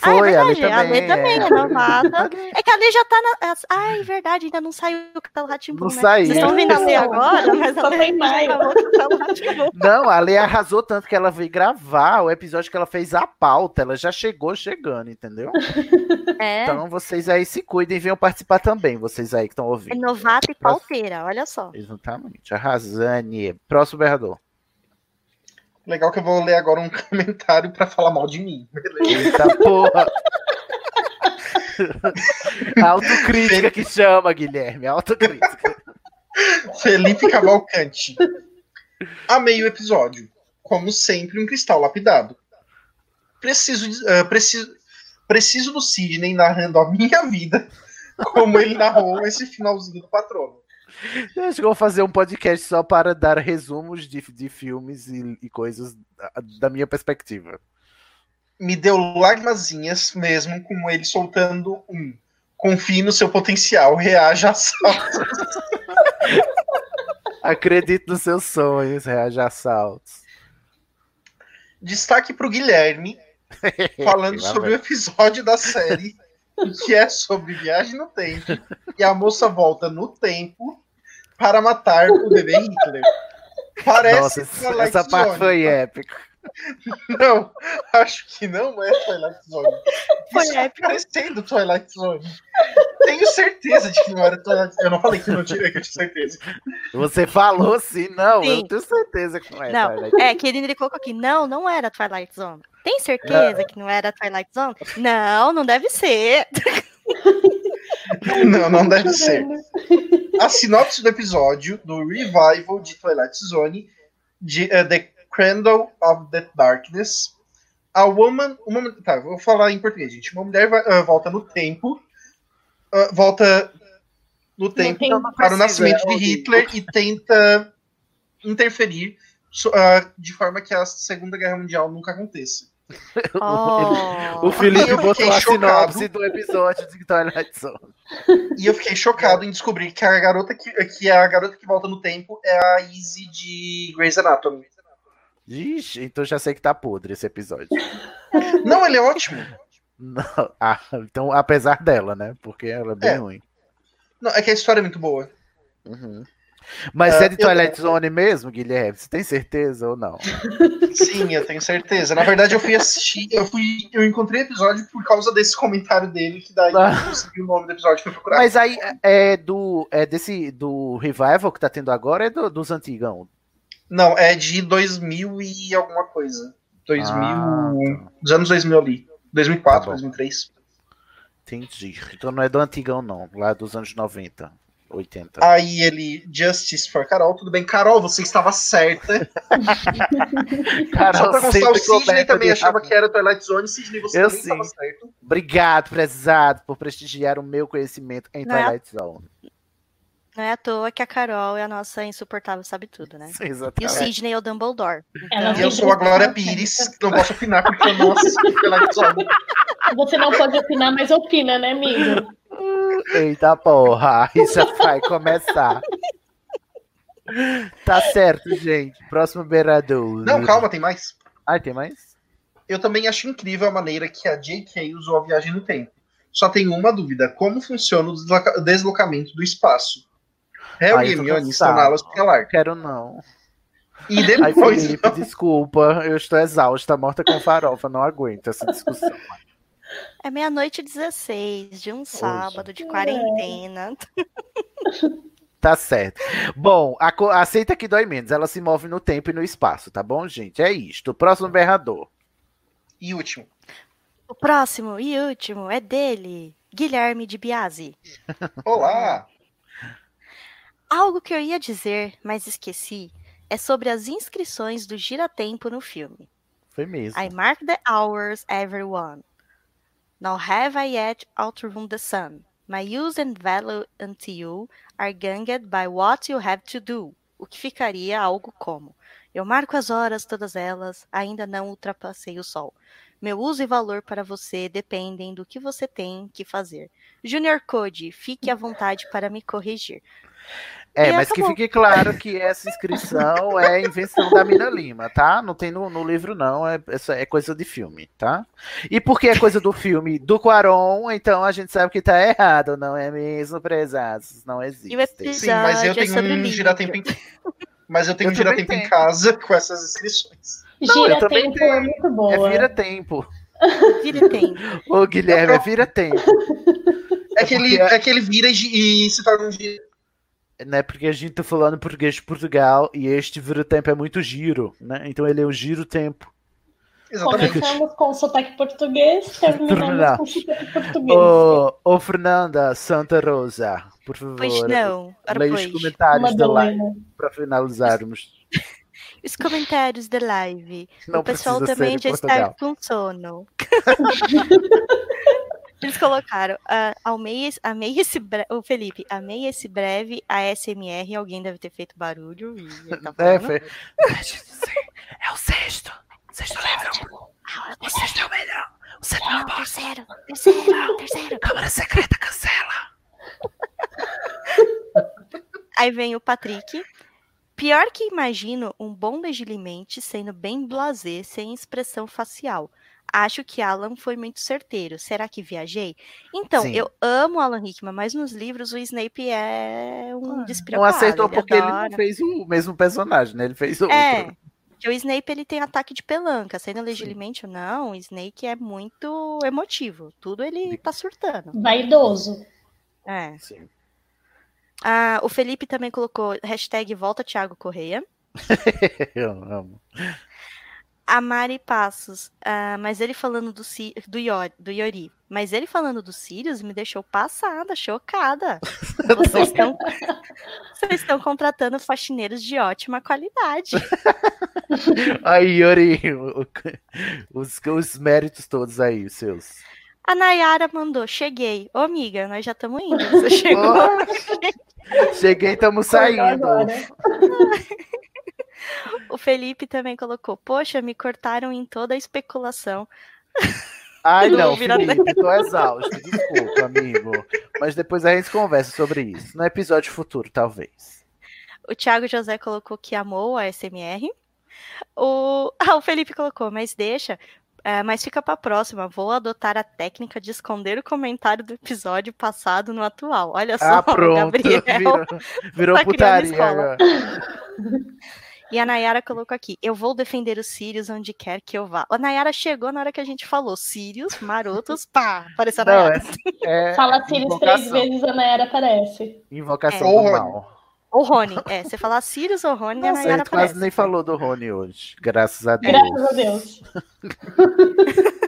Rá-Tim-Bum. Ah, é Foi, a Lê verdade, a Lê também, também é é. novata. *laughs* É que a Lê já tá na. as- Ai, verdade, ainda não saiu o Castelo Ratimbum, Não né? saiu. Vocês estão vendo a Lê agora, mas a Lê tem maio. Castelo Rá-Tim-Bum. *laughs* Não, a Lê arrasou tanto que ela veio gravar o episódio que ela fez a pauta. Ela já chegou chegando, entendeu? *laughs* É, Então vocês aí se cuidem e venham participar também, vocês aí que estão é ouvindo. novata e pauteira, olha só. Exatamente. Arrasane. Próximo berrador. Legal que eu vou ler agora um *laughs* comentário pra falar mal de mim. Beleza. Eita porra. *laughs* Autocrítica que chama, Guilherme. Autocrítica. Felipe Cavalcante. Amei o episódio. Como sempre, um cristal lapidado. Preciso, de- ah, preciso, preciso do Sidney narrando a minha vida, como ele narrou esse finalzinho do patrono. Eu acho que vou fazer um podcast só para dar resumos de, de filmes e, e coisas da, da minha perspectiva. Me deu lágrimazinhas mesmo com ele soltando um. Confie no seu potencial, reaja a *laughs* salto. Acredite nos seus sonhos, reaja a assaltos. Destaque para o Guilherme *laughs* falando sobre o episódio da série que é sobre viagem no tempo e a moça volta no tempo para matar o bebê Hitler. Parece Nossa, essa- parte Zone. foi épica. *laughs* Não, acho que não é Twilight Zone. Foi Isso tá parecendo Twilight Zone. Tenho certeza de que não era Twilight Zone. Eu não falei que não tirei, que eu tinha certeza. Você falou sim, não, Sim. eu tenho certeza que não é. Não, Twilight. é que ele, ele colocou aqui, não, não era Twilight Zone. Tem certeza que não era Twilight Zone? Não, não deve ser. *laughs* *laughs* Não, não deve ser. A sinopse do episódio do revival de Twilight Zone, de eh, The Cradle of the Darkness. A woman. Uma, tá, vou falar em português, gente. Uma mulher vai- ah, volta no tempo. ah, volta no tempo para o nascimento de Hitler e tenta interferir ah, de forma que a Segunda Guerra Mundial nunca aconteça. *laughs* Oh. O Felipe Eu botou a chocado. sinopse do episódio de Twilight Zone. E eu fiquei chocado em descobrir que a garota que, que a garota que volta no tempo é a Izzy de Grey's Anatomy. Ixi, então já sei que tá podre esse episódio. *laughs* Não, ele é ótimo. Não, ah, então, apesar dela, né? Porque ela é bem É. ruim. Não, é que a história é muito boa. Uhum. Mas Ah, é de eu- Twilight Zone mesmo, Guilherme? Você tem certeza ou não? Sim, eu tenho certeza. Na verdade, eu fui assistir, eu fui, eu encontrei o episódio por causa desse comentário dele, que daí Ah. eu consegui o nome do episódio fui procurar. Mas aí é do é desse do revival que tá tendo agora é do- dos antigão. Não, é de 2000 e alguma coisa. 2000, Ah, dos anos 2000 ali. 2004, Tá bom. 2003. Entendi. Então não é do antigão não, lá dos anos 90, 80. Aí ele, Justice for Carol, tudo bem. Carol, você estava certa. Carol *laughs* Só pra constar, o Sidney também achava que era Twilight Zone. Sidney, você Eu também estava sim. certo. Obrigado, prezado, por prestigiar o meu conhecimento em Não é? Twilight Zone. Não é à toa que a Carol é a nossa insuportável sabe tudo, né? E o. Sidney é o Dumbledore. Ela E eu sou a Glória. Pires, não posso opinar porque eu não assisti Twilight Zone. Você não pode opinar, mas opina, né, amigo? Eita porra, isso vai começar. Tá certo, gente. Próximo beirador. Não, calma, tem mais. Ai, tem mais? Eu também acho incrível a maneira que a J.K. usou a viagem no tempo. Só tenho uma dúvida: como funciona o desloca- deslocamento do espaço? Ai, Harry e Hermione estão na aula. Quero não. E Ai, depois. Felipe, desculpa. Eu estou exausta, morta com farofa. Não aguento essa discussão. É meia-noite e 16 de um sábado de quarentena. *laughs* Tá certo. Bom, a aceita que dói menos. Ela se move no tempo e no espaço, tá bom, gente? É isto. Próximo berrador. E último. O próximo e último é dele, Guilherme de Biasi. *laughs* Olá! Algo que eu ia dizer, mas esqueci, é sobre as inscrições do Giratempo no filme. Foi mesmo. I mark the hours, everyone. Now have I yet outrun the sun. My use and value unto you are ganged by what you have to do. O que ficaria algo como: Eu marco as horas, todas elas, ainda não ultrapassei o sol. Meu uso e valor para você dependem do que você tem que fazer. Junior Code, fique à vontade para me corrigir. É, E mas que acabou. fique claro que essa inscrição é invenção da Mina Lima, tá? Não tem no, no livro, não. É, é coisa de filme, tá? E porque é coisa do filme do Quaron, então a gente sabe que tá errado, não é mesmo, prezados? Não existe. Sim, mas eu é tenho um giratempo em... Mas eu tenho Eu um giratempo em casa com essas inscrições. Não, eu Gira também tempo tenho. é muito É boa. vira tempo. Vira tempo. Ô, Guilherme, é vira tempo. É que ele, é que ele vira e, e se torna um giro. Né, porque a gente tá falando português de Portugal e este vira tempo é muito giro, né? Então ele é um giro tempo. Exatamente. Começamos com sotaque português, *laughs* terminamos Terminar. com sotaque português. Ô, ô, Fernanda Santa Rosa, por favor. Pois não. Leia os comentários da live Madalena. para finalizarmos. *laughs* Os comentários da live. Não o pessoal também já está com sono. *laughs* Eles colocaram, ah, amei, esse- amei esse bre- o Felipe, amei esse breve ASMR, alguém deve ter feito barulho. E tá É, foi... *laughs* é o sexto. Sexto level. O sexto é o melhor. O sétimo é o boss. terceiro, terceiro, terceiro. Câmara secreta cancela. *laughs* Aí vem o Patrick. Pior que imagino um bom legilimente sendo bem blasé, sem expressão facial. Acho que Alan foi muito certeiro. Será que viajei? Então, Sim. eu amo Alan Rickman, mas nos livros o Snape é um Não despreocupado. acertou porque ele adora. não fez o mesmo personagem, né? Ele fez outro. É, que o Snape ele tem ataque de pelanca, sendo legitimamente ou não, o Snake é muito emotivo. Tudo ele tá surtando. Vaidoso. É. Sim. Ah, o Felipe também colocou hashtag volta Thiago Correia. *laughs* Eu amo. A Mari Passos, ah, mas ele falando do, Ci- do, Iori, do Iori, mas ele falando do Sirius me deixou passada, chocada. *laughs* Vocês estão, vocês estão contratando faxineiros de ótima qualidade. *laughs* Aí, Yori, os, os méritos todos aí, os seus. A Nayara mandou, cheguei. Ô, amiga, nós já estamos indo. Você *laughs* chegou. Cheguei, estamos saindo. *laughs* O Felipe também colocou, poxa, me cortaram em toda a especulação. *laughs* Ai, Não, não, Felipe, tô exausto. Desculpa, amigo. Mas depois a gente conversa sobre isso. No episódio futuro, talvez. O Thiago José colocou que amou a SMR. O, ah, *laughs* o Felipe colocou, mas deixa. é, mas fica pra próxima. Vou adotar a técnica de esconder o comentário do episódio passado no atual. Olha só, Ah, pronto. Gabriel. Virou, virou tá putaria. E a Nayara colocou aqui: Eu vou defender os Sirius onde quer que eu vá. A Nayara chegou na hora que a gente falou: Sirius, marotos, pá. Apareceu a Não, Nayara. é, é Fala Sirius três vezes, a Nayara aparece. Invocação É. do Ou mal. Ou Rony. É, você falar Sirius ou Rony, a Nossa, a Nayara gente quase aparece. nem falou do Rony hoje. Graças a Deus. Graças a Deus. *laughs*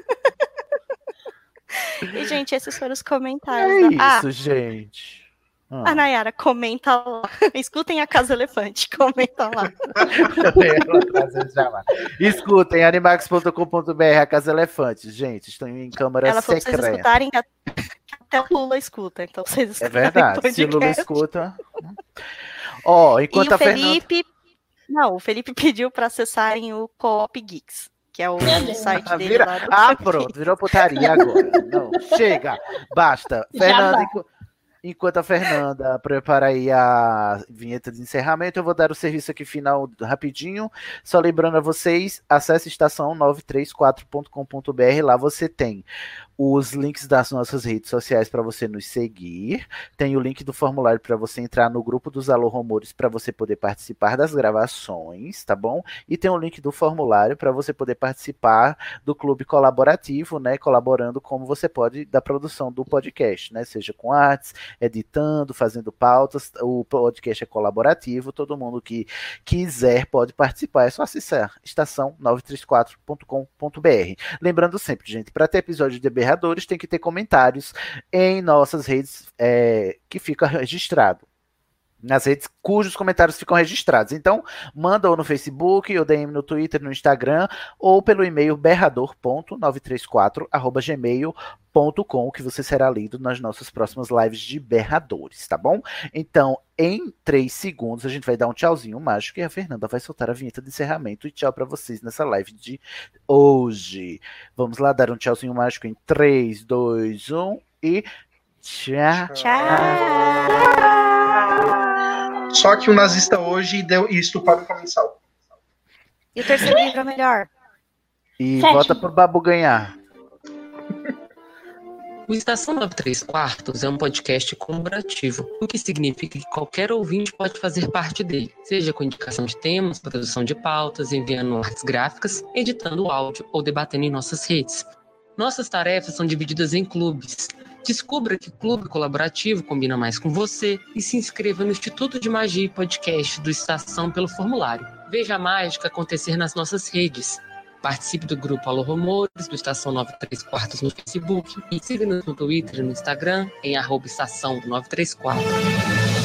E, gente, esses foram os É comentários. da- Ah, isso, gente. Ah. A Nayara, comenta lá. Escutem a Casa Elefante, *laughs* comenta lá. Ela lá. Escutem, animax.com.br, a Casa Elefante. Gente, estão em câmara Ela falou pra vocês secreta. escutarem que até o Lula escuta. Então vocês É escutarem verdade. o Se o Lula escuta. Ó, enquanto e a o Fernanda. Felipe. Não, o Felipe pediu para acessarem o Coop Geeks, que é o site dele Vira- lá. do- Ah, pronto, virou putaria agora. Não, chega, basta. Já Fernanda, vai. Enqu- enquanto a Fernanda prepara aí a vinheta de encerramento, eu vou dar o serviço aqui final rapidinho. Só lembrando a vocês, acesse estação934.com.br, lá você tem os links das nossas redes sociais para você nos seguir. Tem o link do formulário para você entrar no grupo dos Alô Rumores para você poder participar das gravações, tá bom? E tem o link do formulário para você poder participar do clube colaborativo, né? Colaborando como você pode da produção do podcast, né? Seja com artes, editando, fazendo pautas. O podcast é colaborativo, todo mundo que quiser pode participar. É só acessar estação934.com.br. Lembrando sempre, gente, para ter episódio de Berradores tem que ter comentários em nossas redes é, que fica registrado. Nas redes cujos comentários ficam registrados. Então, manda ou no Facebook, ou DM no Twitter, no Instagram, ou pelo e-mail berrador.934.gmail.com, que você será lido nas nossas próximas lives de berradores, tá bom? Então, em três segundos, a gente vai dar um tchauzinho mágico e a Fernanda vai soltar a vinheta de encerramento e tchau para vocês nessa live de hoje. Vamos lá dar um tchauzinho mágico em 3, 2, 1 e tchau. Só que o nazista hoje deu e estupado o comensal. E o terceiro livro é melhor. E Sétimo. volta pro Babu ganhar. O Estação 93 Quartos é um podcast colaborativo, o que significa que qualquer ouvinte pode fazer parte dele, seja com indicação de temas, produção de pautas, enviando artes gráficas, editando áudio ou debatendo em nossas redes. Nossas tarefas são divididas em clubes. Descubra que clube colaborativo combina mais com você e se inscreva no Instituto de Magia e Podcast do Estação pelo formulário. Veja a mágica acontecer nas nossas redes. Participe do grupo Alô Rumores, do Estação 93 Quartos no Facebook e siga-nos no Twitter e no Instagram em arroba estação 934.